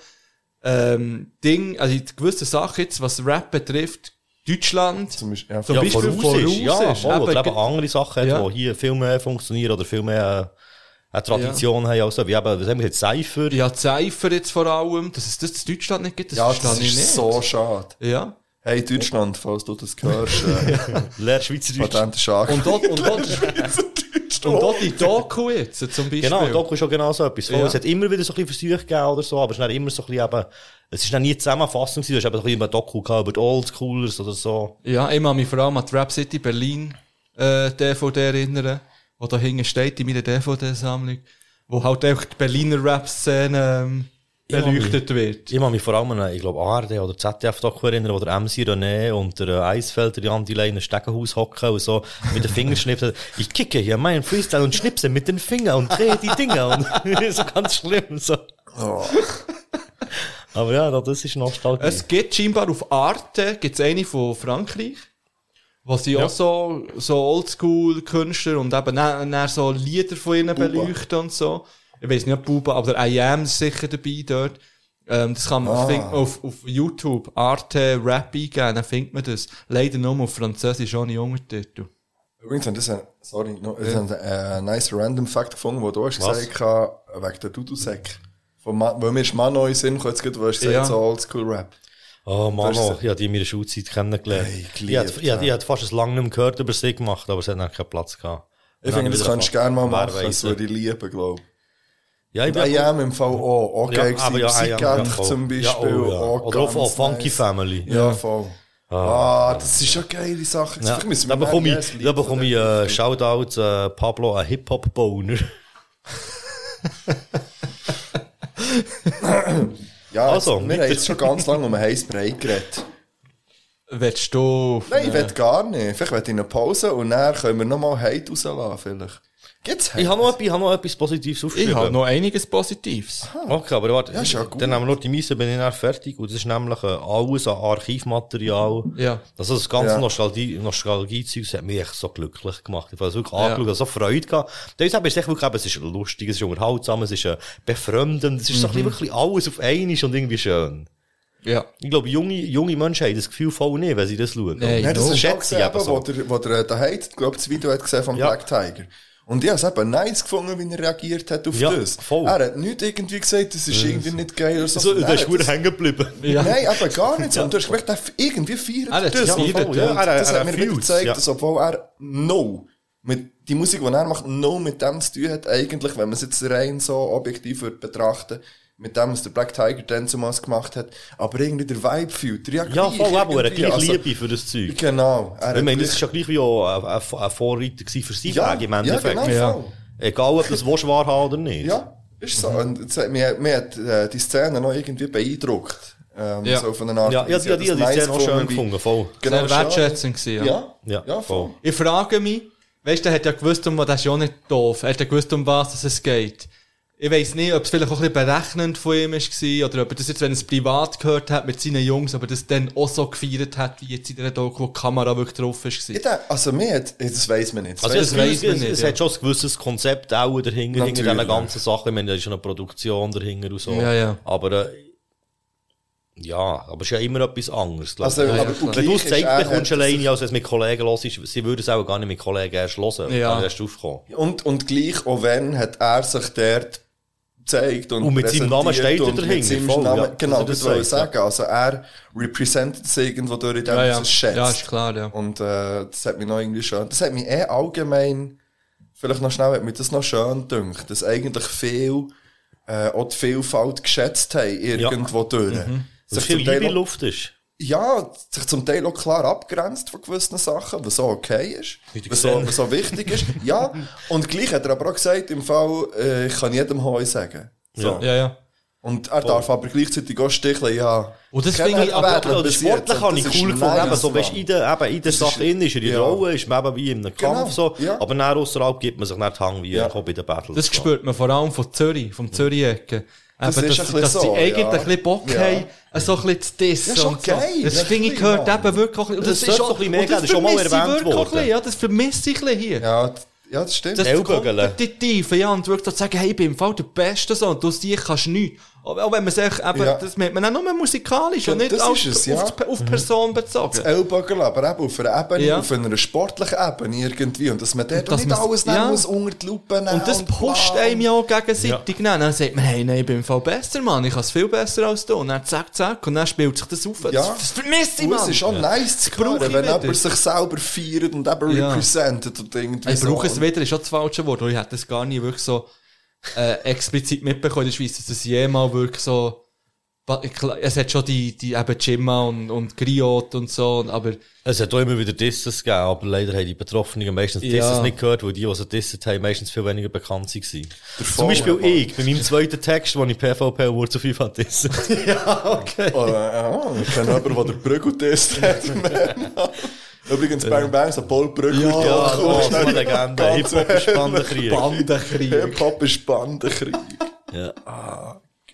ähm, Dingen, also in gewissen Sachen jetzt, was Rap betrifft, Deutschland zum Beispiel, ja, zum Ja, Beispiel voraus, voraus ist, ja, ist. voll, oder Eben, eben andere Sachen Ja. hat, die hier viel mehr funktionieren oder viel mehr äh, eine Tradition haben, also wie eben, was haben wir jetzt, Cypher? Ja, Cypher jetzt vor allem, dass es das in Deutschland nicht gibt, das ja das ich ist nicht. so schade. Ja. Hey, Deutschland, falls du das hörst, äh, Lehr Schweizerdeutsch. Patente Schag. Und dort, und dort, Und auch die Doku jetzt, zum Beispiel. Genau, Doku ist schon genau so etwas. Ja. Es hat immer wieder so ein bisschen Versuche gegeben oder so, aber es ist immer so ein bisschen eben, es ist dann nie Zusammenfassung gewesen, du hast eben so ein bisschen ein Doku gehabt über die Oldschoolers oder so. Ja, ich kann mich vor allem an die Rap City Berlin äh, DVD erinnern, wo da hinten steht in meiner DVD-Sammlung, wo halt einfach die Berliner Rap-Szene ähm, Ja, beleuchtet wird. Ich kann mich vor allem an, ich glaube, ARD oder ZDF-Doku erinnern, wo der MC René und der äh, Eisfelder Jan Delay in einem Stegenhaus hocken und so mit den Fingern schnipsen. Ich kicke hier meinen Freestyle und schnipse mit den Fingern und drehe die Dinger und so ganz schlimm, so. Oh. Aber ja, das ist Nostalgie. Es gibt scheinbar auf Arte, gibt's eine von Frankreich, wo sie auch so, so Oldschool-Künstler und eben dann, dann so Lieder von ihnen beleuchten und so. Ich weiß nicht, ob Buba, aber der I Am ist sicher dabei dort. Ähm, das kann man Ah. man auf, auf YouTube Arte Rap eingeben, dann findet man das. Leider nur auf Französisch ohne Untertitel. Übrigens, das ein, sorry, noch, das haben ein nice random Fact gefunden, wo du hast Was? gesagt hast, wegen der Ma weil mir ist Mano in Sinn gekommen, jetzt wo hast du gesagt, Ja. so Oldschool Rap. Oh, Mano, ich habe die in meiner Schulzeit kennengelernt. Hey, ich geliebt, ich, ich hatte fast ein lange nicht mehr gehört über sie gemacht, aber es hat dann keinen Platz gehabt. Ich finde, das kannst du gerne mal machen, das würde ich lieben, glaube ich. Ja, ich bin I am im Fall auch, auch Ja, aber ja, am, ja, zum Beispiel, Ja, oh, ja. auch Oder auch von Funky nice. Family. Ja, voll. Ah, das ist schon geile Sache. Ja, da wir bekomme ich, da bekomme ich äh, Shoutout äh, Pablo, ein Hip-Hop-Boner. Ja, Also, also, wir haben jetzt schon ganz lange um einen heißen Brei geredet. Willst du? Nein, ich will gar nicht. Vielleicht will ich eine Pause und dann können wir nochmal Hate rauslassen, vielleicht. Gibt's Hate? Ich habe noch, etwas- ich habe noch etwas Positives Ich aufgeschrieben. habe noch einiges Positives. Okay, aber warte, Ja, ist ja gut. dann haben wir noch die Miese, bin ich dann fertig. Und das ist nämlich äh, alles an Archivmaterial. Ja. Also das ganze Ja. Nostalgie, Nostalgie-Zeug, das hat mich echt so glücklich gemacht. Ich habe es wirklich Ja. angeschaut, ich habe so Freude gehabt. Da ist es echt wirklich, eben, es ist lustig, es ist unterhaltsam, es ist äh, befremdend, es ist so ein bisschen wirklich alles auf einmal und irgendwie schön. Ja. Ich glaube, junge, junge Menschen haben das Gefühl voll nicht, wenn sie das schauen. Nein, Nein, das no. ist schon schätze gesehen, ich eben, eben wo so. der, wo der, der Hate, glaub, das Video hat gesehen vom Ja. Black Tiger. Und ich habe es eben nice gefunden, wie er reagiert hat auf Ja, das. voll. Er hat nicht irgendwie gesagt, das ist irgendwie nicht geil oder so. So, Er da ist hat gut das- hängen geblieben. Ja. Nein, aber gar nicht so. Und du hast gemerkt, er irgendwie feiert Er hat das. gefeiert, Und ja. das Er- er- hat er mir wieder gezeigt, ja. dass obwohl er no mit die Musik, die er macht, no mit dem zu tun hat, eigentlich, wenn man es jetzt rein so objektiv würde betrachten, mit dem, was der Black Tiger dann zumal gemacht hat, aber irgendwie der Vibe fühlt. er Ja, gleich voll, eben, er hat gleich Also, Liebe für das Zeug. Genau. Er Ich meine, das ist ja gleich wie auch ein, ein, Vorreiter gewesen für seinen ja, Weg im ja, Endeffekt. genau, Ja. Egal, ob das willst, wahr haben oder nicht. Ja, ist so. Und es hat, mir, mir hat äh, die Szene noch irgendwie beeindruckt. Ähm, Ja. So von einer Art Ja, ja, ja, die, Ich die, hab die das Szene auch schön gefunden, voll. Genau, Sehr wertschätzend gewesen, ja. Ja, Ja, ja, voll. voll. Ich frage mich, weißt du, der hat ja gewusst, um was, das ist ja auch nicht doof. Er hat ja gewusst, um was es geht. Ich weiss nicht, ob es vielleicht auch ein bisschen berechnend von ihm war, oder ob er das jetzt, wenn er es privat gehört hat mit seinen Jungs, aber das dann auch so gefeiert hat, wie jetzt in der Doku, wo die Kamera wirklich drauf war. Ich denke, also mir hat, das weiss man nicht. Also, Das es, weiss es, man nicht, es ja. hat schon ein gewisses Konzept auch dahinter, hinter diesen Natürlich. ganzen Sachen. Ich meine, da ist schon eine Produktion dahinter und so. Ja, ja. Aber, äh, ja, aber es ist ja immer etwas anderes, Also, und Wenn du es er- bekommst hat- alleine, als wenn es mit Kollegen los ist, sie würden es auch gar nicht mit Kollegen erst hören, Ja. ja. erst aufkommen. Und, und gleich, auch wenn, hat er sich dort gezeigt und, Und mit seinem Namen steht er und mit dahinter, seinem voll, Namen, ja. Genau, Das das wollte ich sagen. Also er representet es irgendwo durch in dem, Ja, ja. was er schätzt. Ja, ist klar, ja. Und äh, das hat mich noch irgendwie schön, das hat mich eh allgemein, vielleicht noch schnell, hat mich das noch schön gedacht, dass eigentlich viel, äh, auch die Vielfalt geschätzt haben, irgendwo durch. Dass Sich viel Liebe Luft ist. Ja, sich zum Teil auch klar abgrenzt von gewissen Sachen, was auch okay ist, was so, was so wichtig ist. Ja, und gleich hat er aber auch gesagt, im Fall, äh, ich kann jedem Heu sagen. So. Ja, ja. Und er darf aber gleichzeitig auch sticheln, ja. Und das finde ich aber- Ja, Sportliche und habe ich ist cool gefunden. nice, eben, so, weißt, in der, eben, in der Sache innen ist er in der ja. Rolle, ist man eben wie in einem Genau, Kampf, so. ja. Aber dann außerhalb gibt man sich nicht Hang, wie Ja. bei den Battles. Das so. spürt man vor allem von Zürich, vom Zürich-Ecke. Das Eben, ist dass, dass sie so, eigentlich ja. ein bisschen Bock Ja. haben, so ein bisschen zu dissen. Ja, schon und so. Das finde ich gehört eben wirklich auch bisschen. Das sollte so ein bisschen mehr das ist schon mal erwähnt worden. Ja, das vermisse ich ein bisschen hier. Ja, ja, das stimmt. Das. Kompetitive, ja, und wirklich zu sagen, hey, ich bin im Fall der Beste, so, und du aus dir kannst nichts. Auch auch wenn man sich eben, Ja. das merkt man auch nur musikalisch und nicht Das auf, es, ja. auf, die- auf die Person bezogen. Ellbogen, aber eben auf einer Ebene, Ja. auf einer sportlichen Ebene irgendwie. Und dass man dort dass nicht alles nehmen ja. muss unter die Lupe nehmen. Und das pusht bla. einem ja auch gegenseitig. Ja. Dann sagt man, hey, nein, ich bin im Fall besser, Mann. Ich kann es viel besser als du. Und dann zack, zack. Und dann spielt sich das auf. Ja. Das, das vermisse ich, Und es Mann. ist auch nice zu hören, wenn jemand sich selber feiert und eben Ja. representet und irgendwie Ich brauche so. es wieder, ist schon das falsche Wort. Ich hätte das gar nie wirklich so äh, explizit mitbekommen in der Schweiz, dass es jemals wirklich so. Es hat schon die, die eben Jimma und, und Griot und so, aber Es hat auch immer wieder Disses gegeben, aber leider haben die Betroffenen meistens Ja. Disses nicht gehört, weil die, die sie disset haben, meistens viel weniger bekannt waren. Zum Beispiel Fall- ich, bei meinem zweiten Text, wo ich PvP Award zu FIFA disset. Oh, ja, ich kenne jemanden, der den Prügeltest hat. Übrigens, Bang Bang, so Paul Prügel. Ja, das ist eine Legende. Hip-Hop ist Bandenkrieg. Bandenkrieg. Hip-Hop ist Bandenkrieg. Ja,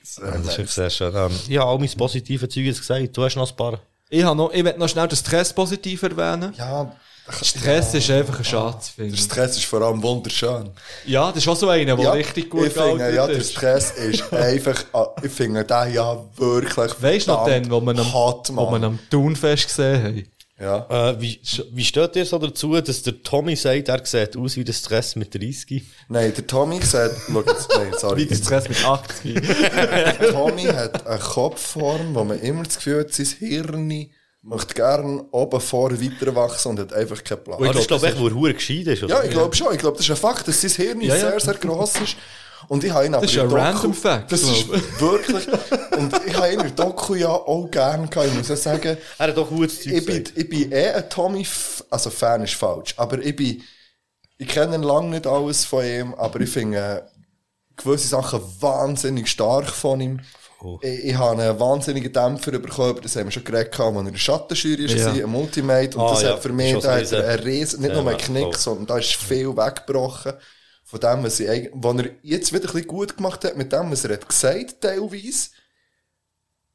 Sehr das ist sehr schön. Ähm, ja, all meine positiven Züge jetzt gesagt. Du hast noch ein paar. Ich, habe noch, ich will noch schnell den Stress positiv erwähnen. Ja, Stress ist einfach ein Schatz, finde der ich. Stress ist vor allem wunderschön. Ja, das ist auch so einer, der Ja, richtig gut ich finde, ja, der. Stress ist einfach, ah, ich finde den ja wirklich Weißt du noch den, wo man am, hart, wo man Mann. am Thunfest gesehen haben? Ja. Äh, wie, wie steht ihr so dazu, dass der Tommy sagt, er sieht aus wie der Stress mit 30? Nein, der Tommy sagt, jetzt, nein, sorry. Wie der Stress mit 80. Tommy hat eine Kopfform, wo man immer das Gefühl hat, sein Hirn möchte gerne oben vor weiter wachsen und hat einfach keinen Plan. Das ist, glaube ich, wo er gescheit ist. oder? Ja, ich glaube schon. Ich glaube, das ist ein Fakt, dass sein Hirn Ja, ja. sehr, sehr gross ist. Und ich habe ihn aber ist in ein der random Fact, Das ist wirklich. Und ich habe ihn in der Doku ja auch gerne gehabt. Ich muss ja sagen, Er hat doch gutes Zeug ich bin, ich bin eh ein Tommy, F also Fan ist falsch, aber ich bin, ich kenne lange nicht alles von ihm, aber ich finde äh, gewisse Sachen wahnsinnig stark von ihm. Ich, ich habe einen wahnsinnigen Dämpfer bekommen, das haben wir schon geredet, als er in der Schattenjury Ja. war, ein Multimate, und Ah, das ja, hat für ist mich, da hat er einen riesen, nicht Ja, nur einen ja, Knick, voll. sondern da ist viel weggebrochen. Von dem, was, ich, was er jetzt wieder ein bisschen gut gemacht hat, mit dem, was er hat gesagt, teilweise.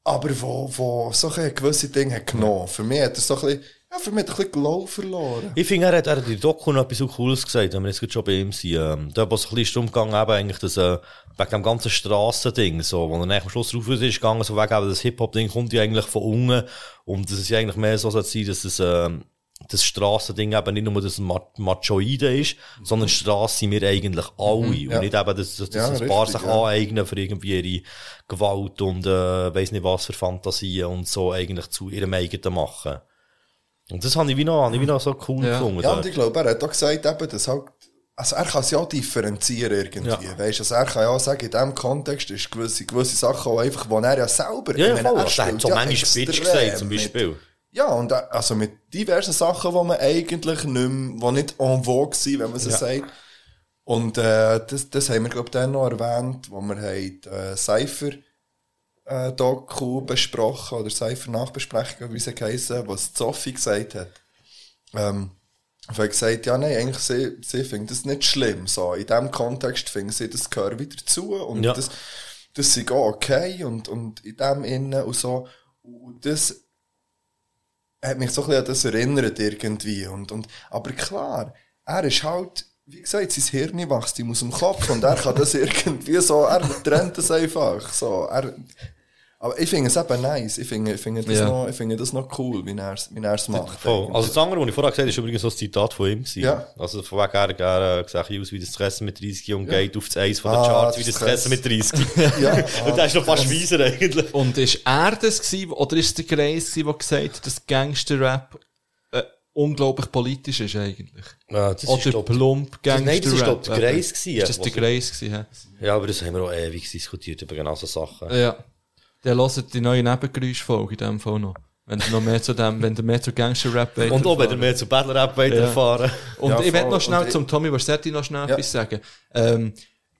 Aber wo, wo so gewisse Dinge hat genommen. Für mich hat er so ein bisschen, ja, für mich hat er ein bisschen Glow verloren. Ich finde, er hat, er hat in der Doku noch etwas so Cooles gesagt, wenn wir jetzt schon bei ihm sind. Ähm, da war es ein bisschen darum gegangen, eben eigentlich, dass, äh, wegen dem ganzen Strassending, so, wo er am Schluss drauf ist gegangen, so wegen eben, das Hip-Hop-Ding kommt ja eigentlich von unten. Und das ist ja eigentlich mehr so sein, dass es, ähm, das Strassending eben nicht nur das Ma- Machoide ist, sondern Strasse sind wir eigentlich alle. Und ja. nicht eben, dass, dass, dass Ja, ein paar richtig, sich ja. aneignen für irgendwie ihre Gewalt und, äh, weiss nicht was für Fantasien und so eigentlich zu ihrem eigenen machen. Und das habe ich wie noch, habe ich wie noch so cool Ja. gefunden. Ja, und ich glaube, er hat auch gesagt, eben, dass halt, also er kann es ja auch differenzieren irgendwie. Ja. Weißt du, also er kann ja auch sagen, in diesem Kontext ist gewisse, gewisse Sachen auch einfach, wo er ja selber, Ja, ja, ich meine, voll. er er hat so manchmal Bitch gesagt, zum mit- Beispiel. Ja, und er- also mit diversen Sachen, die man eigentlich nicht mehr, die nicht en vogue sind, wenn man sie Ja. sagt. Und äh, das, das haben wir, glaube ich, dann noch erwähnt, wo wir haben äh, Cypher äh, Doku besprochen, oder Cypher Nachbesprechung, wie sie geheissen, was Sophie gesagt hat. Ähm, ich habe gesagt, ja, nein, eigentlich, sie, sie finden das nicht schlimm, so. In diesem Kontext finden sie, das gehört wieder zu, und Ja. das, das ist auch okay, und, und in dem Innen und so. Und das hat mich so ein bisschen an das erinnert irgendwie. Und, und, aber klar, er ist halt, wie gesagt, sein Hirn wächst ihm aus dem Kopf und er kann das irgendwie so, er trennt das einfach. So, er, aber ich finde es eben nice. Ich finde, ich finde, das, Ja. noch, ich finde das noch cool, wie er es wie macht. Voll. Also das andere, was ich vorher gesagt habe, ist übrigens so ein Zitat von ihm. Ja. Also von wegen, er, er sieht aus wie das Tressen mit 30 und geht auf das Eis von der Ah, Charts das wie das Tressen. Tressen mit 30. ja, und der ist noch fast weiser eigentlich. Und ist er das gewesen, oder ist es der Greis gewesen, der gesagt hat, dass Gangster-Rap äh, unglaublich politisch ist eigentlich? Ja, das ist, Oder glaub- plump Gangster-Rap? Nein, das ist, glaub ich, der Greis gewesen, Ist das der gewesen, ja? Ja, aber das haben wir auch ewig diskutiert über genau so Sachen. Ja. Der hört die neue Nebengeräuschfolge in dem Fall noch. Wenn du noch mehr zu dem, wenn du mehr zu Gangster-Rap wollt Und auch wenn er erfahren. mehr zu Battle Rap weiterfahren. Und Ja, ich will voll. noch schnell zum Tommy Versetti noch schnell Ja. etwas sagen. Ähm,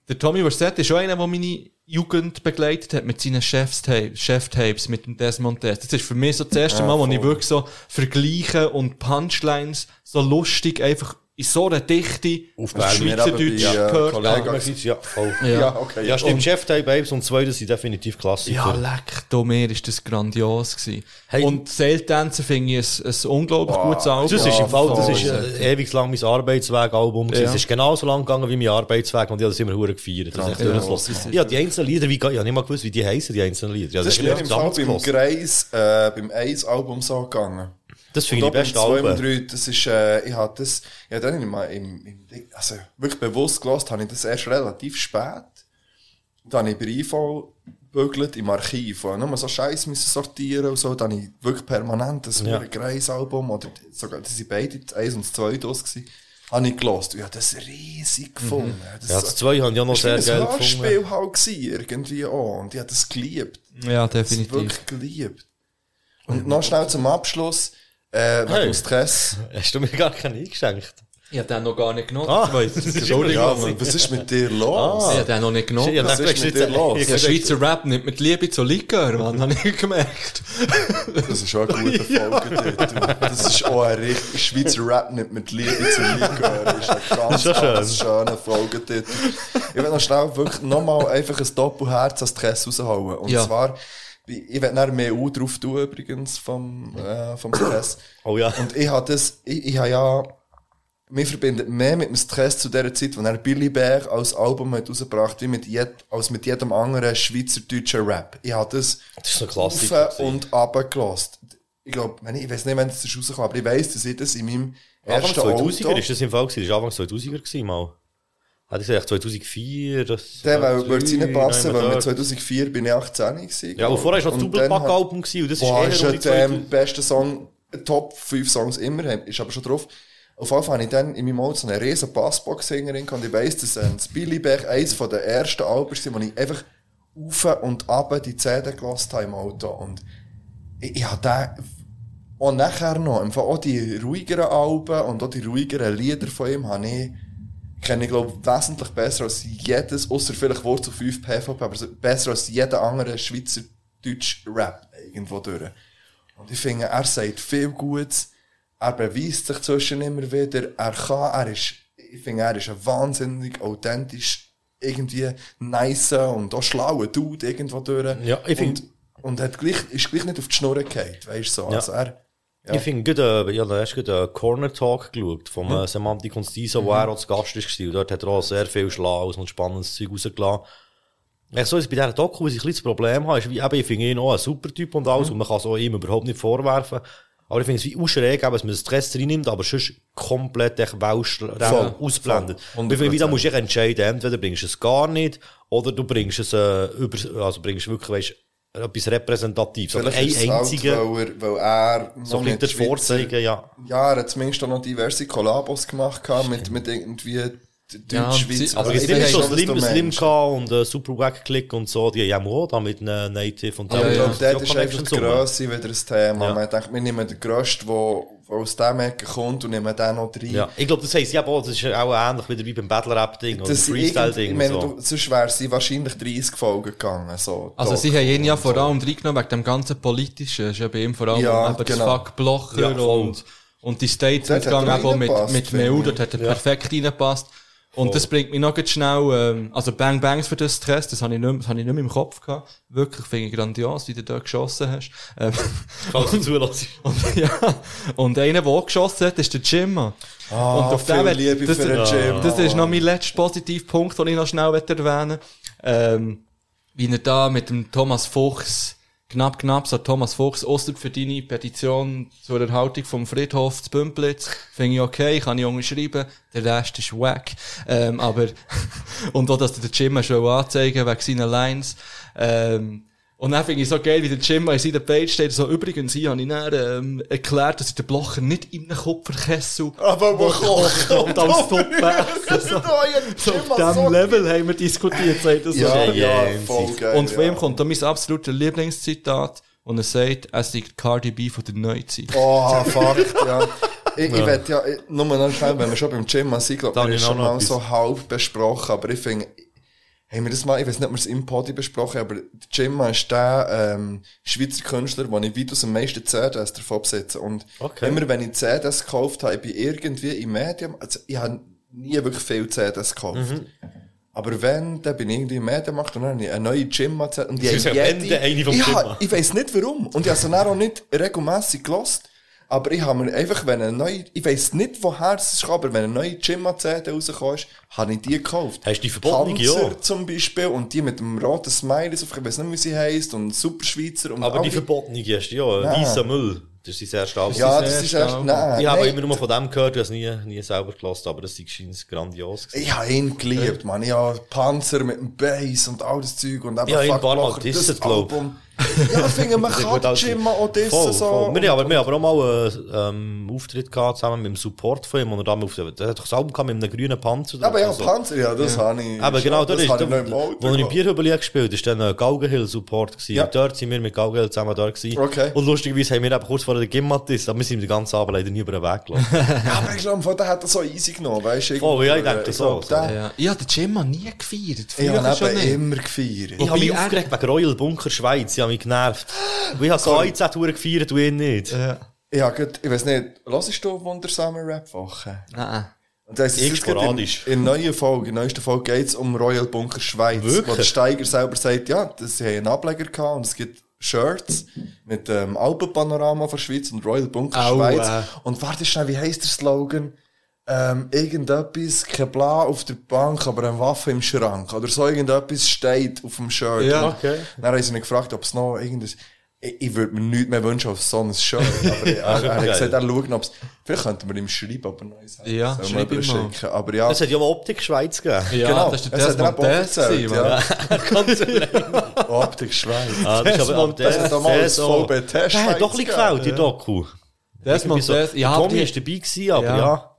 der Tommy Versetti ist auch einer, der meine Jugend begleitet hat mit seinen Chefstapes, Cheftapes mit dem Desmond Des. Das ist für mich so das erste Ja, Mal, wo ich wirklich so Vergleiche und Punchlines so lustig einfach in so einer Dichte auf. Schweizerdeutsch bei, äh, gehört. Kollegen- ja, voll. Ja. Ja, okay. Ja, stimmt. Chef Day Babes und zwei, das sind definitiv Klassiker. Ja, leck, da mir ist das grandios gewesen. Hey. Und Sail Dancer finde ich ein, ein unglaublich gutes Album. Das ist im Fall, das ist äh, ewig lang mein Arbeitsweg-Album. Ja. Es ist genauso lang gegangen wie mein Arbeitsweg und ich habe das immer hure gefeiert. Das ist echt Ja, das Ja, die einzelnen Lieder, wie, ich habe nicht mal gewusst, wie die heißen, die einzelnen Lieder. Ja, Das ist mir im Fall beim Greis, äh, beim Eis-Album so gegangen. Das finde ich Und die auch beste zwei und Alben. drei, das ist, äh, ich hab das, ja, dann im, im, im, Ding- also wirklich bewusst gelost, habe ich das erst relativ spät. Dann habe ich bei gebügelt im Archiv, und nur so Scheiß müssen sortieren und so, dann habe ich wirklich permanent das Ja. Greis-Album, oder sogar, das sind beide, das eins und das zwei das gewesen, habe ich gelost. Ja, das riesig gefunden. Das, Ja, das zwei haben ja noch das sehr war geil ein gefunden. Hörspiel halt gewesen, irgendwie auch, und ich habe das geliebt. Ja, Das definitiv. wirklich geliebt. Und noch schnell zum Abschluss, äh, wegen Hey. dem Stress. Hast du mir gar keinen eingeschenkt? Ich habe den noch gar nicht genommen. Ah, Entschuldigung. Ja, Mann, was ist mit dir los? Ich habe den noch nicht genommen. Ja, Was ist mit dir los? Ja, Schweizer Rap nimmt mit Liebe zu Likör, Mann, habe ich gemerkt. Das ist auch ein guter Folgetitel. Das ist auch ein richtig Schweizer Rap nicht mit Liebe zu Likör. Das ist ein ganz, Das ist ja ganz schöner Folgetitel. Ich will noch schnell wirklich nochmal einfach ein Doppelherz als Stress raushauen. Und Ja. zwar, ich werde nachher mehr U drauf tun, übrigens, vom, äh, vom Stress. Oh ja. Und ich habe das, ich, ich habe ja, mir verbindet mehr mit dem Stress zu der Zeit, wo er Billy Bear als Album hat rausgebracht, wie mit jed, als mit jedem anderen schweizerdeutschen Rap. Ich habe das, Das ist rauf und runter gelost. Ich glaube, ich weiß nicht, wann das rausgekommen, aber ich weiss, dass ich das in meinem Anfang ersten 2000er Auto... ist das im Fall gewesen. Das war Anfang 2000er gewesen, mal. Hätte ich gesagt, 2004, das... Der würde es reinpassen, weil mit dort. 2004 bin ich 18 gewesen. Ja, aber vorher war das Doppelpack-Album und das ist eher ist die der 2000 beste Song, Top 5 Songs immer, ist aber schon drauf. Auf jeden Fall habe ich dann in meinem Auto so eine riesen Bassbox-Sängerin und ich weiss, dass ein Billy Beck eines den ersten Alben war, wo ich einfach auf und ab die CD gelassen habe im Auto. Und ich, ich habe den, und nachher noch, auch die ruhigeren Alben und auch die ruhigeren Lieder von ihm habe ich, kenne ich glaube wesentlich besser als jedes, außer vielleicht Wurzel 5 PvP, aber besser als jeder andere Schweizer Deutsch Rap irgendwo durch. Und ich finde, er sagt viel Gutes, er beweist sich zwischen immer wieder, er kann, er ist, ich finde, er ist ein wahnsinnig authentisch, irgendwie nice und auch schlauer Dude irgendwo durch. Ja, ich find- und, und hat gleich, ist gleich nicht auf die Schnur gefallen, weißt du so. Ja. Also er, ja. Ich finde, gerade, äh, ja, da hast du gerade einen Corner Talk geschaut, vom äh, Semantik und Stiso, wo er auch zu Gast ist. Und dort hat er auch sehr viel Schlaues und spannendes Zeug rausgelassen. Ich so, jetzt bei dieser Doku, was ich ein bisschen das Problem habe, ist, wie, eben, ich finde ihn auch ein super Typ und alles, und man kann es auch ihm überhaupt nicht vorwerfen. Aber ich finde es wie auch schräg, dass man den Stress reinnimmt, aber sonst komplett Voll. ausblendet. Voll. Wie, wie, da musst du entscheiden, entweder bringst du es gar nicht, oder du bringst es, äh, über, also bringst wirklich, weißt, etwas Repräsentatives. Oder ein einziger, halt, weil, er, weil er so ein bisschen der Vorzeigen, ja. Ja, er hat zumindest auch noch diverse Kollabos gemacht mit, mit irgendwie Ja, Deutsch-Schweiz. Also es ich so schon, Slim, Slim und äh, Super Wack Click und so, die haben auch da mit einem Native und Aber Ja, ja. dort ist einfach die. Grösse wieder ein Thema. Ja. Man denkt, wir nehmen den Grössten, der der aus dem Ecke kommt und nehmen den noch rein. Ja, ich glaube, das heisst, ja, auch, das ist auch ähnlich wieder wie beim Battle-Rap-Ding oder Das irgend- ich Freestyle-Ding meine, so. sonst wäre sie wahrscheinlich 30 Folgen gegangen. So, Also Doc sie haben ihn ja vor so. allem reingenommen wegen dem ganzen Politischen. Es ist ja bei ihm vor allem Ja, eben genau. das Fuck Blocher Ja, und, und die er eben auch mit, mit ich. dort hat er perfekt reingepasst. Und das bringt mich noch ganz schnell, ähm, also Bang Bangs für den Stress, das habe ich nicht, das habe ich nicht mehr im Kopf gehabt. Wirklich, finde ich grandios, wie du da geschossen hast. Ähm, Falls du zulässt. und, ja, und einer, der auch geschossen hat, ist der Jim. Ah, und auf will- Liebe das, für den Jim. Das ist noch mein letzter Positivpunkt, den ich noch schnell erwähnen ähm, Wie er da mit dem Thomas Fuchs, knapp, knapp, so Thomas Fuchs, ausser für deine Petition zur Erhaltung vom Friedhof zu Bümplitz, finde ich okay, kann ich unterschreiben, der Rest ist wack. Ähm, aber, und auch, dass der Jim schon anzeigen wegen seinen Lines, ähm, und dann finde ich so geil, wie der Jim in seiner Page steht, so, übrigens, hier habe ich dann, ähm, erklärt, dass ich den Blocher nicht in einen Kupferkessel Aber wo kocht und als Suppe essen. So, so auf diesem Level haben wir diskutiert, sagt er so. Ja, Ja, ja, ja, voll geil. und von ja. ihm kommt da mein absolutes Lieblingszitat, und er sagt, er ist Cardi B von der Neuzeit. Oh, fuck, ja. Ich, ich wette ja, ich- nur noch schnell, wenn wir schon beim Gym sind, glaube Da ich, ist ich schon mal so halb besprochen, aber ich finde, haben wir das mal, ich weiß nicht, ob wir es im Podi besprochen haben, aber Gemma ist der ähm, Schweizer Künstler, wo ich weit aus am meisten CDs davon besitze. Und Okay. immer wenn ich CDs gekauft habe, ich bin irgendwie im Medium, also ich habe nie wirklich viel CDs gekauft. Mhm. Aber wenn, dann bin ich irgendwie im Mediamarkt und dann habe ich eine neue Gemma und die Das ist am Ende eine vom ich, ich weiss nicht warum. Und ich habe sie dann auch nicht regelmässig gelost. Aber ich habe mir einfach, wenn eine neue, ich weiss nicht, woher es ist, aber wenn eine neue Gemma-CD rausgekommen ist, habe ich die gekauft. Hast du die verbotene, Panzer ja? zum Beispiel und die mit dem roten Smiley, so, ich weiss nicht, wie sie heisst, und Superschweizer und Aber all die verbotene hast du ja, weißer Müll. Das ist sehr stark. Ja, sehr das ist erst, nein, ich habe nein. immer nur von dem gehört, ich habe es nie, nie selber gelassen, aber das ist grandios. gewesen. Ich habe ihn geliebt, man. Ich habe Panzer mit dem Bass und all das Zeug und eben Ja, Fuck paar Mal Blocher, das. Album. Ja, ich finde, man kann also- Gemma auch dissen, Voll, so. voll. Wir, haben aber, wir haben aber auch mal einen ähm, Auftritt gehabt, zusammen mit dem Support von ihm, und er da mal auf der, der hat doch das Album mit einem grünen Panzer. Aber ja, so. Panzer, ja, das habe ich. Aber genau, das ist, da, Auto wo er im. Bierhübeli gespielt ist, dann ein Galgenhill Support gewesen. Ja. Und dort sind wir mit Galgenhill zusammen da gewesen. Okay. Und lustigerweise haben wir eben kurz vor der Gimmatis, aber wir sind den ganzen Abend leider nie über den Weg gelaufen. Ja, aber ich glaube, der hat das so easy genommen, weißt du? Voll, ja, ich denke Ich so, Ja. Ich habe den Gemma nie gefeiert. Ich habe nicht. immer gefeiert. ich habe mich er- aufgeregt wegen Royal Bunker Schweiz, ich habe mich genervt. Weil ich habe KIZ gefeiert und ihn nicht. Ja. Ich, habe grad- ich weiß nicht, hörst du wundersame Rap-Woche? Nein. Und das in, sporadisch. in der neuen Folge, in neuesten Folge geht es um Royal Bunker Schweiz. Wirklich? Wo der Steiger selber sagt, ja, das, sie haben einen Ableger gehabt und es gibt Shirts mit dem Alpenpanorama von Schweiz und Royal Bunker Schweiz. äh. Und warte schnell, wie heisst der Slogan? Ähm, irgendetwas, kein Bla auf der Bank, aber eine Waffe im Schrank. Oder so irgendetwas steht auf dem Shirt. Ja. Okay. Dann haben sie mich gefragt, ob es noch irgendein, ich, ich würde mir nichts mehr wünschen auf so ein Shirt. Aber er, er hat Geil. gesagt, er schaut, ob es, vielleicht könnten wir ihm schreiben, ob er neues hat. Ja, wir schreib ihm mal. schicken. Aber ja. Es hat ja mal Optik Schweiz gegeben. Ja, Genau, das ist der es hat er Desmond auch ja. Allein. Optik Schweiz. Ah, das ist aber, aber Das hat der, damals der, VBT der hat doch ein bisschen Schweiz gefällt, die Doku. Desmond Des. Ja, Tommy die- ist dabei gewesen, aber Ja.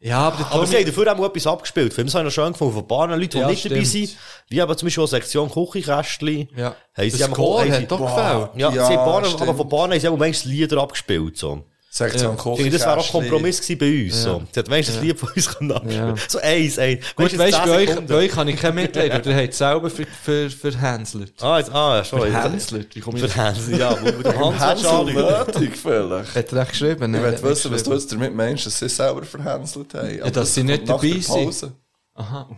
Ja. Aber Aber sie haben dafür auch mal etwas abgespielt. Für mich habe ich noch schön gefunden, von ein paar Leuten, die Ja, nicht dabei stimmt. sind. Wie eben zum Beispiel auch Sektion Küchenkästchen. Ja. Haben sie eben Score haben sie- hat doch gefällt. Ja, Ja, sie haben paar, aber von Bahnen haben sie auch meistens Lieder abgespielt, so. Sektion Ja. Ich finde, das wäre auch. Kompromiss gewesen bei uns, so. Sie hat meistens ein Lied von uns können abspielen. Ja. So eins, eins. Gut, weißt du, 10 bei euch, bei ich kein Mitleid, weil ihr habt selber ver, ver, verhänselt. Ah, jetzt, ah, ja, schon. Verhänselt? Wie komme ich... Verhänselt, ja. Wo du Hans nötig, vielleicht. Hat er geschrieben? Ich will wissen, was du jetzt damit meinst, dass sie selber verhänselt haben. Ja, dass sie nicht dabei sind. Aha.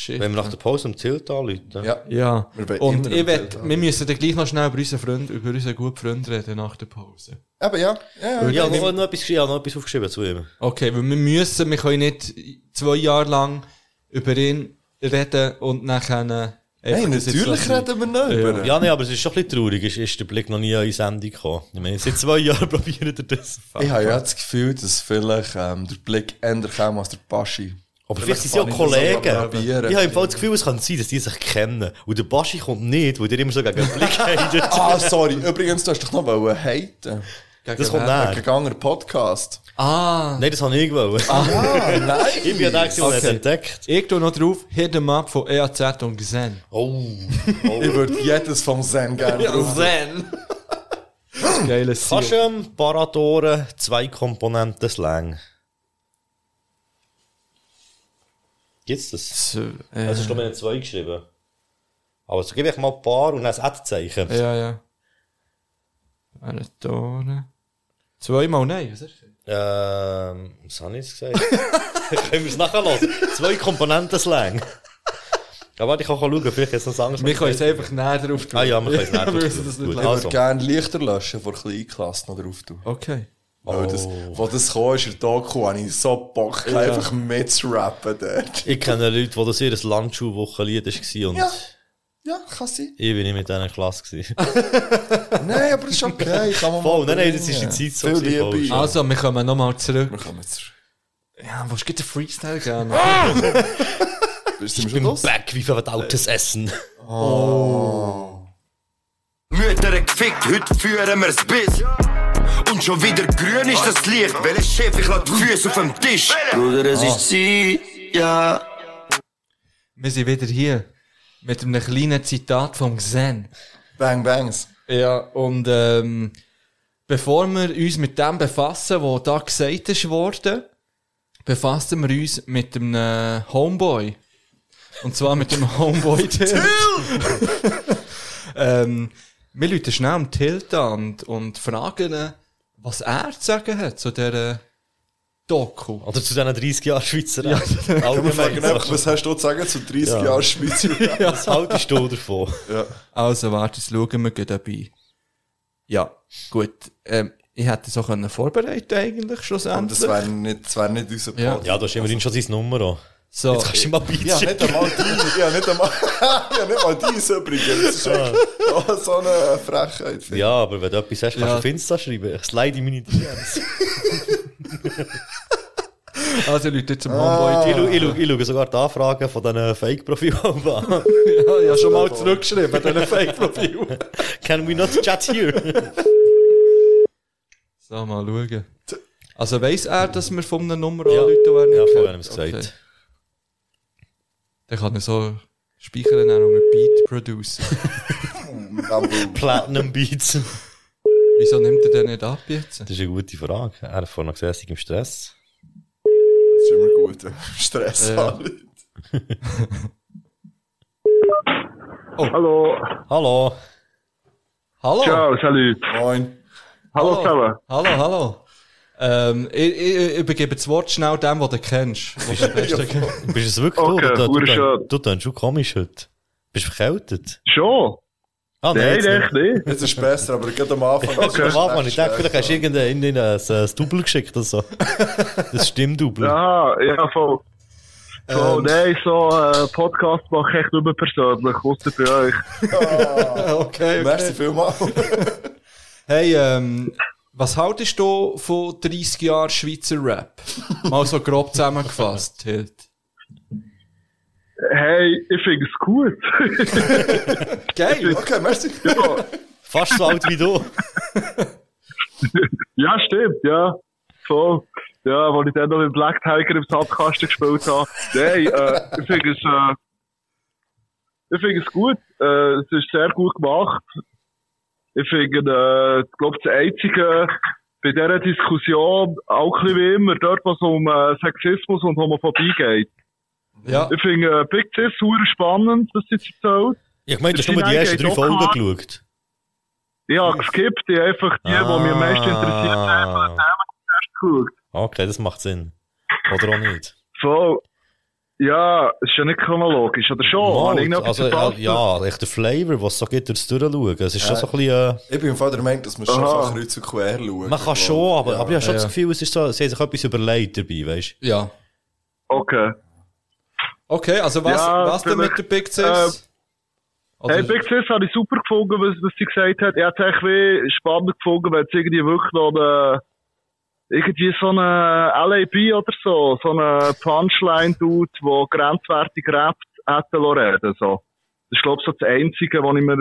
Shit. Wenn wir nach der Pause um Tilt anrufen. Ja. Ja. Wir Und ich haben. wir müssen dann gleich noch schnell über unseren Freund, über unseren guten Freund reden nach der Pause. Aber ja. ja, Ich ja. habe noch, noch, etwas, noch etwas aufgeschrieben zu ihm. Okay, weil wir müssen, wir können nicht zwei Jahre lang über ihn reden und nachher, äh, jetzt natürlich reden wir nicht über ihn. Ja, nee, aber es ist schon ein bisschen traurig, ist, ist der Blick noch nie an die Sendung gekommen. Ich meine, seit zwei Jahren probieren wir das. Ich habe ja das Gefühl, dass vielleicht ähm, der Blick ändern kann als der Paschi. Aber vielleicht sind sie das Kollegen. Ich habe im Fall das Gefühl, es kann sein, dass die sich kennen. Und der Baschi kommt nicht, weil der immer so gegen den Blick hatet. Ah, sorry. Übrigens, du hast doch noch wollen haten. Das kommt wer? näher. Gegangener Podcast. Ah, Nein, das habe ich gewollt. Ah, nein. Ich bin ja der, der Okay. es entdeckt. ich tue noch drauf, Hit 'em Up von EAZ und Gesehen. Oh. Ich würde jedes vom Zen gerne drauf. Zen! Geiles Ziel. du ähm, Paratoren zwei Komponenten Slang? Gibt's das? So, äh, Also, du mir zwei geschrieben. Aber so gebe ich mal ein paar und dann ein Ad-Zeichen. ja, ja. Eine Tone. Zweimal nein, was ist das? Ähm, was habe ich jetzt gesagt? Können wir es nachher hören? Zwei Komponenten Slang. Ja, warte, ich kann schauen, vielleicht ist es noch anderes. Wir können es einfach näher drauf tun. Ah ja, wir können es näher drauf tun. lassen. Ich Also. würde gerne Lichter löschen vor Kleinklasse noch drauf tun. Okay. Weil das, Oh. wo das kam, ist der Doku, habe ich so Bock, einfach mitzurappen dort. Ich kenne Leute, die das ihr Landschulwochenlied war und Ja. Ja, kann sein. ich bin nicht mit dieser Klasse. Nein, aber das ist okay. Kann man Voll, mal nein, nein, das ist die Zeit so Viel. Also, wir kommen nochmal zurück. Wir kommen jetzt. Ja, wo geht der Freestyle gerne? Sind Ich bin los? back wie verdautes Essen. Mütter gefickt, heute führen wir's bis. Und schon wieder grün ist das Licht. Welcher Chef, ich lade die Füße auf dem Tisch. Bruder, es ist Zeit, ja. Wir sind wieder hier. Mit einem kleinen Zitat vom Xen. Bang Bangs. Ja, und ähm, bevor wir uns mit dem befassen, was da gesagt ist worden, befassen wir uns mit einem Homeboy. Und zwar mit dem Homeboy Till. ähm, wir Leute schnell am Tilt an und, und fragen ihn, was er zu sagen hat zu dieser Doku. Oder zu diesen 30 Jahren Schweizer Ja. Allgemein. fragen einfach, was hast du zu sagen zu 30 Ja. Jahren Schweizer? Was haltest du davon? ja. Also, warte, jetzt schauen wir dabei. Ja, gut. Ähm, ich hätte es auch können vorbereiten eigentlich, schlussendlich. das wäre nicht, das wär nicht unser Ja. Podcast. Ja, du hast immerhin schon sein Nummer an. So, Jetzt kannst du ihm mal Beats Ja, nicht einmal die, ja, nicht einmal, ja, nicht mal dies übrigens. Das ist echt oh, so eine Frechheit. finde ich. Ja, aber wenn du etwas hast, kannst Ja. du auf Insta schreiben. Ich slide in meine DMs. also Leute, zum Ah. Ich, Homeboy schaue, ich, schaue, ich schaue sogar die Anfragen von diesen Fake-Profilen an. Ja, ja, schon mal zurückgeschrieben, diesen Fake-Profil. Can we not chat here? So, mal schauen. Also weiss er, dass wir von einer Nummer Ja. anrufen, die er nicht Ja, vorher haben wir es gesagt. Okay. Dann kann er so speichern dann unter Beat Producer. Platinum Beats. Wieso nimmt er den nicht ab jetzt? Das ist eine gute Frage. Er hat vorhin noch gesagt, er im Stress. das ist immer gut. Stress Ja. hat. Hallo. Hallo. Hallo? Ciao, salut. Moin. Hallo zusammen. Hallo, hallo. Ähm, ich, ich, ich übergebe das Wort schnell dem, den du kennst. Du. Bist du es wirklich Okay, du? Du, du, du, schon komisch heute. Bist du verkältet? Schon? Ah, Nein, jetzt echt nicht. Jetzt ist es besser, aber gerade am Anfang. Okay. Am Anfang, ich dachte, vielleicht hast du irgendein in ein, ein Double geschickt oder so. Das Stimmdouble. Ja, ja, voll. Voll, Ähm. nein, so äh, Podcast mache ich echt nur persönlich, ausser bei euch. okay, Merci vielmals. Hey, ähm, was haltest du von 30 Jahren Schweizer Rap? Mal so grob zusammengefasst. Hild. Hey, ich finde es gut. Geil. Okay, merci. ja, Fast so alt wie du. ja, stimmt, ja. Voll. Ja, als ich dann noch mit Black Tiger im Sandkasten gespielt habe. Nein, äh, ich finde es, äh, ich finde es gut. Äh, es ist sehr gut gemacht. Ich finde, äh, glaube, das Einzige bei dieser Diskussion, auch ein bisschen wie immer, dort, was um äh, Sexismus und Homophobie geht. Ja, Ich finde, äh, Big Sis super spannend, was sie erzählt. Ich meine, du hast nur die ersten drei Folgen geschaut. Habe geskippt, habe einfach die, die mich am meisten interessiert haben, Ah. zuerst geschaut. Okay, das macht Sinn. Oder auch nicht. So, ja, es ist ja nicht chronologisch, oder schon? Also, ja, ja, echt der Flavor, was so geht durchs Durchschauen. Es ist schon so ein bisschen, äh, Ich bin im Fall der Meinung, dass man schon kann kreuz und quer schauen man kann schon, aber, Ja. aber ich habe schon das. Gefühl, es ist so, sie haben sich etwas überlegt dabei, weißt du? ja. Okay. Okay, also was, Ja, was denn mit der Big Sis? äh, Oder- Hey, Big Sis habe ich super gefunden, was, was sie gesagt hat. Ich hätte es echt wie spannend gefunden, wenn es irgendwie wirklich noch eine, irgendwie so eine LAB oder so, so eine Punchline tut, wo grenzwertig rappt, hätte reden so. Das ist, glaube ich, so das Einzige, was ich mir,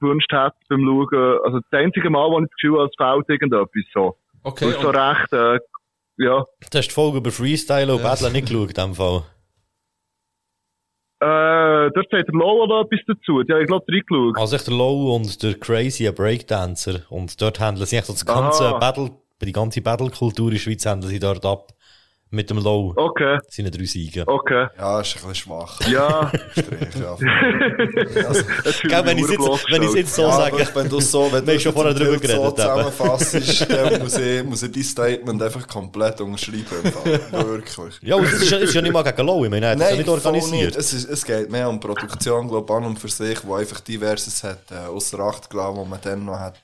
gewünscht hätte beim Schauen. Also das einzige Mal, wo ich das Gefühl habe, es fehlt irgendetwas so. okay, Okay, so und, recht, äh, ja. Du hast die Folge über Freestyle und Battle nicht geschaut, in dem Fall. Äh, dort sagt der Low noch etwas dazu. Die habe ich, glaube ich, reingeschaut. Also echt der Low und der Crazy, ein Breakdancer. Und dort handeln sie echt so das ganze Aha. Battle, die ganze Battle-Kultur in der Schweiz handeln sie dort ab. Mit dem Low. Okay, Seine drei Siege. okay. Ja, ist ein bisschen schwach. Ja. Strich, ja. Gell, wenn ich jetzt, wenn ich jetzt so ja, sage. wenn du so, wenn haben du schon vorher das drüber so geredet, eben. zusammenfassst, dann muss ich, muss ich dein Statement einfach komplett unterschreiben. Wirklich. Ja, und es ist, ist ja nicht mal gegen Low, ich meine, hat das ja nicht organisiert. nicht. Es, ist, es geht mehr um Produktion, glaube ich, an und für sich, wo einfach diverses hat, äh, außer Acht gelassen, wo man dann noch hat,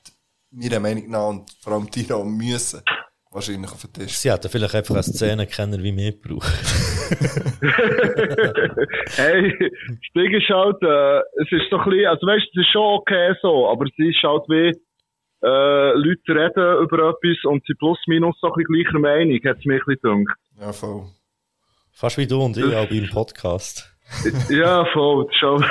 meiner Meinung nach, und vor allem Tiro müssen, wahrscheinlich auf den Tisch. Sie hätten vielleicht einfach einen Szenenkenner wie mir gebraucht. Hey, das Ding ist halt, äh, es ist so ein bisschen, also weißt du, es ist schon okay so, aber es ist halt wie, äh, Leute reden über etwas und sie plus minus so ein bisschen gleicher Meinung, hat es mir ein bisschen gedacht. Ja, voll. Fast wie du und ich, auch beim Podcast. Ja, voll, das ist schon,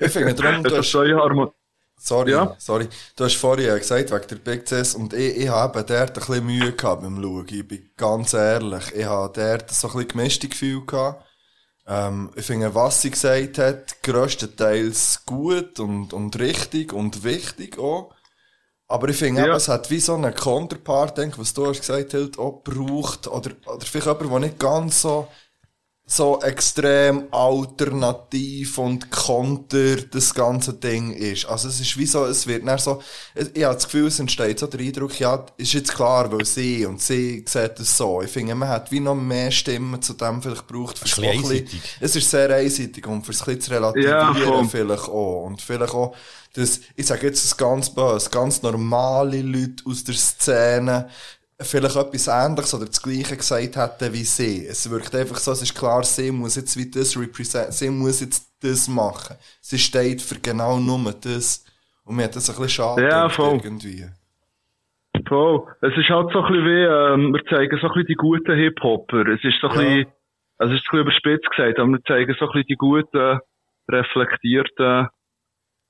Ich finde darum, das du ist hast. Sorry, Ja? sorry, du hast vorhin gesagt, wegen der Big Cis, und ich, ich habe eben dort ein bisschen Mühe gehabt beim Schauen, ich bin ganz ehrlich, ich habe dort so ein bisschen gemischte Gefühle gehabt. Ähm, ich finde, was sie gesagt hat, grösstenteils gut und, und richtig und wichtig auch. Aber ich finde Ja. es hat wie so einen Counterpart, denk, was du hast gesagt hast, auch gebraucht. Oder, oder vielleicht jemand, der nicht ganz so, so extrem alternativ und konter das ganze Ding ist. Also es ist wie so, es wird dann so, ich habe das Gefühl, es entsteht so der Eindruck, ja, ist jetzt klar, weil sie und sie sieht es so. Ich finde, man hat wie noch mehr Stimmen zu dem vielleicht gebraucht. Fürs Ein bisschen ein bisschen- einseitig. Es ist sehr einseitig und fürs ein zu relativieren Ja, vielleicht auch. Und vielleicht auch, das, ich sage jetzt das ganz böse, ganz normale Leute aus der Szene, vielleicht etwas Ähnliches oder das Gleiche gesagt hätten wie sie. Es wirkt einfach so, es ist klar, sie muss jetzt wie das represent, sie muss jetzt das machen. Sie steht für genau nur das. Und mir hat das ein bisschen schade Ja, voll. irgendwie. Voll. Es ist halt so ein bisschen wie, ähm, wir zeigen so ein bisschen die guten Hip-Hopper. Es ist so ein Ja. bisschen, also es ist ein bisschen überspitzt gesagt, aber wir zeigen so ein bisschen die guten, reflektierten,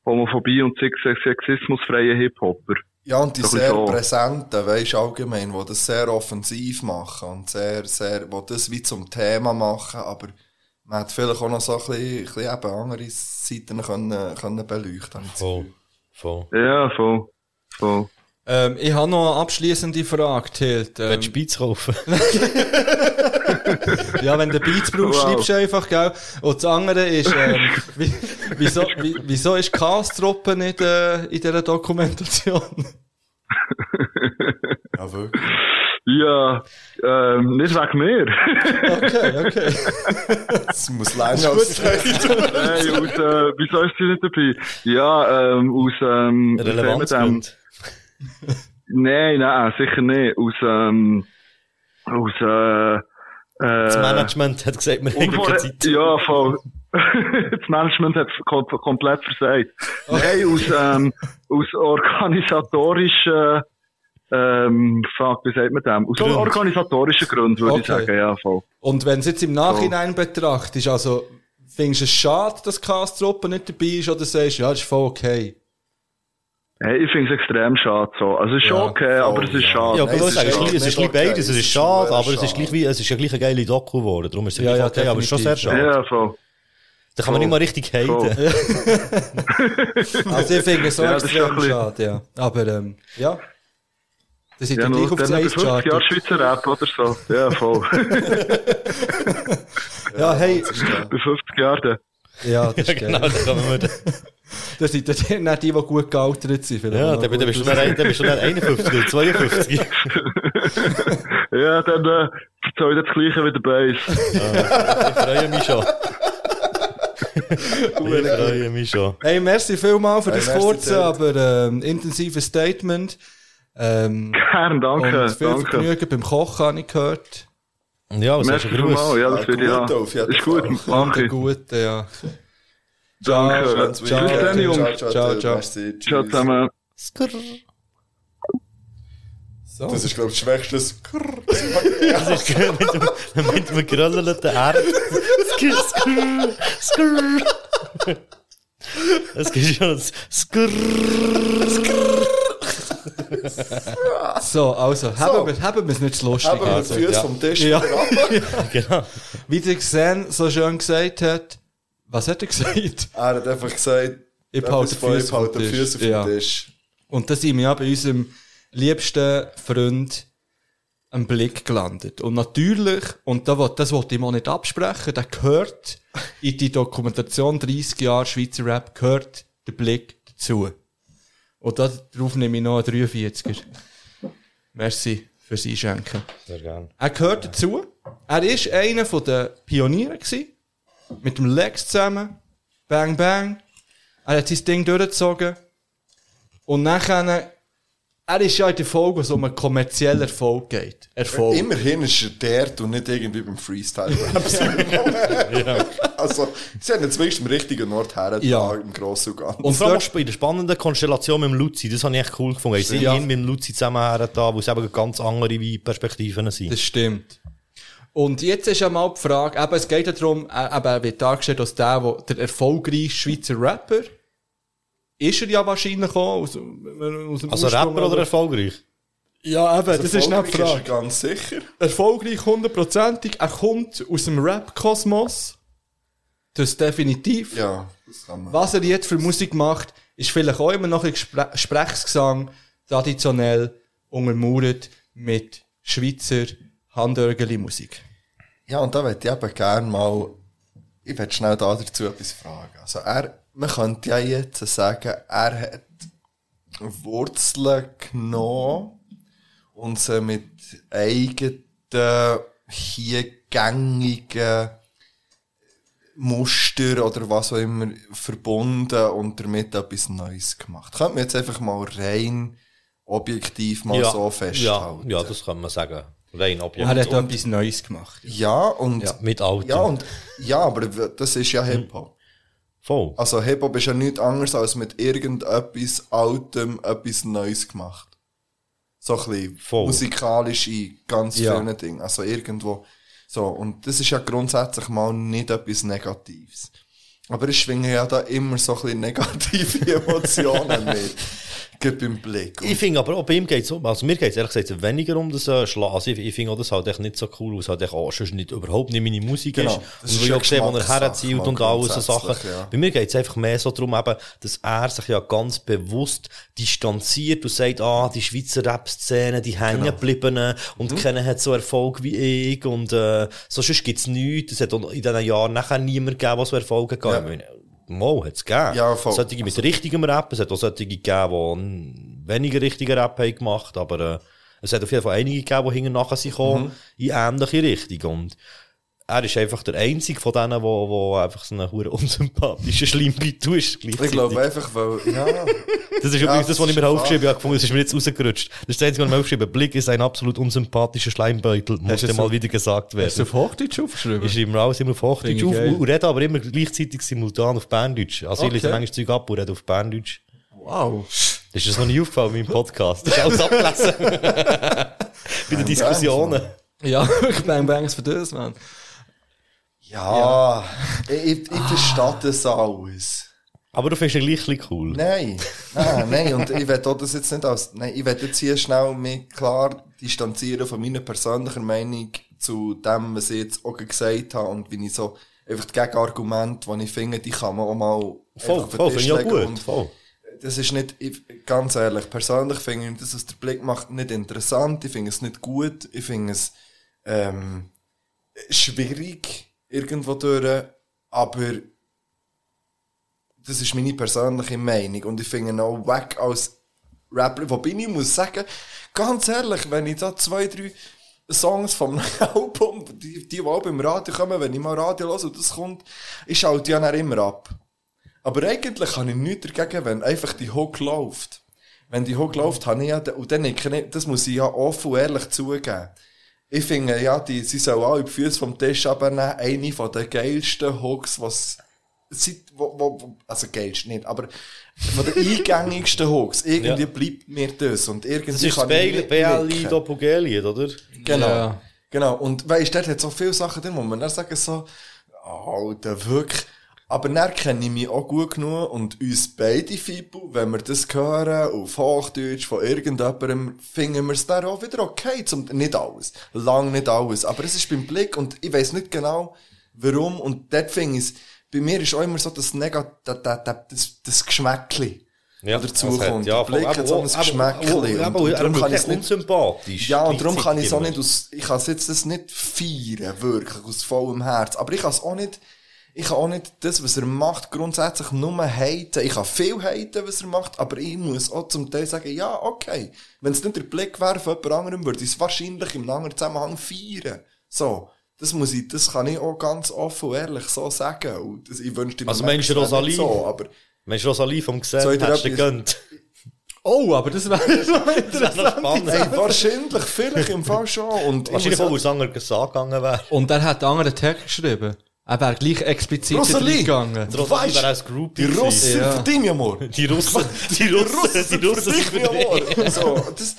Homophobie und sex- sexismusfreien Hip-Hopper. Ja, und die sehr so. präsenten, weisst allgemein, die das sehr offensiv machen und sehr, sehr, die das wie zum Thema machen, aber man hat vielleicht auch noch so ein bisschen, ein bisschen eben andere Seiten können, können beleuchten. Voll. Voll. Ja, voll. Voll. Ähm, ich habe noch eine abschließende Frage, Tilt. Willst du Ähm, Beats kaufen? ja, wenn du Beats brauchst, Wow. schreibst du einfach, gell? Und das andere ist, ähm, wie, wieso, wie, wieso ist Chaos-Truppe nicht äh, in dieser Dokumentation? Ja, wirklich. Ja, ähm, nicht wegen mir. Okay, okay. Das muss länger als Nein, aus, äh, wieso ist sie nicht dabei? Ja, ähm, aus, ähm, dem? Nein, nein, sicher nicht. Aus, ähm, aus, äh, äh, Das Management hat gesagt, wir haben keine Zeit. Ja, voll. das Management hat kom komplett versagt. Nein, aus, ähm, aus organisatorischen, ähm, fuck, wie sagt man dem? Aus Grund. organisatorischen Gründen, würde ich Okay. sagen, ja, voll. Und wenn es jetzt im Nachhinein betrachtest, also, findest du es schade, dass Chaos-Truppe nicht dabei ist, oder sagst du, ja, das ist voll okay? Hey, ich finde es extrem schade so. Also, es ist schon Ja, okay, aber voll, es ist ja. schade. Ja, aber es es ist schon es ist, okay. beides. Es ist schade, aber es ist gleich wie, es ist ja gleich eine geile Doku geworden. Darum ist es Ja, gleich ja, okay, aber es ist schon sehr schade. Ja, voll. Da kann man nicht mal richtig haten. Also, ich finde es so Ja, das ist extrem schade, ja. Aber, ähm, ja. Das sind Ja, ja, nur gleich auf dann das 50 Jahre Eis Schweizer Rap oder so. Ja, voll. Ja, hey, Bei 50 Jahren. dann. ja, das Ja, ist genau, geil. da kommen wir da. Das sind dann nicht die, die gut gealtert sind. Ja, dann, bist du dann, ein- dann bist du dann 51 oder 52. Ja, dann äh, ich das Gleiche wie der Bass. Ich freue mich schon. Ich freue mich schon. Hey, merci vielmal für Hey, das kurze, aber ähm, intensive Statement. Ähm, Gern, danke. und viel danke. Vergnügen beim Kochen, habe ich gehört. Ja, was hast Merci du? Ja, das Ja, auf jeden Ist gut, Danke, ich. gut, ja. Danke. Ciao, ciao. Ciao, ciao, Ciao, ciao. ciao. Merci, Ciao tschüss. zusammen. So. Das ist, glaube ich, das Schwächste. Das ist mit dem, mit dem geröllten R. Skr, skr, skr. Es gibt schon ein Skr. So, also, haben wir, haben wir es nicht zu lustig. Haben wir also, die Füße ja. vom Tisch Ja. Genau. Wie der Xen so schön gesagt hat, was hat er gesagt? Er hat einfach gesagt, Ich behalte die Füße auf. Ja. den Tisch. Und da sind wir ja bei unserem liebsten Freund am Blick gelandet. Und natürlich, und da, das wollte ich mal nicht absprechen, der gehört in die Dokumentation 30 Jahre Schweizer Rap, gehört der Blick dazu. Und da, darauf nehme ich noch einen 43er. Merci fürs Einschenken. Sehr gerne. Er gehört dazu. Er ist einer von den Pionieren gewesen. Mit dem Lex zusammen. Bang, bang. Er hat sein Ding durchgezogen. Und nachher, er ist ja in der Folge, wo es um einen kommerziellen Erfolg geht. Erfolg. Immerhin ist er der und nicht irgendwie beim Freestyle-Rap. Also, sie haben ihn zumindest am richtigen Ort her, Ja. im Grossen und Ganzen. Und vor allem bei der spannenden Konstellation mit dem Luzi, das habe ich echt cool gefunden. Ich sehe Ja. mit dem Luzi zusammen her, da, wo es eben ganz andere Perspektiven sind. Das stimmt. Und jetzt ist ja mal die Frage, eben, es geht ja darum, äh, eben, er wird dargestellt als der, wo, der erfolgreichste Schweizer Rapper. Ist er ja wahrscheinlich auch aus, aus dem Also Ursprung, Rapper oder erfolgreich? Ja, eben, das ist nicht die Erfolgreich Frage. Ist er ganz sicher. erfolgreich hundertprozentig. Er kommt aus dem Rap-Kosmos. Das definitiv. Ja, das kann man. Was er jetzt für Musik macht, ist vielleicht auch immer noch ein Gespr Sprechgesang, traditionell untermauert mit Schweizer Handörgeli-Musik. Ja, und da würde ich eben gerne mal, ich würde schnell da dazu etwas fragen. Also er, man könnte ja jetzt sagen, er hat Wurzeln genommen und sie mit eigenen, hier gängigen Muster oder was auch immer verbunden und damit etwas Neues gemacht. Könnte man jetzt einfach mal rein objektiv mal so ja, festhalten. ja, das kann man sagen. Rein Er objektiv. hat etwas Neues gemacht. Ja, und, Ja, mit Altem. ja, und, ja, aber das ist ja Hip-Hop. Voll. Also Hip-Hop ist ja nichts anderes als mit irgendetwas Altem etwas Neues gemacht. So ein bisschen Voll. musikalisch in ganz Ja. vielen Dingen. Also irgendwo. So, und das ist ja grundsätzlich mal nicht etwas Negatives. Aber es schwingen ja da immer so ein bisschen negative Emotionen mit. Gerade beim Blick. Ich finde aber auch bei ihm geht es also mir geht es ehrlich gesagt weniger um das äh, Schlagen. Also ich, ich finde auch das halt echt nicht so cool, es halt echt auch sonst nicht, überhaupt nicht meine Musik Genau, ist. das Und ist ich sehe, wo er herzielt und all so Sachen. ja. Bei mir geht es einfach mehr so darum, eben, dass er sich ja ganz bewusst distanziert und sagt, ah, die Schweizer Rap-Szene, die hängen Genau. geblieben Mhm. und keiner hat so Erfolg wie ich und äh, so sonst gibt's nichts. Es hat in diesen Jahren nachher niemand gegeben, der so Erfolg hat. Ja. Meine, Mo hat's gegeben. Ja, voll. Solche mit richtigem Rap, es hat auch solche gegeben, die weniger richtigen Rap haben gemacht, aber äh, es hat auf jeden Fall einige gegeben, die hinten nachher sind gekommen, Mhm. in ähnliche Richtung. Und er ist einfach der einzige von denen, wo, wo einfach so einen hure unsympathischen Schleimbeit ist. ich glaube einfach, weil, ja, Das ist Ja, übrigens das, das was ich mir aufgeschrieben habe. gefunden, Das ist mir jetzt rausgerutscht. Das ist das Einzige, was ich mir aufgeschrieben habe. Blick ist ein absolut unsympathischer Schleimbeutel. Muss du dir so- mal wieder gesagt Hast du werden. auf Hochdeutsch aufgeschrieben? Ich schreibe mir alles immer auf Hochdeutsch auf ich und rede aber immer gleichzeitig simultan auf Berndeutsch. Also ich Okay. lese manchmal Zeug ab und rede auf Berndeutsch. Wow. Das ist das noch nie aufgefallen in meinem Podcast. Das ist alles abgelesen. Bei den Diskussionen. Ja, Bang Bangs für das, man. Ja, ich, ich, verstehe das alles. Aber du findest ihn gleich ein cool. Nein, nein, nein, und ich will das jetzt nicht als, nein, ich will jetzt hier schnell mich klar distanzieren von meiner persönlichen Meinung zu dem, was ich jetzt auch gesagt habe und wie ich so, einfach die Gegenargumente, die ich finde, die kann man auch mal Voll, auf den voll, Tisch legen gut. und Voll. das ist nicht, ich, ganz ehrlich, persönlich finde ich das, was der Blick macht, nicht interessant, ich finde es nicht gut, ich finde es, ähm, schwierig, irgendwo durch, aber das ist meine persönliche Meinung und ich finde ihn auch weg als Rapper, wobei ich muss sagen, ganz ehrlich, wenn ich da zwei, drei Songs vom Album, die, die, auch beim Radio kommen, wenn ich mal Radio höre und das kommt, ich schalte ja dann immer ab. Aber eigentlich habe ich nichts dagegen, wenn einfach die Hook läuft. Wenn die Hook läuft, habe ich ja, und dann ich das muss ich ja offen und ehrlich zugeben. Ich finde, ja, die, sie sollen auch die Füße vom Tisch abnehmen, eine von den geilsten Hooks, was, seit, wo, wo, wo, also geilst nicht, aber von den eingängigsten Hooks. Irgendwie Ja. bleibt mir das. Und irgendwie Das ist das kann ich nicht BLI. Doppelgelied, oder? Genau. Ja. Genau. Und weißt, dort hat so viele Sachen drin, wo man dann sagen so, Alter, wirklich. Aber dann kenne ich mich auch gut genug und uns beide Fibu, wenn wir das hören, auf Hochdeutsch von irgendjemandem, finden wir es dann auch wieder okay. Zum, nicht alles. Lang nicht alles. Aber es ist beim Blick und ich weiß nicht genau, warum. Und dort finde ich es, bei mir ist auch immer so das Negat, das, das, das, Geschmäckli. Ja, dazu kommt. ja, der Blick hat so ein Aber- aber- Geschmäckli. aber- aber- er kann ich es echt nicht unsympathisch. ja, und darum kann ich es auch nicht aus, ich kann es jetzt das nicht feiern, wirklich, aus vollem Herz. Aber ich kann es auch nicht, ich kann auch nicht das, was er macht, grundsätzlich nur haten. Ich kann viel haten, was er macht, aber ich muss auch zum Teil sagen, ja, okay. Wenn es nicht der Blick wäre von jemand anderem, würde ich es wahrscheinlich im anderen Zusammenhang feiern. So. Das muss ich, das kann ich auch ganz offen und ehrlich so sagen. Und das, ich wünschte mir Also meinst du Rosalie? nicht So, aber, Mensch, Rosalie vom ich dir hättest du gegönnt. Oh, aber das wäre so Das ist noch spannend. ey, wahrscheinlich, vielleicht im Fall schon. Und ich Wahrscheinlich weil es anders angegangen wäre. Und er hat einen anderen Text geschrieben. Er wäre gleich explizit Rosalie! gegangen. Die Rosalie Weißt- wäre als Groupie Die. Russen Ja. für dich, Amor. Die Russen, die Russen, die Russen sind für dich. Amor. So, das,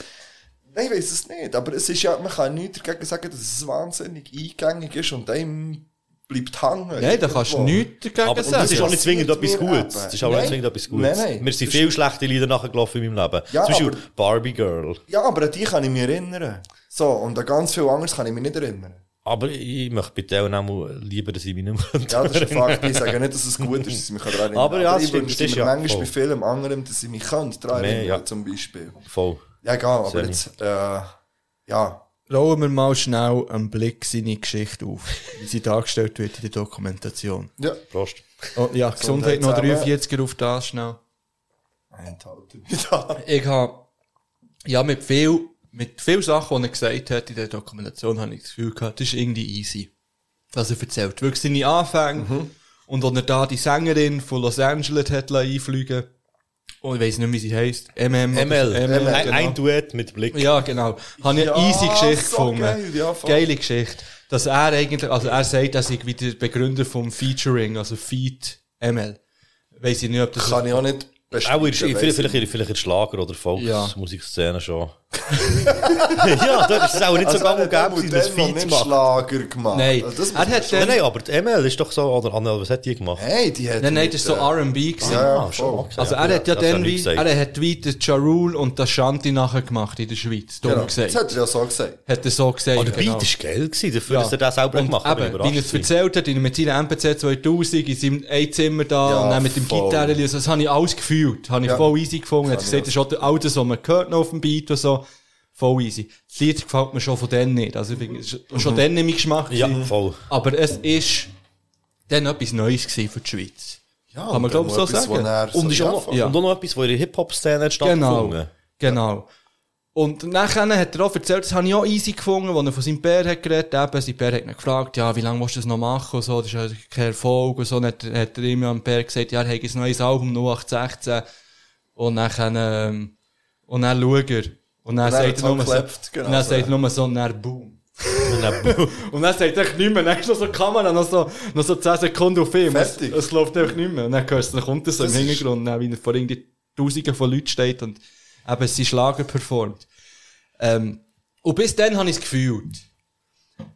nein, ich weiss es nicht. Aber es ist ja, man kann nichts dagegen sagen, dass es wahnsinnig eingängig ist und einem bleibt hängen. Nein, da kannst du nichts dagegen Aber sagen. das ist auch nicht zwingend etwas Gutes. Das ist auch nicht zwingend etwas Gutes. Nein, nein. Mir sind viele schlechte Lieder nachgelaufen in meinem Leben. Ja, Zum Beispiel Barbie Girl. Ja, aber an die kann ich mich erinnern. So, und an ganz viel anderes kann ich mich nicht erinnern. Aber ich möchte bei denen auch mal lieber, dass ich mich nicht mehr Ja, das ist ein Fakt. Ich sage nicht, dass es gut ist, dass ich mich daran erinnere. Aber ja, das ich stimmt, ist mir ja manchmal voll. bei vielem anderem, dass ich mich daran Nee, erinnern, ja. zum Beispiel. Voll. Ja, egal, aber Sehr jetzt, äh, ja, rollen wir mal schnell einen Blick seine Geschichte auf, wie sie dargestellt wird in der Dokumentation. Ja. Prost. Oh, ja, Gesundheit noch zusammen. 43er auf das schnell. Enthalten. Ich habe, ja, mit viel, mit viel Sachen, die er gesagt hat in der Dokumentation, habe ich das Gefühl gehabt, das ist irgendwie easy. Was er erzählt. Wirklich seine Anfänge. Und als er da die Sängerin von Los Angeles hat einfliegen und ich weiss nicht, wie sie heisst. MM. ML. ML, ein, genau. ein Duett mit Blick. Ja, genau. Habe ich eine Ja, easy Geschichte so gefunden. geil, ja. Geile Geschichte. Dass er eigentlich, also er sagt, dass ich wieder Begründer vom Featuring, also Feed ML. Weiss ich nicht, ob das Kann ich auch nicht Auch in, vielleicht, vielleicht, vielleicht in Schlager- oder Ja. Volksmusikszene schon. Ja, dort ist es auch nicht so Also gang er und hat gäbe, damals das noch Feed nicht zu machen. Schlager gemacht. Nein, Also das er man hat Nein, nein, aber die ML ist doch so, oder Anne, was hat die gemacht? Hey, die hat Nein, nein, das ist so äh, R&B gewesen. Ja, ja, Ah, schon, voll. okay. Also er hat ja das dann wie, er hat wie den Ja Rule und den Shanti nachher gemacht in der Schweiz. Dumm Genau. gesagt. Das hat er ja so gesagt. Hat er so gesagt. Oh, der genau. Beat ist geil gewesen, dafür, Ja. dass er das selber und gemacht hat. eben, wie er es erzählt hat, in- mit seinem MPC 2000, in seinem Einzimmer da, Ja, und dann mit dem. Gitarre, das habe ich alles gefühlt. Habe ich voll easy gefunden. Hat Kann gesagt, das ist auch Auto, was man hört noch auf dem Beat und so. Voll easy. Das Lied gefällt mir schon von denen nicht. Also, schon dann nicht mein Geschmack. Ja, gewesen. voll. Aber es ist dann etwas Neues für die Schweiz. Ja, Kann man, und glaub ich, so sagen. Und, ist auch. Ja. und auch noch etwas, wo in der Hip-Hop-Szene hat Genau. stattgefunden. Genau. Und nachher hat er auch erzählt, das habe ich auch easy gefunden, als er von seinem Bär hat geredet eben, sein Bär hat ihn gefragt, ja, wie lange musst du das noch machen und so, das ist ja kein Erfolg und so, und dann hat, hat er ihm am Bär gesagt, ja, er hat ein neues Album, 0816, und dann, ähm, und dann schaut er, und dann sagt er nur so, genau und dann so. sagt er nur so, und dann boom. Und dann- sagt er nicht mehr, dann ist noch so die Kamera, noch so, noch so 10 Sekunden auf Film. Es, es läuft einfach nicht mehr. Und dann hörst du, dann kommt er so im Das ist- Hintergrund, dann, wie er vor irgendwie Tausenden von Leuten steht und eben seinen Schlager performt. Ähm, und bis dann habe ich es gefühlt.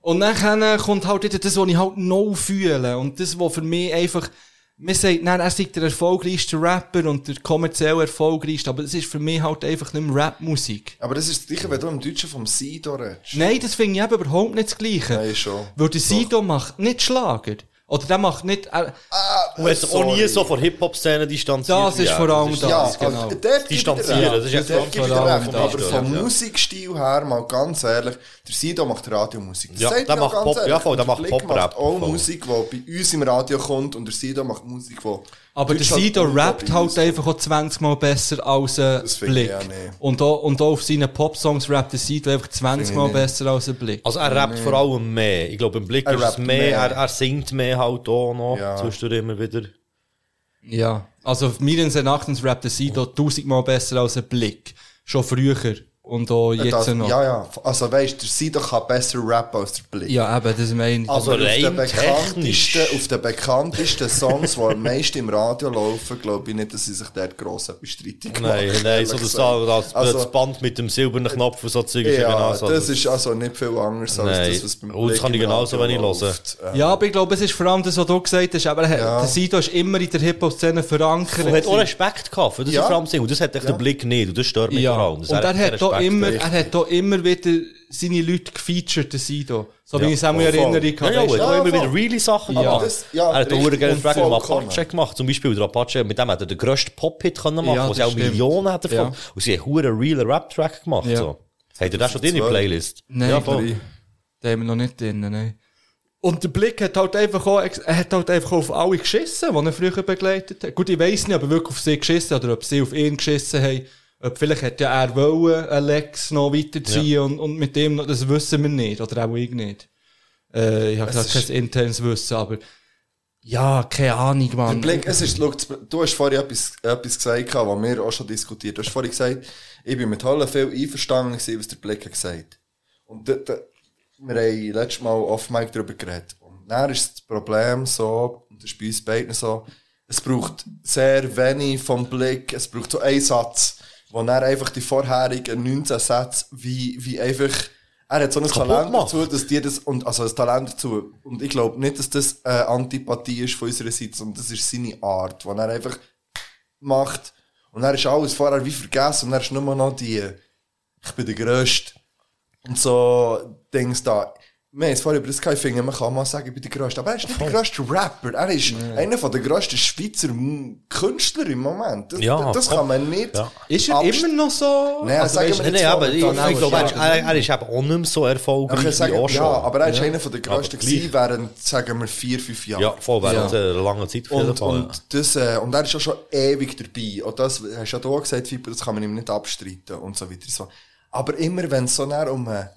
Und dann kommt halt wieder das, was ich halt noch fühle. Und das, was für mich einfach, man sagt, nein, er sei der erfolgreichste Rapper und der kommerziell erfolgreichste, aber das ist für mich halt einfach nicht mehr Rapmusik. Aber das ist das Gleiche, wenn du im Deutschen vom Sido redest. Nein, das finde ich eben überhaupt nicht das Gleiche. Nein, schon. Weil der Sido macht nicht Schlager. Oder der macht nicht, er, Und hat sich auch nie so von Hip-Hop-Szene distanziert. Das ist er. vor allem ist- das. Ja, ist genau. also, Distanzieren, das ist jetzt vor allem recht. das, Aber ja. vom Ja. Musikstil her, mal ganz ehrlich, der Sido macht Radiomusik. Das Ja, der er macht Pop- ehrlich. ja, voll, der macht Pop-Rap, macht auch voll. Musik, die bei uns im Radio kommt und der Sido macht Musik, die... aber der Deutschland Sido rappt halt einfach auch 20 Mal besser als ein Das finde ich Blick. Und auch, und auch auf seinen Popsongs rappt der Sido einfach 20 Finde Mal besser als ein Blick. Also er rappt vor allem mehr. Ich glaube, im Blick Er ist es rappt mehr, mehr. Er, er singt mehr halt auch noch. Ja. Zwischendurch immer wieder. Ja. Also, meines Erachtens rappt der Sido 1000 Mal besser als ein Blick. Schon früher. Und auch jetzt Das, noch. ja, ja. Also weißt, der Sido kann besser rappen als der Blick. Ja, eben, das meine ich. Also Aber auf den, bekanntesten, auf den bekanntesten Songs, die am meisten im Radio laufen, glaube ich nicht, dass sie sich dort gross etwas streitig machen. Nein, nein, so das, das, Also- das Band mit dem silbernen Knopf und so Zeug ist Ja, eben auch so. das ist also nicht viel anders als Nein. das, was beim Und das kann ich genauso hören. läuft. Äh, Ja, aber ich glaube, es ist vor allem das, was du gesagt hast. Aber er- Ja. der Sido ist immer in der Hip-Hop-Szene verankert. Und hat auch Respekt gehabt für das Ja. vor allem. Und das hat Ja. der Blick nicht. Und das stört mich Ja, vor allem. Das und er hat, da immer, er hat da immer wieder seine Leute gefeatured, der Sido. So wie Ja, ich es auch in. Erinnerung Ja, habe. ja, er hat auch immer wieder really Sachen Ja. gemacht. Das- ja, er hat auch und Frage mit. Apache gemacht. Zum Beispiel, der Apache, mit dem hat er den grössten Pop-Hit können machen, Ja, wo sie auch stimmt. Millionen hat davon. Ja. Und sie haben einen realen Rap-Track gemacht. Ja. So. Habt ihr das schon in die Zwölf. Playlist? Nein, ja, voll. Den haben wir noch nicht drin, nein. Und der Blick hat halt einfach auch, er hat halt einfach auf alle geschissen, die er früher begleitet hat. Gut, ich weiss nicht, ob er wirklich auf sie geschissen hat oder ob sie auf ihn geschissen haben. Ob vielleicht hätte ja er wollen, Alex noch weiterziehen und, und mit dem noch, das wissen wir nicht. Oder auch ich nicht. Äh, ich habe Es gesagt, kein internes Wissen, aber ja, keine Ahnung, Der Mann. Blick, es ist, schau, du hast vorhin etwas, etwas gesagt, was wir auch schon diskutiert haben. Du hast vorhin gesagt, ich bin mit allen viel einverstanden gewesen, was der Blick hat gesagt. Und da, da, wir haben letztes Mal off Mic darüber geredet. Und dann ist das Problem so, und das ist bei uns beiden so, es braucht sehr wenig vom Blick, es braucht so einen Satz, wo er einfach die vorherigen 19 Sätze wie, wie einfach, er hat so ein Kaputt Talent macht. dazu, dass die das, und, also ein Talent dazu. Und ich glaube nicht, dass das äh, Antipathie ist von unserer Seite, sondern das ist seine Art, die er einfach macht. Und er ist alles vorher wie vergessen und er ist nur noch die, ich bin der Größte. Und so Dings da. Wir haben es vorhin über das gehabt, ich finde, man kann mal sagen, ich bin der Größte. Aber er ist nicht der grösste Rapper. Er ist einer von der grössten Schweizer Künstler im Moment. Das, Ja, das kann man nicht. Ja. Ist er immer noch so? Nein, Also, sagen weisst wir jetzt nein, aber ich, ich glaube, er, ist- ja. er, er ist eben auch nicht mehr so Ich erfolgreich kann wie sagen, auch schon. ja, aber er ist einer von der grössten gewesen während, sagen wir, vier, fünf Jahren. Ja, voll, während Ja. einer langen Zeit Und, Fall. und, das, äh, und er ist ja schon ewig dabei. Und das hast du ja da gesagt, Fiber, das kann man ihm nicht abstreiten und so weiter. So. Aber immer wenn es so näher um einen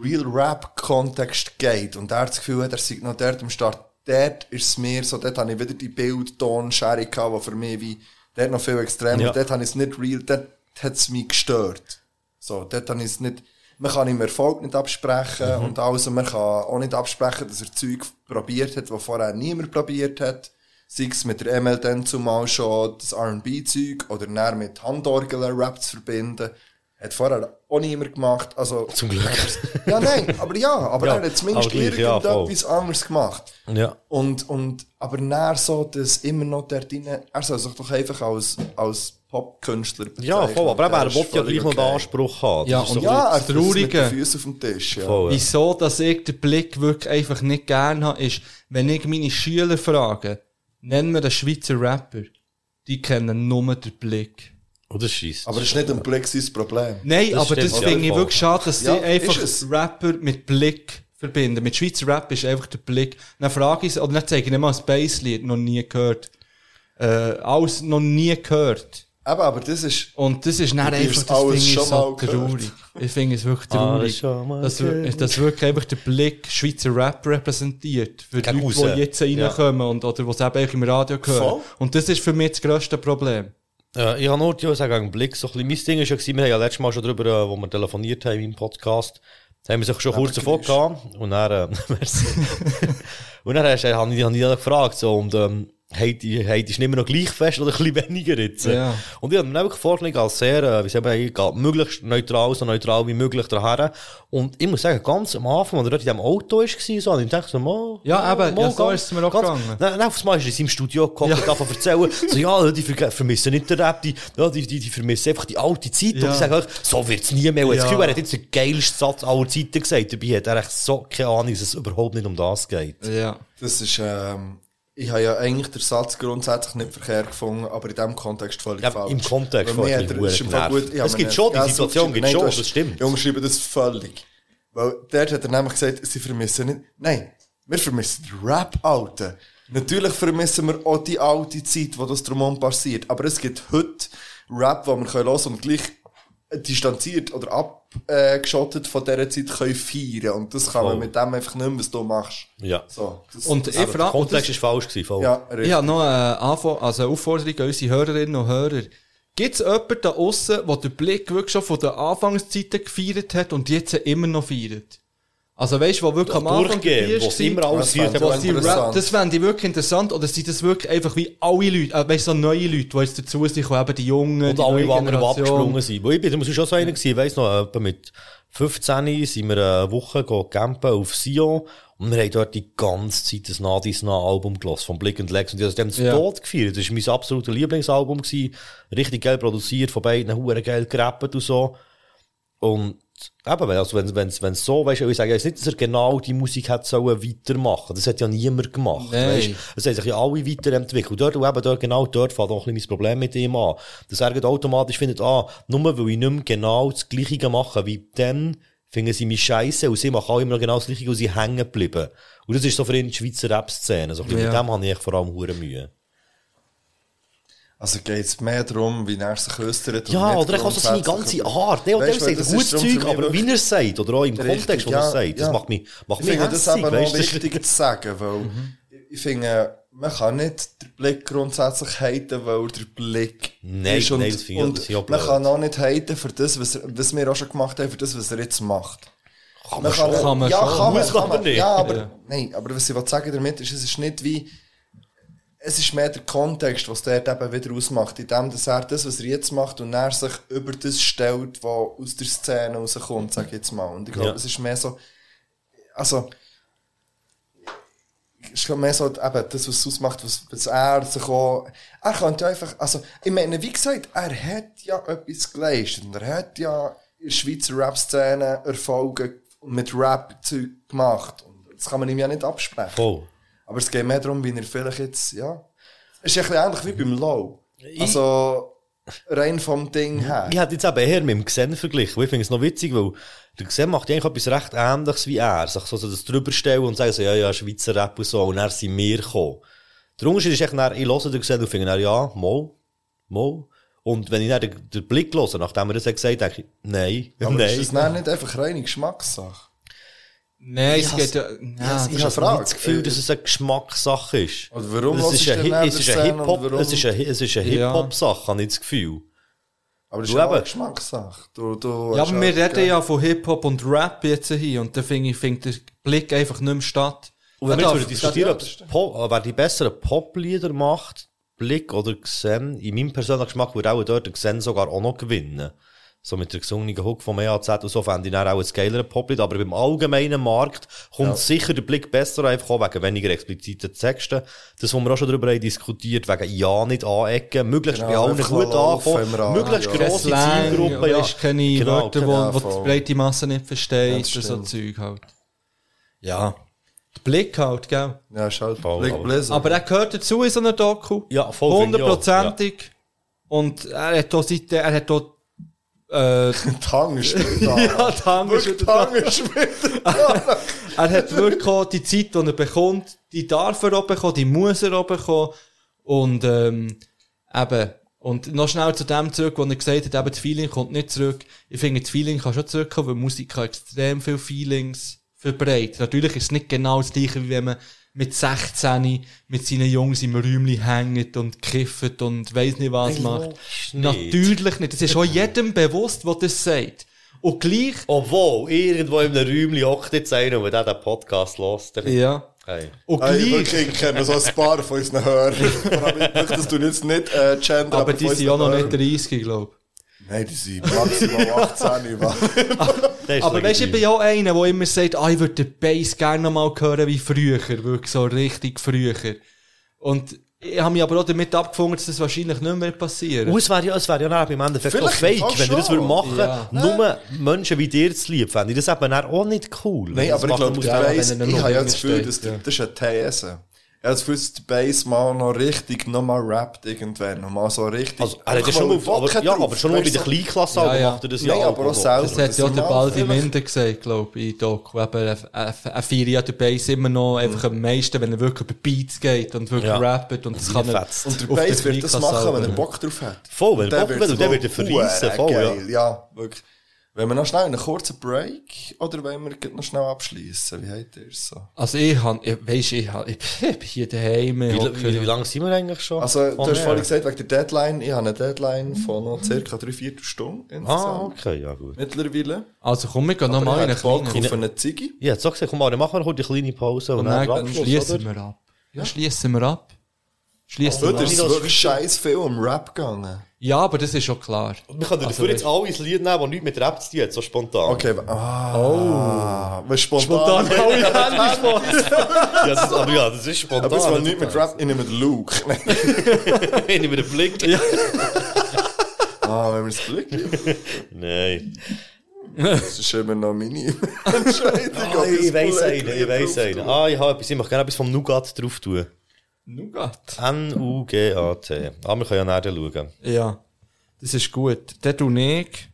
Real Rap-Kontext geht und er das Gefühl hat, er sei noch dort am Start, dort ist es mir so, dort habe ich wieder die Bild-Ton-Schere gehabt, die für mich wie, dort noch viel extremer, Ja. dort habe ich es nicht real, dort hat es mich gestört. So, dort habe ich es nicht, man kann ihm Erfolg nicht absprechen Mhm. und also man kann auch nicht absprechen, dass er Zeug probiert hat, was vorher niemand probiert hat. Sei es mit der ML dann zumal schon das R&B-Zeug oder näher mit Handorgel-Rap zu verbinden. Hat vorher auch niemand gemacht. Also, Zum Glück. ja, nein, aber ja, aber Ja, er hat zumindest aber gleich, ja, irgendetwas anderes gemacht. Ja. Und, und, aber näher so, dass immer noch dort drin, er soll sich doch einfach als, als Popkünstler Ja, voll, aber Der er will ja gleich noch den okay. Anspruch haben. Ja, und so Ja, er Das Traurige- den Füßen auf dem Tisch, ja. voll, ja. Wieso, dass ich den Blick wirklich einfach nicht gern habe, ist, wenn ich meine Schüler frage, nennen wir einen Schweizer Rapper, die kennen nur den Blick. Das ist Aber das ist nicht ein Blick sein Problem. Nein, Das aber das ja, finde ich wirklich schade, dass Ja, sie einfach ist es. Rapper mit Blick verbinden. Mit Schweizer Rap ist einfach der Blick. Dann frage ich sie, oder dann zeige ich nicht mal ein Basslied, noch nie gehört. Äh, alles noch nie gehört. Eben, aber das ist, Und das ist Du einfach, das alles finde ich schon so traurig. Ich finde es wirklich traurig. Dass, dass wirklich einfach der Blick Schweizer Rap repräsentiert. Für die Gegen Leute, die jetzt reinkommen und, oder die es eben im Radio hören. Voll. Und das ist für mich das grösste Problem. Ja, ich habe nur die sagen, einen Blick, so ein bisschen, mein Ding ist ja gewesen, wir haben ja letztes Mal schon darüber, äh, wo wir telefoniert haben im Podcast, da haben wir sich schon kurz davor gehabt, und dann, äh, und dann hast, äh, habe ich, dann gefragt, so, und, ähm,Heit ist nicht immer noch gleich fest oder ein bisschen weniger jetzt? Ja. Und ich habe mir einfach vorgelegt, als sehr, äh, wie sagen wir, ich gehe möglichst neutral, so neutral wie möglich daher. Und ich muss sagen, ganz am Anfang, als er dort in diesem Auto war, so, und ich dachte so, mal, Ja, eben, ja, so ganz- ist es mir auch ganz- gegangen. Dann, dann auf einmal ist er in seinem Studio gekommen Ja. und davon erzählen, so, ja, die ver vermissen nicht den Rap, die, ja, die, die, die vermissen einfach die alte Zeit. Ja. Und ich sage euch, so wird's nie mehr. Und Ja. das Gefühl, er hat jetzt den geilsten Satz aller Zeiten gesagt. Dabei hat er echt so keine Ahnung, dass es überhaupt nicht um das geht. Ja. das ist, ähm, ich habe ja eigentlich den Satz grundsätzlich nicht verkehrt gefunden, aber in diesem Kontext völlig Ja, falsch. im Kontext gut- ich habe Es gibt schon, die Situation gibt schon, das stimmt. Ich unterschreibe das völlig. Weil dort hat er nämlich gesagt, sie vermissen nicht, nein, wir vermissen den Rap, Alter. Natürlich vermissen wir auch die alte Zeit, wo das drumherum passiert. Aber es gibt heute Rap, wo wir können hören und gleich distanziert oder abgeschottet von dieser Zeit können feiern. Und das kann man mit dem einfach nicht mehr, was du machst. Ja. So, das, Und das, ich Der frage, und Kontext ist falsch gewesen, voll. ja, ich richtig. habe noch eine, Anfang, also eine Aufforderung an unsere Hörerinnen und Hörer. Gibt es jemanden da aussen, der den Blick wirklich schon von der Anfangszeiten gefeiert hat und jetzt immer noch feiert? Also weißt du, wo wirklich am Anfang Durchgehen, wo es immer alles Das. Rap, das fände ich wirklich interessant, oder sind das wirklich einfach wie alle Leute, äh, weißt du, so neue Leute, die jetzt dazu sind, die eben die Jungen, Und die alle, die anderen, die abgesprungen sind. Wo ich bin, da muss ich schon so einer gewesen, ich weiss noch, etwa mit 15 sind wir eine Woche campen auf Sion und wir haben dort die ganze Zeit das Nadis nah Album gelassen, von Blick und Lex und ich habe das dem Ja. Tod gefeiert. Das war mein absolutes Lieblingsalbum gewesen. Richtig geil produziert, von beiden, hure geil gerappt und so. Und eben, also wenn, wenn, wenn so, weißt du, ich sage jetzt nicht, dass er genau die Musik hat sollen weitermachen. Das hat ja niemand gemacht. Nein. Weißt? Es haben sich ja alle weiterentwickelt. Dort, und eben dort, genau dort fängt auch ein bisschen mein Problem mit ihm an. Dass er automatisch findet, ah, nur weil ich nicht mehr genau das Gleiche mache wie dann, finden sie mich scheiße und sie machen auch immer noch genau das Gleiche und sie hängen geblieben. Und das ist so für ihn die Schweizer Rap-Szene. So ein bisschen Ja. Mit dem habe ich vor allem hure Mühe. Also geht es mehr darum, wie er sich äußert. Ja, oder auch so seine ganze Art. Nee, der Weißt sagt das ein gutes Zeug, aber wie er es sagt, oder auch im Richtig, Kontext, wo er sagt, das ja. macht mich, macht Ich mich finde das weißt noch? Das- wichtig zu sagen, weil Mhm. ich finde, man kann nicht den Blick grundsätzlich haten, weil der Blick Nein, ist und, nein, das finde ich- und das finde ich auch man blöd. kann auch nicht haten für das, was, er- was wir auch schon gemacht haben, für das, was er jetzt macht. Kann man kann, schon. Kann man ja, schon. Kann man, Muss man kann man, aber nicht. Ja, aber, Ja. nein, aber was ich sagen damit ist, es ist nicht wie, es ist mehr der Kontext, was der eben wieder ausmacht, in dem, dass er das, was er jetzt macht, und er sich über das stellt, was aus der Szene rauskommt, sag ich jetzt mal. Und ich glaube, Ja. es ist mehr so, also, ich glaube mehr so, eben, das, was es ausmacht, was, was er sich auch, er könnte ja einfach, also, ich meine, wie gesagt, er hat ja etwas geleistet, und er hat ja in der Schweizer Rap-Szene Erfolge mit Rap-Zeug gemacht. Und das kann man ihm ja nicht absprechen. Voll. Aber es geht mehr darum, wie er vielleicht jetzt, ja. Es ist ein bisschen ähnlich wie beim Low. Also, rein vom Ding her. Ich hätte jetzt eben eher mit dem Xen verglichen, ich finde es noch witzig, weil der Xen macht ja eigentlich etwas recht Ähnliches wie er. Sich so, so das drüberstellen und sagen so, ja, ja, Schweizer Rap und so, und er sind wir gekommen. Der Unterschied ist echt, dann, ich höre den Xen und finde, dann, ja, mal, mal. Und wenn ich dann den, den Blick höre, nachdem er das hat gesagt, denke ich, nein, Aber nein. ist das dann nicht einfach reine Geschmackssache? Nein, es Ich geht ja. ja ich habe Frage. das Gefühl, dass es eine Geschmackssache ist. Oder warum es ist eine, es ist eine Hip-Hop, es ist eine, es ist eine Ja. Hip-Hop-Sache, habe ich das Gefühl. Aber das Du ist auch eine. Geschmackssache. Du, du Ja, aber wir reden ja von Hip-Hop und Rap jetzt hier und da finde ich, findet der Blick einfach nicht mehr statt. Und wenn wir Ja, jetzt diskutieren, ja, ob das es stimmt. Pop, äh, wer die besseren Pop-Lieder macht, Blick oder Xen, in meinem persönlichen Geschmack würde auch dort Xen sogar auch noch gewinnen. So mit der gesungenen Hook vom EAZ und so fände ich dann auch ein geilere Poplied. Aber beim allgemeinen Markt kommt sicher der Blick besser einfach auch wegen weniger expliziten Texten. Das, wo wir auch schon darüber haben diskutiert, wegen ja nicht anecken, möglichst Genau, bei allen gut ankommen, Radio. möglichst Ja. grosse Zielgruppen, ja. weisst, keine Genau, Wörter, genau, wo, wo die breite Masse nicht Ja, versteht, das so. Zeug halt. Ja. Der Blick halt, gell? Ja, ist halt Voll, Blick aber- er gehört dazu in so einer Doku. Ja, voll, auch, Hundertprozentig. Und er hat da seit, er hat da, äh, Tang ist wieder da. ja, Hand ist wieder da. Tang ist wieder Er hat wirklich auch die Zeit, die er bekommt, die darf er auch bekommen, die muss er auch bekommen. Und, ähm, eben, und noch schnell zu dem zurück, wo er gesagt hat, eben, das Feeling kommt nicht zurück. Ich finde, das Feeling kann schon zurückkommen, weil Musik kann extrem viele Feelings verbreitet. Natürlich ist es nicht genau das gleiche, wie wenn man mit 16 mit seinen Jungs im Räumchen hängt und kifft und weiss nicht was macht. logisch nicht. Natürlich nicht. Das ist auch jedem bewusst, der das sagt. Und gleich, Obwohl, irgendwo in einem Räumchen hockt jetzt einer, und der den Podcast hört, ja. Hey. Und Hey, gleich, wirklich, ich kenne so ein paar von unseren Hörern. Vor allem, ich möchte, dass du jetzt nicht äh, gender, aber die sind auch noch nicht 30, glaube Nein, die sind maximal 18. wa? Der ist Aber weißt du, ich bin ja auch einer, der immer sagt, ah, ich würde den Bass gerne noch mal hören wie früher, wirklich so richtig früher. Und ich habe mich aber auch damit abgefunden, dass das wahrscheinlich nicht mehr passieren Und es wäre ja, es wäre ja dann im Endeffekt auch Vielleicht fake, fast wenn ihr das würdet machen, Ja. nur Menschen wie dir zu lieb, fände ich das eben auch nicht cool. Nein, aber ich glaube, ich noch habe ja das Gefühl, dass das ist eine These. Ich habe das Gefühl, dass Bass mal noch richtig nochmal rappt irgendwann. Noch mal so richtig. Also, er hat ja schon mal aber, Wodka ja, drauf, aber schon mal bei der? Kleinklasse Ja, ja. macht er das ja Nein, aber auch selber. Das hat ja der Baldi Minder gesagt, glaube ich, in Doku. Eben, er, er, er feiert ja den Bass immer noch einfach am meisten, wenn er wirklich über Beats geht und wirklich Ja. rappt. Und das kann er Fetzt. Und der auf Bass wird das machen, wenn er. Bock drauf hat. Voll, wenn er Bock will, der wohl wird er verreissen, huere voll, ja. Ja, wirklich. Wenn wir noch schnell einen kurzen Break oder wollen wir noch schnell abschließen? Wie heißt ihr so? Also ich han, ich, weisst, ich, han, ich, ich bin hier daheim. Wie, wie, wie lange sind wir eigentlich schon? Also, du hast vorhin gesagt, wegen der Deadline, ich habe eine Deadline von noch circa drei, vier Stunden Ah, insgesamt. okay, ja gut. Mittlerweile. Also komm, wir gehen noch Aber mal ich in eine Bock kleine. auf eine Ziggy. Ich hätte so gesagt, komm mal, dann machen wir heute eine kleine Pause und, Und dann, dann schließen wir ab. Ja, schließen wir ab. Schließen wir Heute ist es wirklich scheiß viel um Rap gegangen. Ja, aber das ist schon klar. Wir können Also, dafür jetzt alle ein Lied nehmen, das nichts mit Rap zu tun hat, so spontan. Okay, ah. Oh. Was spontan. Ja, das ist, aber ja, das ist spontan. Aber es war nicht mit Rap, ich nehme den Luke. Ich mir den Blick... Ah, wenn wir es Blick. Nein. Das ist immer noch meine Entscheidung. Ah, ich das weiss Blick einen, ich weiss drauf einen. Ah, ich habe etwas, ich möchte gerne etwas vom Nougat drauf tun. Nougat. N-U-G-A-T. Ah, wir können ja nachher schauen. Ja, das ist gut. Der tu ich.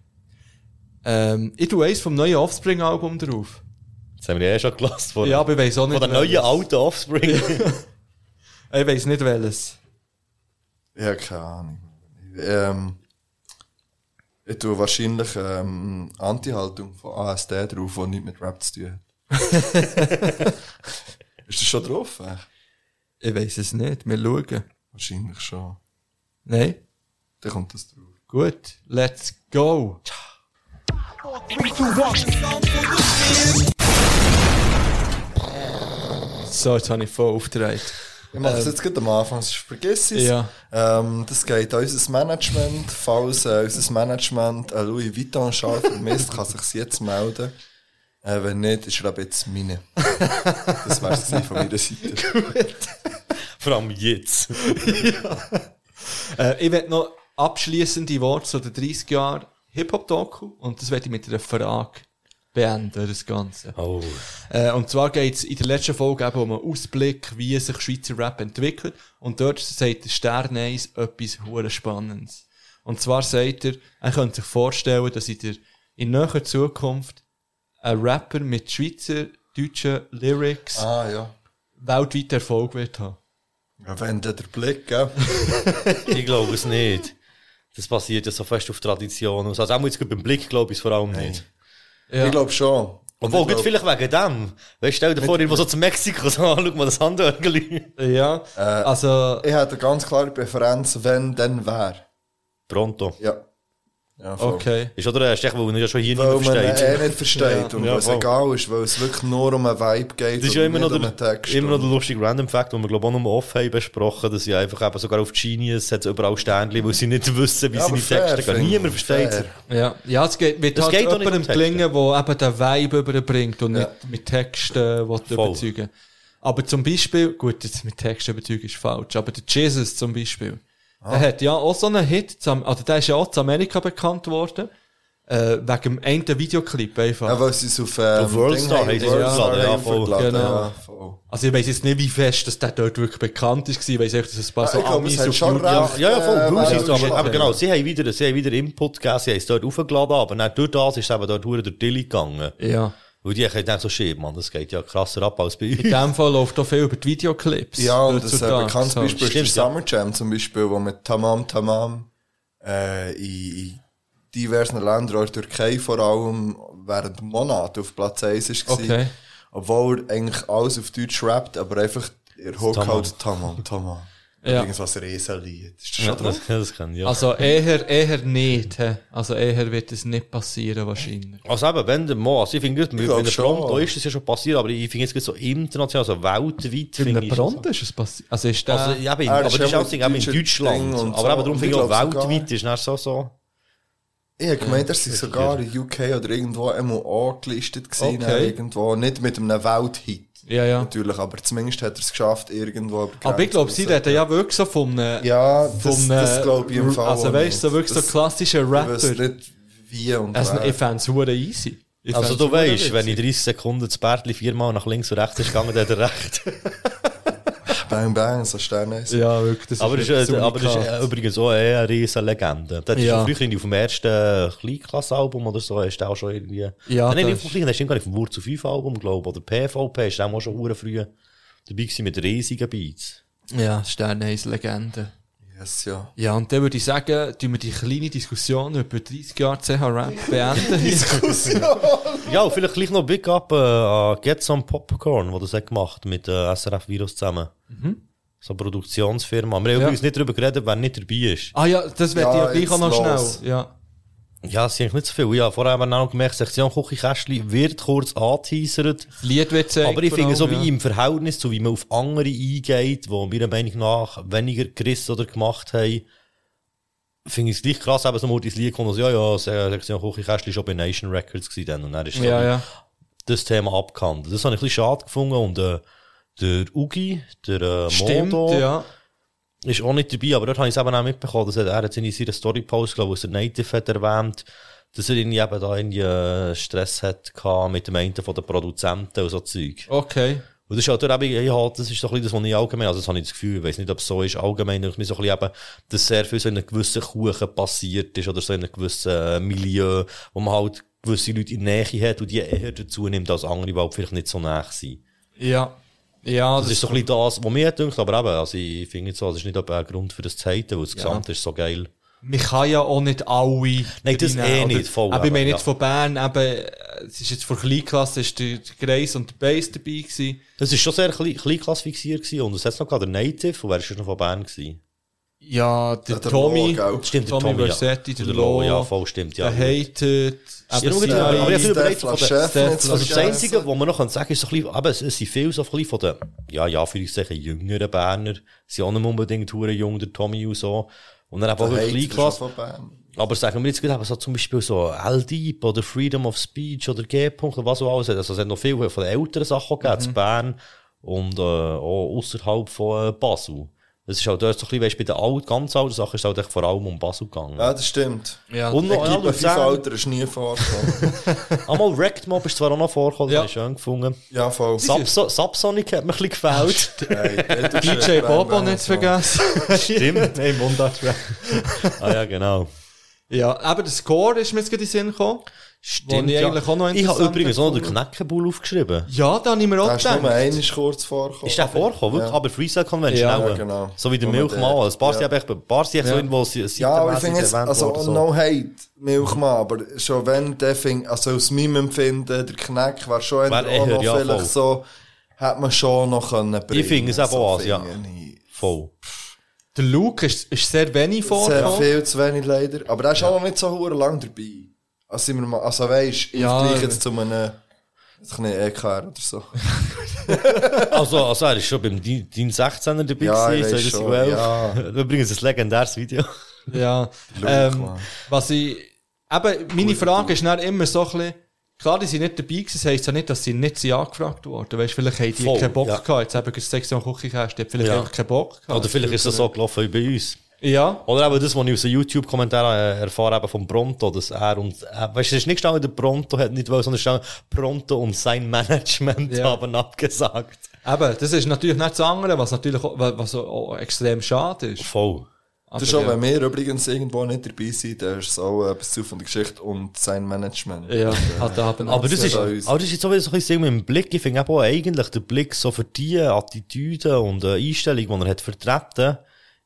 Ähm, ich tu eins vom neuen Offspring-Album drauf. Das haben wir ja eh schon gelassen. Von, Ja, aber ich weiss auch nicht. von der neuen alten Offspring. Ich weiss nicht welches. Ja, keine Ahnung. Ähm, ich tue wahrscheinlich ähm, Anti-Haltung von ASD drauf, die nichts mit Rap zu tun hat. ist das schon drauf? Äh? Ich weiss es nicht. Wir schauen. Wahrscheinlich schon. Nein? Dann kommt das drauf. Gut. Let's go. So, jetzt habe ich voll aufgedreht. Ich mache das jetzt gerade am Anfang, sonst vergiss es. Ja. Ähm, das geht an unser Management. Falls äh, unser Management einen Louis Vuitton-Schal vermisst, kann sich jetzt melden. Äh, wenn nicht, ist ab jetzt meine. Das wäre es von meiner Seite. Vor allem jetzt. Äh, ich werde noch abschließende Worte zu den 30 Jahren Hip-Hop-Doku und das werde ich mit einer Frage beenden, das Ganze. Oh. Äh, und zwar geht's in der letzten Folge eben um einen Ausblick, wie sich Schweizer Rap entwickelt. Und dort sagt der Stern 1 etwas hure Spannendes. Und zwar sagt er, er könnte sich vorstellen, dass in der, in näherer Zukunft ein Rapper mit Schweizer, deutschen Lyrics Ah, ja. weltweit Erfolg wird haben. ja wenn der der Blick, gell? Ich glaube es nicht. Das basiert ja so fest auf Tradition. Also auch jetzt beim Blick glaube ich es vor allem nicht. Ja. Ich glaube schon. Und Obwohl, ich gut, glaub- vielleicht wegen dem. Weißt du, stell dir vor, irgendwo so zu Mexiko, so, schau mal das Handörgeli. Ja, also, Ich hätte eine ganz klare Präferenz, wenn, dann wer. Pronto. Ja. Ja, okay. Ist oder ein Stech, weil man ja schon hier Weil nicht man ihn versteht. eh nicht versteht und Ja, weil es voll. egal ist, weil es wirklich nur um einen Vibe geht Das ist und ja immer noch, um der, Text. immer noch der und- lustige Random Fact, den wir, glaube ich, auch noch off haben besprochen, dass sie einfach eben sogar auf Genius hat überall Sternchen, weil sie nicht wissen, wie Ja, seine fair, Texte gehen. Niemand versteht Fair. sie. Ja, ja es geht, wird Es halt geht jemandem gelingen, der eben den Vibe überbringt und Ja. nicht mit Texten will überzeugen. Aber zum Beispiel, gut, jetzt mit Texten überzeugen ist falsch, aber der Jesus zum Beispiel, Ah. der hat ja auch so einen Hit, also der ist ja auch zu Amerika bekannt worden, äh, wegen dem einen Videoclip einfach. Ja, weil sie es auf, ähm, Auf Worldstar haben Worldstar ja, haben voll. Genau. ja, voll. Also ich weiss jetzt nicht, wie fest, dass der dort wirklich bekannt ist, ich weiss echt, dass es ein paar Ja, so ich glaube, es Amis auf schon. Ja, ja, voll, Äh, äh, weil- aber, aber genau, sie haben wieder, sie haben wieder Input gegeben, sie haben es dort aufgeladen, aber dann durch das ist es eben dort hure durch Dilly gegangen. Ja. Weil die haben gedacht, so shit, man, das geht ja krasser ab als bei In uns. dem Fall läuft auch viel über die Videoclips. Ja, und das äh, heutzutage. bekanntes So. Beispiel ist Stimmt, der ja. Summer Jam zum Beispiel, wo mit Tamam Tamam äh, in, in diversen Ländern, auch in der Türkei vor allem, während Monaten auf Platz 1 ist. Okay. Obwohl er eigentlich alles auf Deutsch rappt, aber einfach er Tamam. halt Tamam Tamam. Ja. Irgendwas. Ist das Ja, das, das kann ja. Also eher, eher nicht, hä? Also eher wird es nicht passieren wahrscheinlich. Also eben, wenn der Mo, also ich finde gut, mit schon. Pronto ist das ja schon passiert, aber ich finde jetzt gerade so international, also weltweit einem ich. Pronto ist es passiert. Also ist der... Also, ja, eben, Er aber das ist auch mit in Deutschland. Und Aber so. eben darum finde ich auch weltweit ist dann so so. Ich habe gemeint, er sei sogar in UK oder irgendwo einmal angelistet gewesen, Okay. irgendwo. Nicht mit einem Welthit. Ja, ja. Natürlich, aber zumindest hat er es geschafft, irgendwo über Aber ich glaube, sie reden ja wirklich so von einem... Ja, das, von das einem- glaube ich im Fall Also weißt du, so wirklich so Das- klassischer Ich Rapper. weiß nicht, wie und Also, wer. ich fände es easy. Ich Also du weißt, wenn in 30 Sekunden das Bärtli viermal nach links und rechts ist gegangen, dann hat er recht. Bang Bang, so Sterne. Ja, wirklich, das aber das ist, äh, aber das ist äh, übrigens auch eine riesen Legende. Das ist Ja. ja. früher auf dem ersten Kleinklasse-Album oder so, hast du auch schon irgendwie... Ja, Nein, nicht das- auf dem Kleinen, hast du gar nicht auf dem Wurzel 5-Album, glaube ich, oder PVP, ist auch schon hure früh dabei gewesen mit riesigen Beats. Ja, Sterne ist Legende. Yes, ja. Ja, und dann würde ich sagen, tun wir die kleine Diskussion über 30 Jahre CH-Rap beenden. Ja, und vielleicht gleich noch Big Up äh, an Get Some Popcorn, wo das hat gemacht mit äh, SRF Virus zusammen. So eine Produktionsfirma. Wir haben Mhm. Ja. übrigens nicht darüber geredet, wer nicht dabei ist. ah ja, das wird Ja, ja, gleich auch noch jetzt schnell. los. Ja. Ja, es sind eigentlich nicht so viel. Ja, vorher haben wir auch gemerkt, Sektion Küchenkästchen wird kurz angeteasert. Das Lied wird gezeigt. Aber ich finde, so wie im Verhältnis zu wie man auf andere eingeht, die meiner Meinung nach weniger gerissen oder gemacht haben, finde ich es gleich krass, eben so mal das Lied kommt, also, ja, ja, Sektion Küchenkästchen war schon bei Nation Records gewesen dann. Und dann ist Ja, wie ja. das Thema abgehandelt. Das habe ich ein bisschen schade gefunden und äh, der Ugi, der äh, Stimmt, Modo, ja. Ist auch nicht dabei, aber dort habe ich es eben auch mitbekommen, dass er, er hat in seiner Story-Post, glaube ich, aus der Native hat erwähnt, dass er irgendwie eben da irgendwie äh, Stress hat mit dem einen von den Produzenten und so Zeug. Okay. Und das ist halt eben, ja, das ist so ein bisschen das, was ich allgemein, also das habe ich das Gefühl, ich weiß nicht, ob es so ist, allgemein, ich mir so ein bisschen eben, dass sehr viel so in einem gewissen Kuchen passiert ist, oder so in einem gewissen äh, Milieu, wo man halt gewisse Leute in der Nähe hat und die eher dazu nimmt als andere, die halt vielleicht nicht so nah sind. Ja. Ja, Das ist so ein bisschen das, was mir denkt, aber eben, also ich finde so, das ist nicht ein Grund für das zu haten, weil das Gesamte ist so geil. Man kann ja auch nicht alle. Nein, das reinnehmen, eh nicht, voll, Aber ich meine aber, jetzt von Bern, eben, es ist jetzt von Kleinklasse, ist der Grace und der Bass dabei gewesen. Das ist schon sehr klein, kleinklass fixiert gewesen und es hat noch gerade der Native, und wer ist noch von Bern gewesen? Ja, der, der Tommy, Lo, gell? Stimmt, der Tommy Tommy, Versetti, ja. der Der Lo, Lo, ja, voll stimmt, ja. der Hated, Ja, eben nur aber ich habe überlegt, von der- Also das. Einzige, was man noch sagen kann, ist so ein bisschen, aber es, es sind viel so ein bisschen von den, ja, ja, für ich sagen, jüngeren Berner, sind auch nicht unbedingt hure jung, der Tommy und so. Und dann eben auch wirklich ist Kleinklasse. Aber sagen wir jetzt gerade so zum Beispiel so L-Deep oder Freedom of Speech oder G-Punkt oder was auch alles. Also es hat noch viel von den älteren Sachen gegeben, Mhm. in Bern und äh, auch außerhalb von äh, Basel. Es ist halt dort so ein bisschen, weißt, bei den alt, ganz alten Sachen ist es halt echt vor allem um Basel gegangen. Ja, das stimmt. Ja. Und noch, ja, Luzern. Alter ist nie vorgekommen. Einmal Wrecked Mob ist zwar auch noch vorgekommen, Ja. das schön gefunden. ja, voll. Subso Subsonic hat mir ein bisschen gefällt. Ey, dort ist DJ Bobo nicht vergessen. Stimmt. Nein, Mundart. ah ja, genau. Ja, aber der Score ist mir jetzt gerade in den Sinn gekommen. Stimmt, ich ja. eigentlich auch noch Ich habe übrigens auch noch den. Knäckebull aufgeschrieben. Ja, da habe ich mir auch Da ist nur gedacht. kurz vorgekommen. Ist der vorgekommen? Wirklich? Ja. Aber Freestyle Convention Ja, auch. ja, genau. So wie der Milchmann. der- Ein paar sind ja. eben echt- ein paar sind so Ja. irgendwo Ja, aber ich finde jetzt, also so. no hate, Milchmann, aber schon wenn der fing, also aus meinem Empfinden, der Knack war schon Wär auch noch ja, vielleicht voll. so, hat man schon noch können bringen. finde es auch, ja. finde ich. Voll. Der Luke ist, ist sehr wenig Sehr vorgekommen. viel zu wenig leider, aber der ist auch noch nicht so lang dabei. Also, sind wir mal, also weisst, Ja. Vergleich jetzt zu einem, kann ich EKR oder so. Also, also er ist schon beim Dean 16er dabei Ja, gewesen, weiss schon, 2012. ja. Übrigens ein legendäres Video. Ja. Luke, Ähm, was ich, eben, meine Frage ist dann immer so ein bisschen, klar, die sind nicht dabei gewesen, das heisst ja nicht, dass sie nicht sind angefragt worden. Weißt, vielleicht haben die Voll, keinen Bock ja. gehabt. Jetzt eben, das Sektion Küchenkäste, hat vielleicht Ja. einfach keinen Bock gehabt. Oder vielleicht ist es so gelaufen wie bei uns. Ja. Oder eben das, was ich aus den YouTube-Kommentaren äh, erfahre, eben vom Pronto, dass er und, äh, weißt du, es ist nicht gestanden, der Pronto hat nicht wollen, sondern es ist gestanden, Pronto und sein Management Ja. haben abgesagt. Eben, das ist natürlich nicht das andere, was natürlich auch, was auch extrem schade ist. Voll. Aber Das ist auch, ja. wenn wir übrigens irgendwo nicht dabei sind, dann ist es auch etwas zu von der Geschichte und sein Management. Ja, hat er aber, Aber das ist, aber das ist jetzt so wieder so ein bisschen mit dem Blick. Ich finde eben auch eigentlich der Blick so für die Attitüden und äh, Einstellung, die er hat vertreten,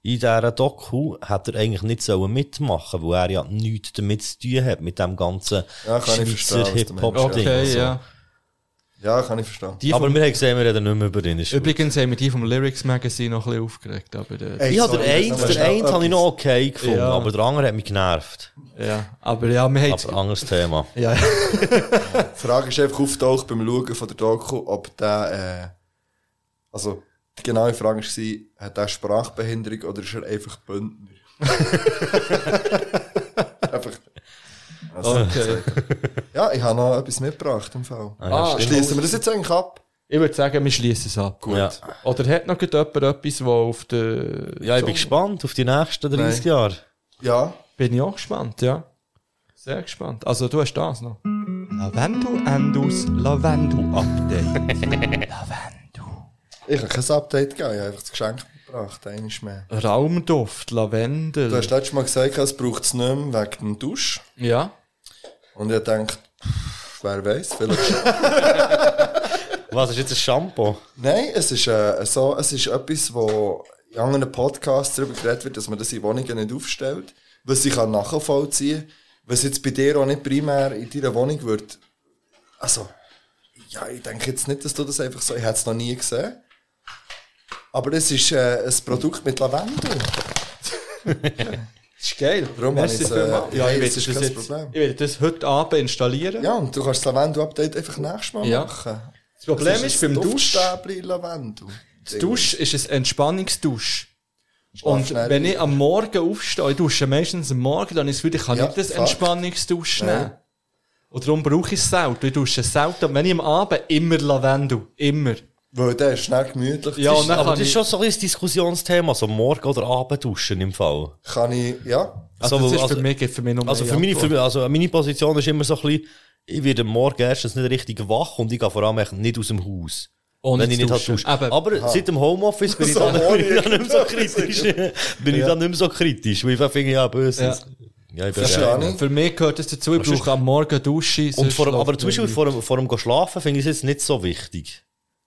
in dieser Doku, hat er eigentlich nicht sollen mitmachen, weil er ja nichts damit zu tun hat, mit dem ganzen Ja, du Hip-Hop-Ding. okay, und so. ja. Ja, kann ich verstehen. Die Aber vom, wir haben gesehen, wir reden nicht mehr über ihn. Gut. übrigens haben wir die vom Lyrics Magazine noch ein bisschen aufgeregt, aber, äh, Ey, ich habe den einen, den einen noch habe ich noch okay gefunden, Ja. aber der andere hat mich genervt. ja. Aber ja, wir haben, Aber anderes Thema. ja. Die Frage ist einfach auftaucht beim Schauen von der Doku, ob der, äh, also, die genaue Frage war, hat er Sprachbehinderung oder ist er einfach Bündner? Also, Okay. Ja, ich habe noch etwas mitgebracht im Fall. Ah, Schließen wir das jetzt eigentlich ab? Ich würde sagen, wir schließen es ab. Gut. Ja. Oder hat noch jemand etwas, wo auf der... Ja, ich bin gespannt auf die nächsten 30 Jahre. Ja. Bin ich auch gespannt, ja. Sehr gespannt. Also, du hast das noch. Lavendel Endus Lavendel Update. Lavendel. Ich habe kein Update gegeben, ich habe einfach das Geschenk mitgebracht, eines mehr. Raumduft, Lavendel. Du hast letztes Mal gesagt, es braucht es nicht mehr wegen dem Dusch. ja. Und ich dachte, wer weiß, vielleicht Was ist jetzt ein Shampoo? Nein, es ist, äh, so, es ist etwas, wo in anderen Podcasts darüber geredet wird, dass man das in Wohnungen nicht aufstellt. Was ich kann nachvollziehen was jetzt bei dir auch nicht primär in deiner Wohnung wird. Also, ja, ich denke jetzt nicht, dass du das einfach so, ich hätte es noch nie gesehen. Aber es ist äh, ein Produkt mit Lavendel. ist geil. Darum Merci habe ich es, äh, ja, hey, ich das werde ist das, kein jetzt, Problem. ich werde das heute Abend installieren. Ja, und du kannst das Lavendel-Update einfach nächstes Mal Ja. machen. Das Problem Das ist, beim ein Dusch, Lavendel. das Dusch ist ein Entspannungsdusch. Und wenn ich am Morgen aufstehe, ich dusche meistens am Morgen, dann ist es wieder, ich kann Ja, nicht das. Entspannungsdusch nehmen. Und darum brauche ich es selten. Ich dusche selten. Und wenn ich am Abend immer Lavendel. Immer. Weil der ist schnell gemütlich. Ja, und dann Aber das ist schon so ein Diskussionsthema, so morgen oder Abend duschen im Fall. Kann ich, ja. also, Also, das ist also- für mich, geht für mich nur Also für meine, für, also meine Position ist immer so ein bisschen, ich werde am Morgen erstens nicht richtig wach und ich gehe vor allem nicht aus dem Haus. Ohne wenn ich nicht halt duschen. dusche. Eben. Aber seit dem Homeoffice bin ich dann, bin ich ohne- dann nicht mehr so kritisch. bin ich dann nicht mehr so kritisch, weil ich finde, ja, böse. Ja. Ja, ich bin Verstehe. Für mich gehört es dazu, ich brauche am Morgen Dusche. Und vor, aber zum Beispiel vor dem, vor dem schlafen finde ich es jetzt nicht so wichtig.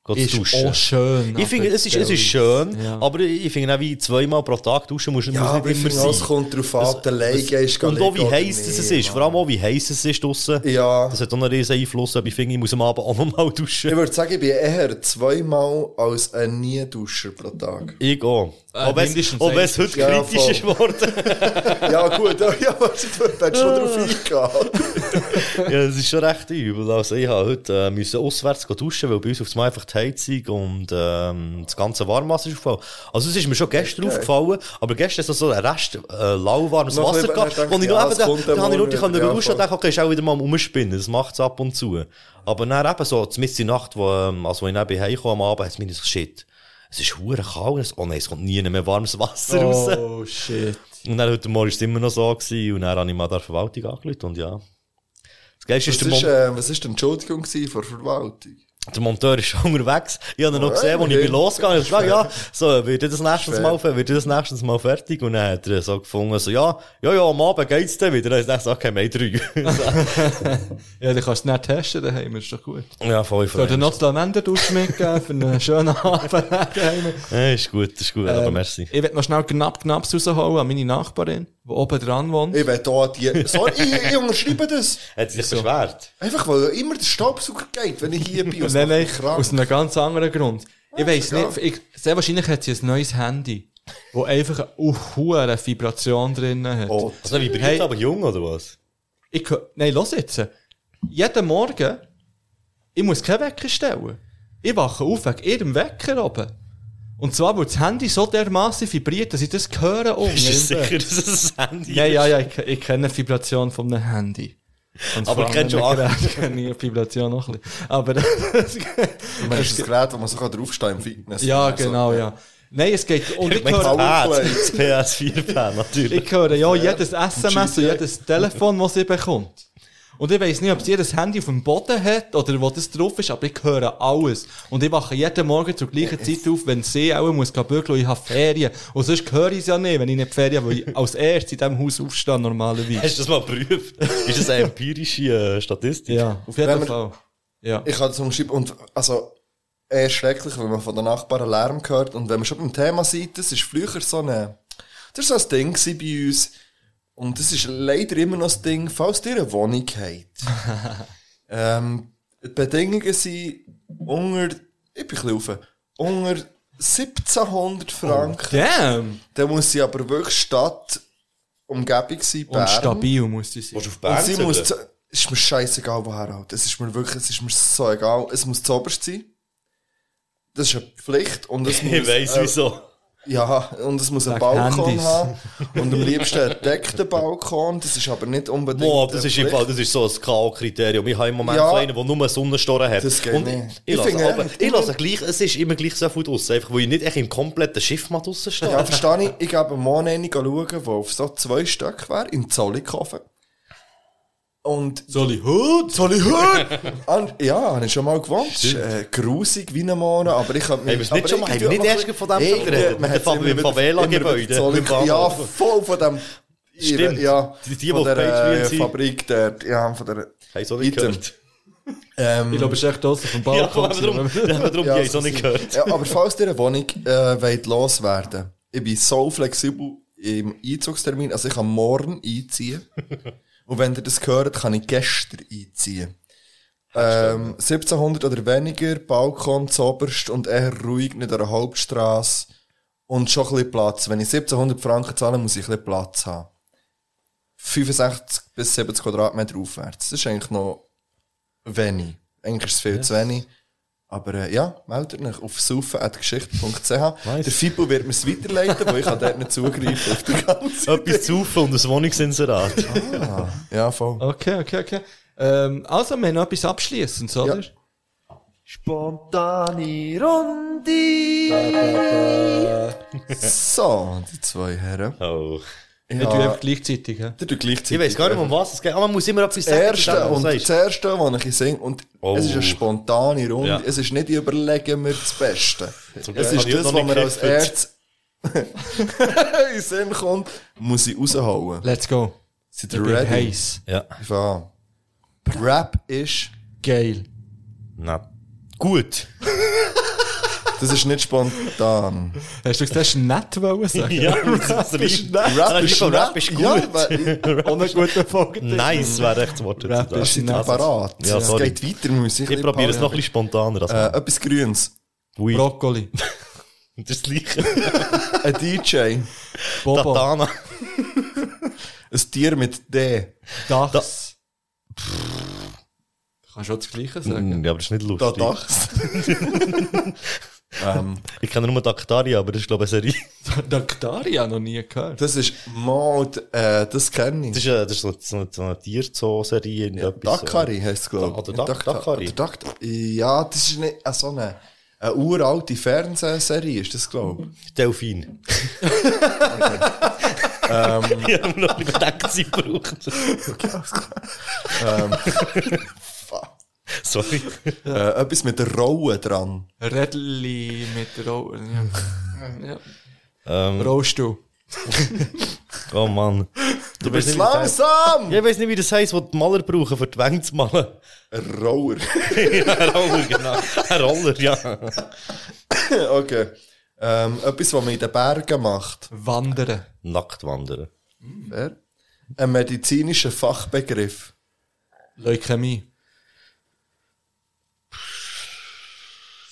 Zu ist duschen. auch schön. Ich finde, es ist, es ist schön, Ja. aber ich finde auch wie zweimal pro Tag duschen muss, Ja, muss nicht immer auch, es sein. kommt darauf an, der Leige ist. Und auch wie heiß es ist, vor allem auch wie heiß es ist draussen. Ja. Das hat auch einen riesen Einfluss, aber ich finde, ich muss am Abend auch nochmal duschen. Ich würde sagen, ich bin eher zweimal als ein Nie-Duscher pro Tag. Ich auch. Äh, mindestens auch wenn es heute Ja, kritisch ist geworden. Ja, gut, ja, ja weißt du, du hättest schon drauf eingehen. ja, das ist schon recht übel. Also ich habe heute äh, müssen auswärts duschen, weil bei uns auf dem einfach die Heizung und ähm, das ganze Warmwasser ist aufgefallen. Also es ist mir schon gestern aufgefallen, aber gestern ist so ein Rest äh, lauwarmes Wasser bisschen, gehabt, ich wo ich denke, noch ja, eben, es da, da dann habe ich nur die können wieder, ja, duschen und dachte, okay, ist auch wieder mal umspinnen, das macht es ab und zu. Aber dann eben so, in der Nacht, wo, ähm, also wo ich neben heimkomme am Abend, hat es mir so, shit, es ist hure kalt. Oh nein, es kommt nie mehr warmes Wasser raus. Oh, shit. Und dann heute Morgen war es immer noch so gewesen, und dann habe ich mal der Verwaltung angerufen und ja. Das Geilste Was ist, äh, was ist die Entschuldigung von der Verwaltung? Der Monteur ist schon unterwegs. Ich habe ihn noch gesehen, als ich bin losgegangen bin. Ich ja, so, wird das nächstes. Mal, wird das nächstes Mal fertig? Und dann hat er so gefunden, so, ja, ja, ja, am Abend geht's dann wieder. Dann habe ich gesagt, okay, haben drei. Ja, dann kannst du nicht testen daheim, ist doch gut. ja, voll Soll dir noch das Lavendel mitgeben für einen schönen Abend daheim? Ja, ist gut, ist gut, aber Ähm, merci. Ich will noch schnell knapp knapp rausholen an meine Nachbarin, die oben dran wohnt. Ich will da die, sorry, ich, ich unterschreibe das. Hat sie sich beschwert? Einfach, weil immer der Staubsauger geht, wenn ich hier bin. Das Nein, nein, aus einem ganz anderen Grund. Ich weiss ja. nicht, ich, sehr wahrscheinlich hat sie ein neues Handy, wo einfach eine hohe Vibration drin hat. Oh, Also, wie Hey. aber jung, oder was? Ich, nein, los jetzt. Jeden Morgen, ich muss keinen Wecker stellen. Ich wache auf wegen ihrem Wecker oben. Und zwar, weil das Handy so dermaßen vibriert, dass ich das höre unten Ist im das Bett. sicher, dass es ein Handy Ja, ist? ja, ja, ich, ich kenne die Vibration von einem Handy. Und Aber du anderen auch- Geräten kenne ich die Vibration noch ein bisschen. Aber, Du meinst das Gerät, wo man so draufstehen kann im Fitness. ja, Also, genau, ja. Nein, es geht, und ich Ich höre, das Pad, das PS4-Pan, natürlich. ich höre ja jedes SMS und jedes Telefon, das sie bekommt. Und ich weiss nicht, ob sie ihr Handy auf dem Boden hat oder wo das drauf ist, aber ich höre alles. Und ich wache jeden Morgen zur gleichen Zeit auf, wenn sie auch muss gehen bügeln und ich habe Ferien. Und sonst höre ich es ja nicht, wenn ich nicht Ferien weil ich als erstes in diesem Haus aufstehe, normalerweise. Hast du das mal geprüft? Ist das eine empirische äh, Statistik? Ja, auf jeden wir- Fall. Ja. Ich kann das umschreiben. Und, also, eher schrecklich, wenn man von den Nachbarn Lärm hört. Und wenn man schon beim Thema sieht, das ist früher so eine, das war so ein Ding bei uns. Und das ist leider immer noch das Ding, falls ihr eine Wohnung habt. ähm, die Bedingungen sind unter, ich bin ein bisschen rauf, unter 1700 Franken. Damn! Dann muss sie aber wirklich Stadt, Umgebung sein, Und stabil muss sie sein. Auf Und Bern sie muss, zu- ist mir scheißegal, woher halt. Es ist mir wirklich, es ist mir so egal. Es muss zoberst sein. Das ist eine Pflicht. Und es muss, Ich weiss äh, wieso. Ja, und es muss einen Balkon Handys. haben. Und am liebsten einen gedeckten Balkon. Das ist aber nicht unbedingt. Boah, das ist im. Fall, das ist so ein K.O.-Kriterium. Ich habe im Moment Ja. so einen, der nur einen Sonnenstoren hat. Das geht Und nicht. ich, Ich ich lasse, finde, aber, ich lasse gleich, es ist immer gleich so viel draussen. Einfach, weil ich nicht echt im kompletten Schiff mal draussen stehe. Ja, verstehe ich. Ich gebe morgen eine schauen, die auf so zwei Stück wäre, in Zollikofen. Und Soll ich Hut? Soll ich hören? An, ja, habe ich schon mal gewohnt. Es ist, äh, grusig wie ein Monat, aber ich Haben wir es nicht schon mal- haben wir nicht erst von dem geredet? Mit dem Fa- mit dem Favela-Gebäude? Ja, voll von dem... Stimmt. Ja, Die- die, von die der Patreon äh. Fabrik der, ja, von der... Habe ich so nicht Item. gehört. Ähm, Ich glaube, es ist echt draussen vom Balkon. darum, ja, aber darum, ja, habe so nicht gehört. Ja, aber falls ihr eine Wohnung äh, wollt loswerden ich bin so flexibel im Einzugstermin, also ich kann morgen einziehen. Und wenn ihr das hört, kann ich gestern einziehen. Ähm, 1700 oder weniger, Balkon zoberst und eher ruhig, nicht an der Hauptstraße. Und schon ein bisschen Platz. Wenn ich 1700 Franken zahle, muss ich ein bisschen Platz haben. 65 bis 70 Quadratmeter aufwärts. Das ist eigentlich noch wenig. Eigentlich ist es viel zu wenig. Aber äh, ja, meldet euch auf saufen.geschichte.ch. Der Fibo wird mir es weiterleiten, weil ich kann dort nicht zugreifen auf die ganze Etwas zu saufen und ein Wohnungsinserat. Ja, voll. Okay, okay, okay. Ähm, also, wir haben noch etwas Abschließendes, oder? Spontane Runde. So, die zwei Herren. Oh. Wir tun einfach gleichzeitig, tut gleichzeitig. Ich weiß gar nicht, um was es geht. Aber man muss immer etwas sagen. erste und das erste, was ich singe, und Oh. es ist eine spontane Runde. Ja. Es ist nicht, ich überlege mir das Beste. Zum Es ist das, was mir als erstes in den Sinn kommt, muss ich raushauen. Let's go. Ich ihr ready? heiß. Ja. Ich fange an. Rap ist, Geil. Na. Gut. Das ist nicht spontan. Hast du gesagt, das ist nett wollen sagen? Ja, das ist Rap Rap ist Rap ist Ja, gut. weil- Ohne gute Folge. Nice wäre echt das Wort. Rap ist nett. parat? Ja, es geht weiter, muss ich Ich probiere es noch ein bisschen spontaner. Äh, etwas Grünes. Weed. Brokkoli. Das gleiche. Ein DJ. Bobo. Tatana. Ein Tier mit D. Dachs. Kannst du auch das Gleiche sagen? Ja, aber das ist nicht Da lustig. Dachs. ähm, Ich kenne nur Daktaria, aber das ist glaube ich eine Serie. Daktaria noch nie gehört. das ist Mod, äh, das kenne Das ich. ist, äh, das ist so, so, so eine Tierzoo-Serie. Ja, etwas, Dakari heisst es, glaube ich. Oder Dak- Dak- Dakari. Ja, das ist nicht äh, so eine... Eine uralte Fernsehserie ist das, glaube ich. Delfin. ähm, ich habe noch nicht gedacht, sie brauchen Ähm, Sorry. äh, etwas mit der Rolle dran. Rädli mit der Ro ja. ja. Ähm, Rollstuhl. oh Mann. Du bist nicht, langsam! Ich weiß nicht, wie das heisst, was die Maler brauchen, für die Wände zu malen. Ein Roller. ja, ein Roller, genau. Ein Roller, ja. okay. Ähm, etwas, was man in den Bergen macht. Wandern. Nackt wandern. Wer? Ein medizinischer Fachbegriff. Leukämie.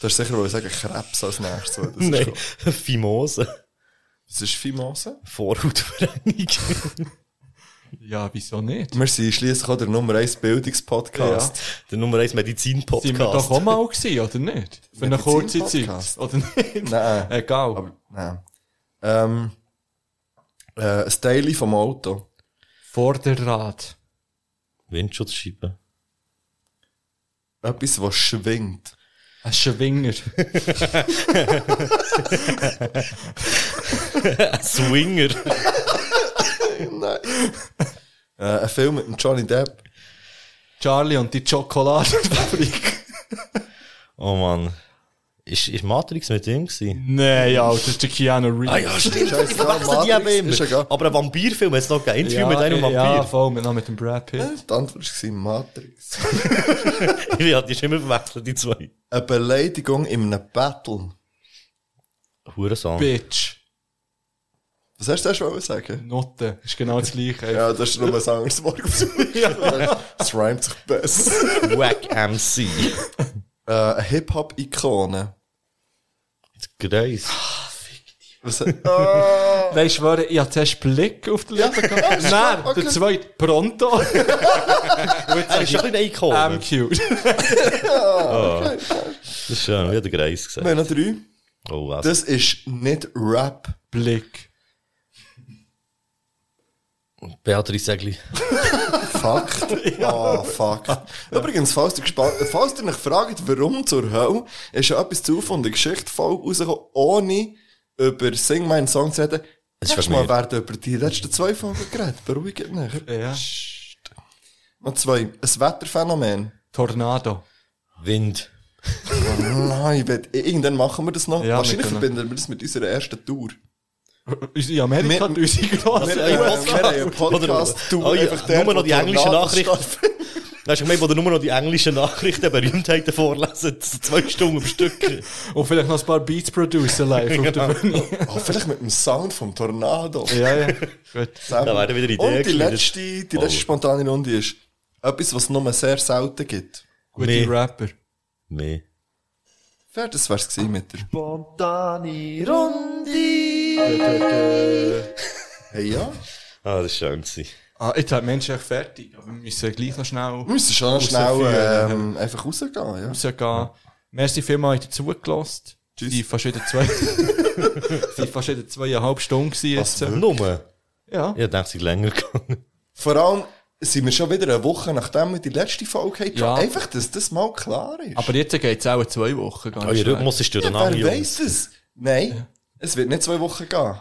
Du hast sicher wollen sagen Krebs als nächstes. Das ist Nein, schon- Fimose. Was ist Fimose? Vorhautvereinigung. Ja, wieso nicht? Wir sind schliesslich auch der Nummer 1 Bildungspodcast. Der Nummer 1 Sind wir doch Medizin-Podcast. auch mal gewesen, oder nicht? Für eine kurze Zeit. Medizin-Podcast? Oder nicht? Nein. Egal. Aber, nein. Ähm, äh, ein Teil vom Auto. Vorderrad. Windschutzscheibe. Etwas, was schwingt. Ein Schwinger. Ein Swinger. Nein. äh, ein Film mit dem Johnny Depp. Charlie und die Schokoladenfabrik. Oh Mann. Ist, ist Matrix mit ihm gewesen? Nein, ja, das ist der Keanu Reeves. Ah ja, stimmt. Scheiße, die eben ja immer. gar- Aber ein Vampirfilm hat es noch gegeben. Interview mit einem Ja, Vampir. voll, mit, noch mit dem Brad Pitt. Die Antwort war Matrix. Ja, die ist immer verwechselt, die zwei. Eine Beleidigung in einem Battle. Hurensohn. Bitch. Was hast du da schon sagen? Note. Ist genau das gleiche. Ja, das ist nur ein anderes Wort. Das reimt sich besser. Wack MC. äh, Hip-Hop-Ikone. Grace. Was, ah, Nein, ich schwöre, ich hatte zuerst Blick auf die Lippen gehabt. Nein, okay. der zweite Pronto. Er ist schon ein bisschen Icon. MQ. Das ist schön, wie hat der Grace wir haben gesagt. noch drei. Oh, was? Das ist nicht Rap. Blick. Beatrice Segli. Fakt. Ah, Fakt. Übrigens, falls ihr, gespannt, falls ihr euch fragt, warum zur Hölle, ist schon etwas zu von der Geschichte voll rausgekommen, ohne über Sing meinen Song zu reden. Es ist Nächstes wegen Mal werden über die letzten zwei Folgen geredet. Beruhigt euch. Ja. Noch zwei. Ein Wetterphänomen. Tornado. Wind. Nein, ich will, irgendwann machen wir das noch. Ja, Wahrscheinlich verbinden wir das mit unserer ersten Tour. Unsere Amerika, Wir- unsere grosse. Wir, wir haben einen Podcast-Tour. Oh ja, einfach der, nur noch die englischen Nachrichten. Hast du gemeint, wo du nur noch die englischen Nachrichten, Berühmtheiten vorlesen, zwei Stunden am Stück. Und vielleicht noch ein paar Beats producen live auf der Bühne. Oh, vielleicht mit dem Sound vom Tornado. Ja, ja. Gut. Da werden wieder Ideen Und die letzte, die Oh. letzte spontane Runde ist etwas, was es nur sehr selten gibt. Gute Mehr. Rapper. Mehr. Wer das wär's gewesen mit der? Hey, ja. Ah, das ist schön gewesen. Ah, jetzt hat der Mensch echt fertig. Aber wir müssen gleich noch schnell Wir müssen schon noch schnell Rausführen. ähm, einfach rausgehen, ja. rausgehen. Merci vielmals, habt ihr zugelassen. Tschüss. Die fast wieder zwei, die fast wieder zweieinhalb Stunden gewesen jetzt. Nummer. Ja. Ich dachte, es sei länger gegangen. Vor allem sind wir schon wieder eine Woche, nachdem wir die letzte Folge hatten. Ja. Einfach, dass das mal klar ist. Aber jetzt geht's auch zwei Wochen. Gar Oh, nicht ihr schnell. Rhythmus ist ja, durcheinander, wer Jungs. weiss es? Nein, es wird nicht zwei Wochen gehen.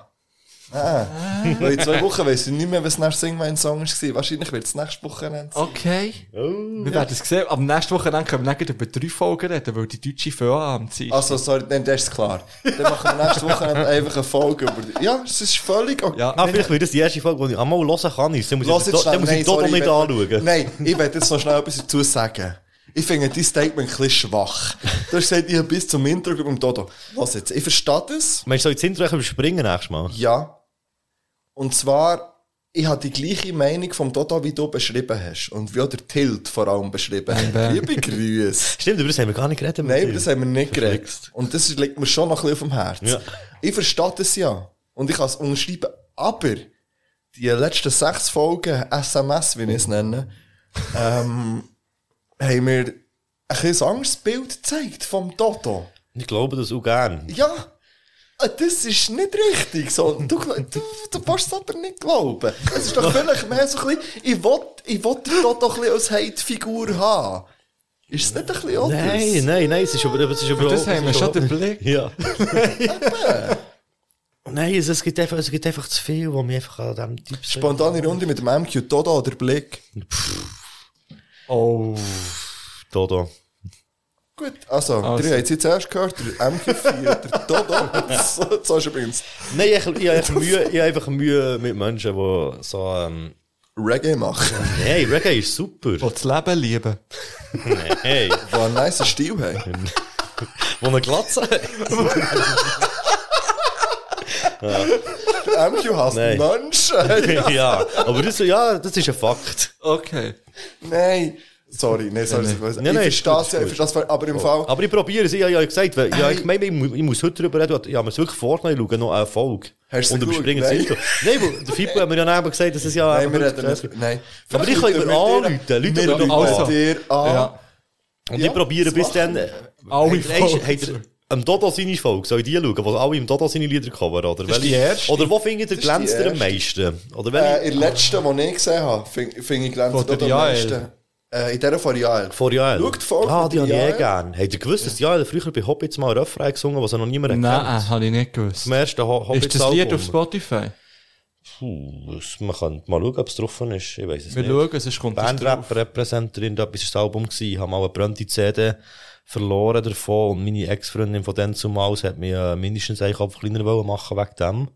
Nein. Weil in zwei Wochen weiss ich nicht mehr, was nach Sing mein Song war. Wahrscheinlich wird es nächste Woche sein. Okay. Oh. Wir werden es sehen. Aber nächste Woche dann können wir dann über drei Folgen reden, weil die deutsche Föa am Ziel. Also, sorry, nein, das ist klar. Dann machen wir nächste Woche einfach eine Folge über die. Ja, es ist völlig okay. ja, Ah, vielleicht wird das die erste Folge, die ich einmal hören kann. Ist. Dann muss Lass ich, jetzt dann schnell, muss ich nein, sorry, nicht anschauen. Nein, ich werde jetzt noch schnell etwas dazu sagen. Ich finde dein Statement ein bisschen schwach. Du hast gesagt, ich habe bis zum Intro beim Dodo. Lass jetzt, ich verstehe das. Meinst du, soll ich das Intro überspringen nächstes Mal? Ja. Und zwar, ich habe die gleiche Meinung vom Dodo, wie du beschrieben hast. Und wie auch der Tilt vor allem beschrieben hat. Liebe Grüße. Stimmt, über das haben wir gar nicht geredet. mit Nein, dir. das haben wir nicht geredet. Und das liegt mir schon noch ein bisschen auf dem Herzen. Ja. Ich verstehe das ja. Und ich kann es unterschreiben. Aber die letzten sechs Folgen SMS, wie ich es nenne, ähm, haben mir ein bisschen anderes Bild gezeigt vom Toto. Ich glaube das auch gern. Ja, das ist nicht richtig. So, du, du, du kannst es aber nicht glauben. Es ist doch vielleicht mehr so ein bisschen, ich will, ich will den Toto ein bisschen als Hate-Figur haben. Ist es nicht ein bisschen anders? Nein, nein, nein, es ist über, es ist über, Das haben wir schon den Blick. Ja. Nein, es, es, gibt einfach, es gibt einfach zu viel, wo mir einfach an diesem Typ Spontane Runde mit dem MQ Dodo oder Blick. Oh. Dodo. Gut, also, Also. drei haben Sie zuerst gehört, der MQ4, der Dodo. so, ist übrigens Nein, ich, ich, habe einfach Mühe, ich habe einfach Mühe mit Menschen, die so, ähm, Reggae machen, hey, Reggae ist super. Die das Leben lieben. Hey, die einen nice Stil haben. wo eine Glatze hat. Der MQ hasst Nein. Menschen. ja, aber das, ja, das ist ein Fakt. Okay. Nein. Sorry, nein, sorry. Nein, ich nein, ich ist verstehe es, ja, ich verstehe es, aber im Fall, Aber ich probiere es, ich habe ja gesagt, weil, ja, ich meine, ich, ich muss heute darüber reden, ich habe mir es wirklich vorgenommen, ich schaue noch eine Folge. Hast du und geschaut? Intro. Nein, weil der Fippo hat mir ja eben gesagt, dass es ja... nein, wir reden nicht, nein. Aber ich kann über anrufen, Leute wir rufen dir an. Ja. Und Ja, ich probiere bis dann... Alle Folgen. Am Dodo seine Folge, soll ich die schauen, wo alle im Dodo seine Lieder covern, oder? Das ist die erste. Oder wo findet ihr ist glänzt am meisten? Oder Äh, in der letzten, die ich gesehen habe, finde find ich glänzt am meisten. Äh, in dieser von Jael. Vor Jael. Schau die Folge Ah, die habe ich eh gern. Habt ihr gewusst, dass Jael früher bei Hobbits mal Refrain gesungen was er noch niemand Nein, kennt? habe ich nicht gewusst. Zum ersten Ho Hobbits Ist das Lied auf Spotify? Puh, man kann mal schauen, ob es drauf ist. Ich weiß es Wir nicht. schauen, sonst kommt das drauf. Bandrap-Repräsenterin, da ist das Album. Ich habe mal eine brennende CD verloren davon und meine Ex-Freundin von dann zumals hat mir äh, mindestens einen Kopf kleiner wollen machen wegen dem.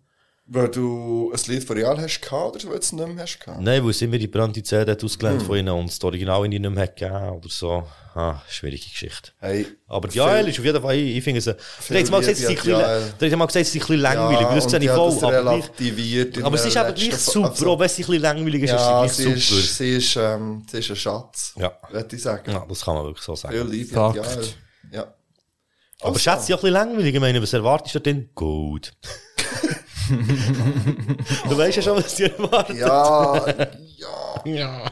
Weil du ein Lied von Jael hast gehabt, oder weil du es nicht mehr hast gehabt? Nein, weil sie mir die brennende CD ausgelernt Hm. von ihnen und das Original in ihnen nicht mehr gegeben oder so. Ah, schwierige Geschichte. Hey. Aber die Jael ist auf jeden Fall, ich, ich finde sie, der hat mal gesagt, sie sind ein bisschen, langweilig, Ja, das sehe ich voll, aber gleich, aber es ist gleich Fo- super, also- auch wenn sie ein bisschen langweilig ist, Ja, ist sie sie ist, super. sie ist, ähm, sie ist ein Schatz. Ja. Würde ich sagen. Ja, das kann man wirklich so sagen. Viel Liebe Fakt. Jael. Ja. Aber Also. schätze ich auch ein bisschen langweilig. Ich meine, was erwartest du denn? Gut. du weißt ja schon, was dir erwartet. Ja, ja. Ja.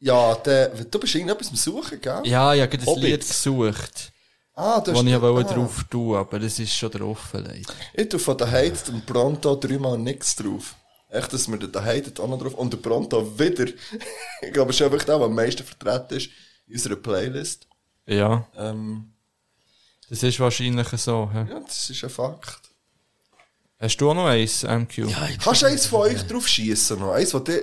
Ja, der, du bist irgendetwas am Suchen, gell? Ja, ich habe das Hobbits. Lied gesucht, Ah, das ich ah. wollte drauf tun, aber das ist schon drauf, leider. Ich tue von der Heiz und Pronto dreimal nichts drauf. Echt, dass mir der Heiz auch noch drauf und der Pronto wieder. ich glaube, es ist einfach der, der am meisten vertreten ist in unserer Playlist. Ja, Ähm, das ist wahrscheinlich so. hä? ja, das ist ein Fakt. Hast du auch noch eins, MQ? Kannst du eins von euch drauf schießen noch? Eins, dir,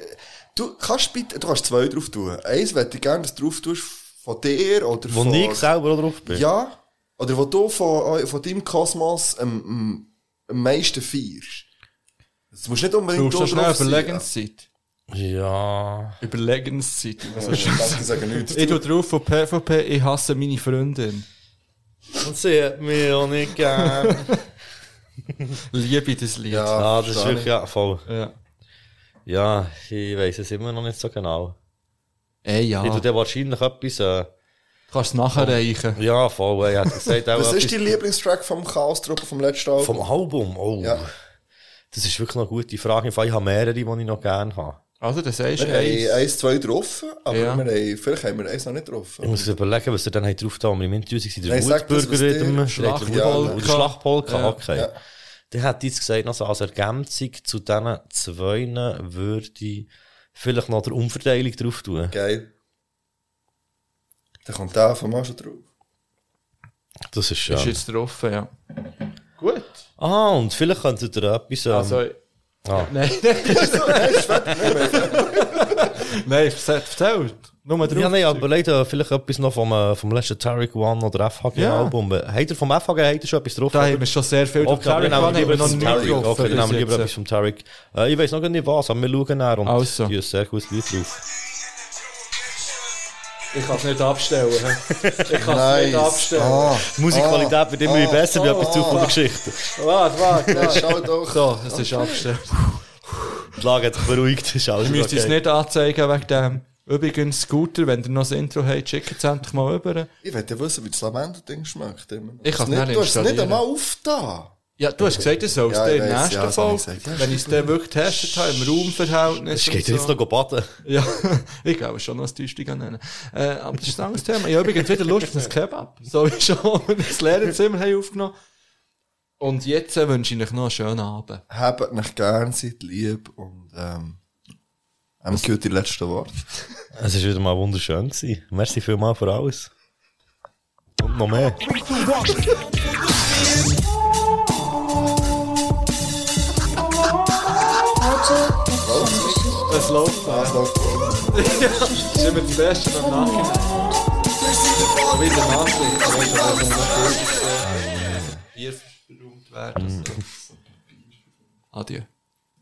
du kannst bitte, du kannst zwei drauf tun. Eins möchte ich gerne, dass du drauf tust von dir oder Wo von... ich selber drauf bin. Ja. Oder wo du von, von deinem Kosmos am, am, am meisten feierst. Das musst nicht unbedingt du drauf sein. Überlegenszeit? Ja. Überlegenszeit. Ja, ich sagen nichts. Ich tu drauf von PvP, ich hasse meine Freundin. Und sie hat mich auch nicht gern. Liebe das Lied. Ja. ah, das ist wirklich, ja, voll. Ja. Ja, ich weiss es immer noch nicht so genau. Ey, Ich tu ja. dir wahrscheinlich etwas, äh, Du kannst es nachreichen. ja, voll, ich hätte gesagt, auch Was ist dein Lieblingstrack vom Chaos-Truppe vom letzten Album? vom Album. Oh. Ja. Das ist wirklich noch eine gute Frage. Ich habe mehrere, die ich noch gerne habe. Also, das sagst du Wir haben eins. eins, zwei drauf, aber Ja. wir haben, vielleicht haben wir eins noch nicht drauf. Ich muss überlegen, was er dann drauf da, wir im Interview waren, der Nein, sag das, was Wutbürger dir- in dem Schlachtpolka. Schlachtpolka, Ja. okay. Ja. Der hat jetzt gesagt, also als Ergänzung zu diesen zwei würde ich vielleicht noch der Umverteilung drauf tun. Geil. Da kommt der von schon drauf. Das ist Ist schön. jetzt drauf, ja. Gut. Ah, und vielleicht könntet ihr etwas... Ähm, Also, ah. nein, nein, erzähl, erzähl. Nur drauf. ja, nein, aber leider vielleicht etwas noch vom, äh, vom letzten Tarek One oder FHG-Album. Habt ihr vom FHG habt ihr schon etwas drauf? Da haben wir schon sehr viel Okay, dann nehmen wir lieber noch etwas nie vom Tarek. Okay, dann nehmen wir lieber etwas vom Tarek. Äh, ich weiß noch gar nicht was, aber wir schauen nach und Also. die ist sehr gutes Lied drauf. Ich kann es nicht abstellen. hä? Ich kann es Nice. nicht abstellen. Ah, wird immer besser bei etwas zu von der Geschichte. Warte, warte, ja, warte. schau doch. So, es ist abgestellt. Die Lage hat sich beruhigt, ist alles Ihr müsst okay. uns nicht anzeigen wegen dem. Übrigens, Scooter, wenn ihr noch das Intro habt, schickt es endlich mal rüber. Ich will ja wissen, wie das Lavendel-Ding schmeckt. immer. Ich hast nicht Du hast es nicht einmal aufgetan. Ja, du hast gesagt, du sollst Ja, ich in der nächsten ja, Folge, wenn ich es dann wirklich getestet habe, im Raumverhältnis. Es geht und jetzt noch baden. Ja, ich glaube schon noch das Tüchtig nennen. Äh, aber das ist ein anderes Thema. Ich habe übrigens wieder Lust auf ein Kebab. So wie schon, das Lehrerzimmer haben aufgenommen. Und jetzt äh, wünsche ich euch noch einen schönen Abend. Habt mich gern, seid lieb und ähm, haben die letzten Worte. es war wieder mal wunderschön. Gewesen. Merci vielmals für alles. Und noch mehr. Es läuft. Ja, es läuft. Es ist immer das Beste am Nachhinein. Wieder Nachrichten, weißt du, das ist noch gut. Bier berühmt werden. Also, Adieu.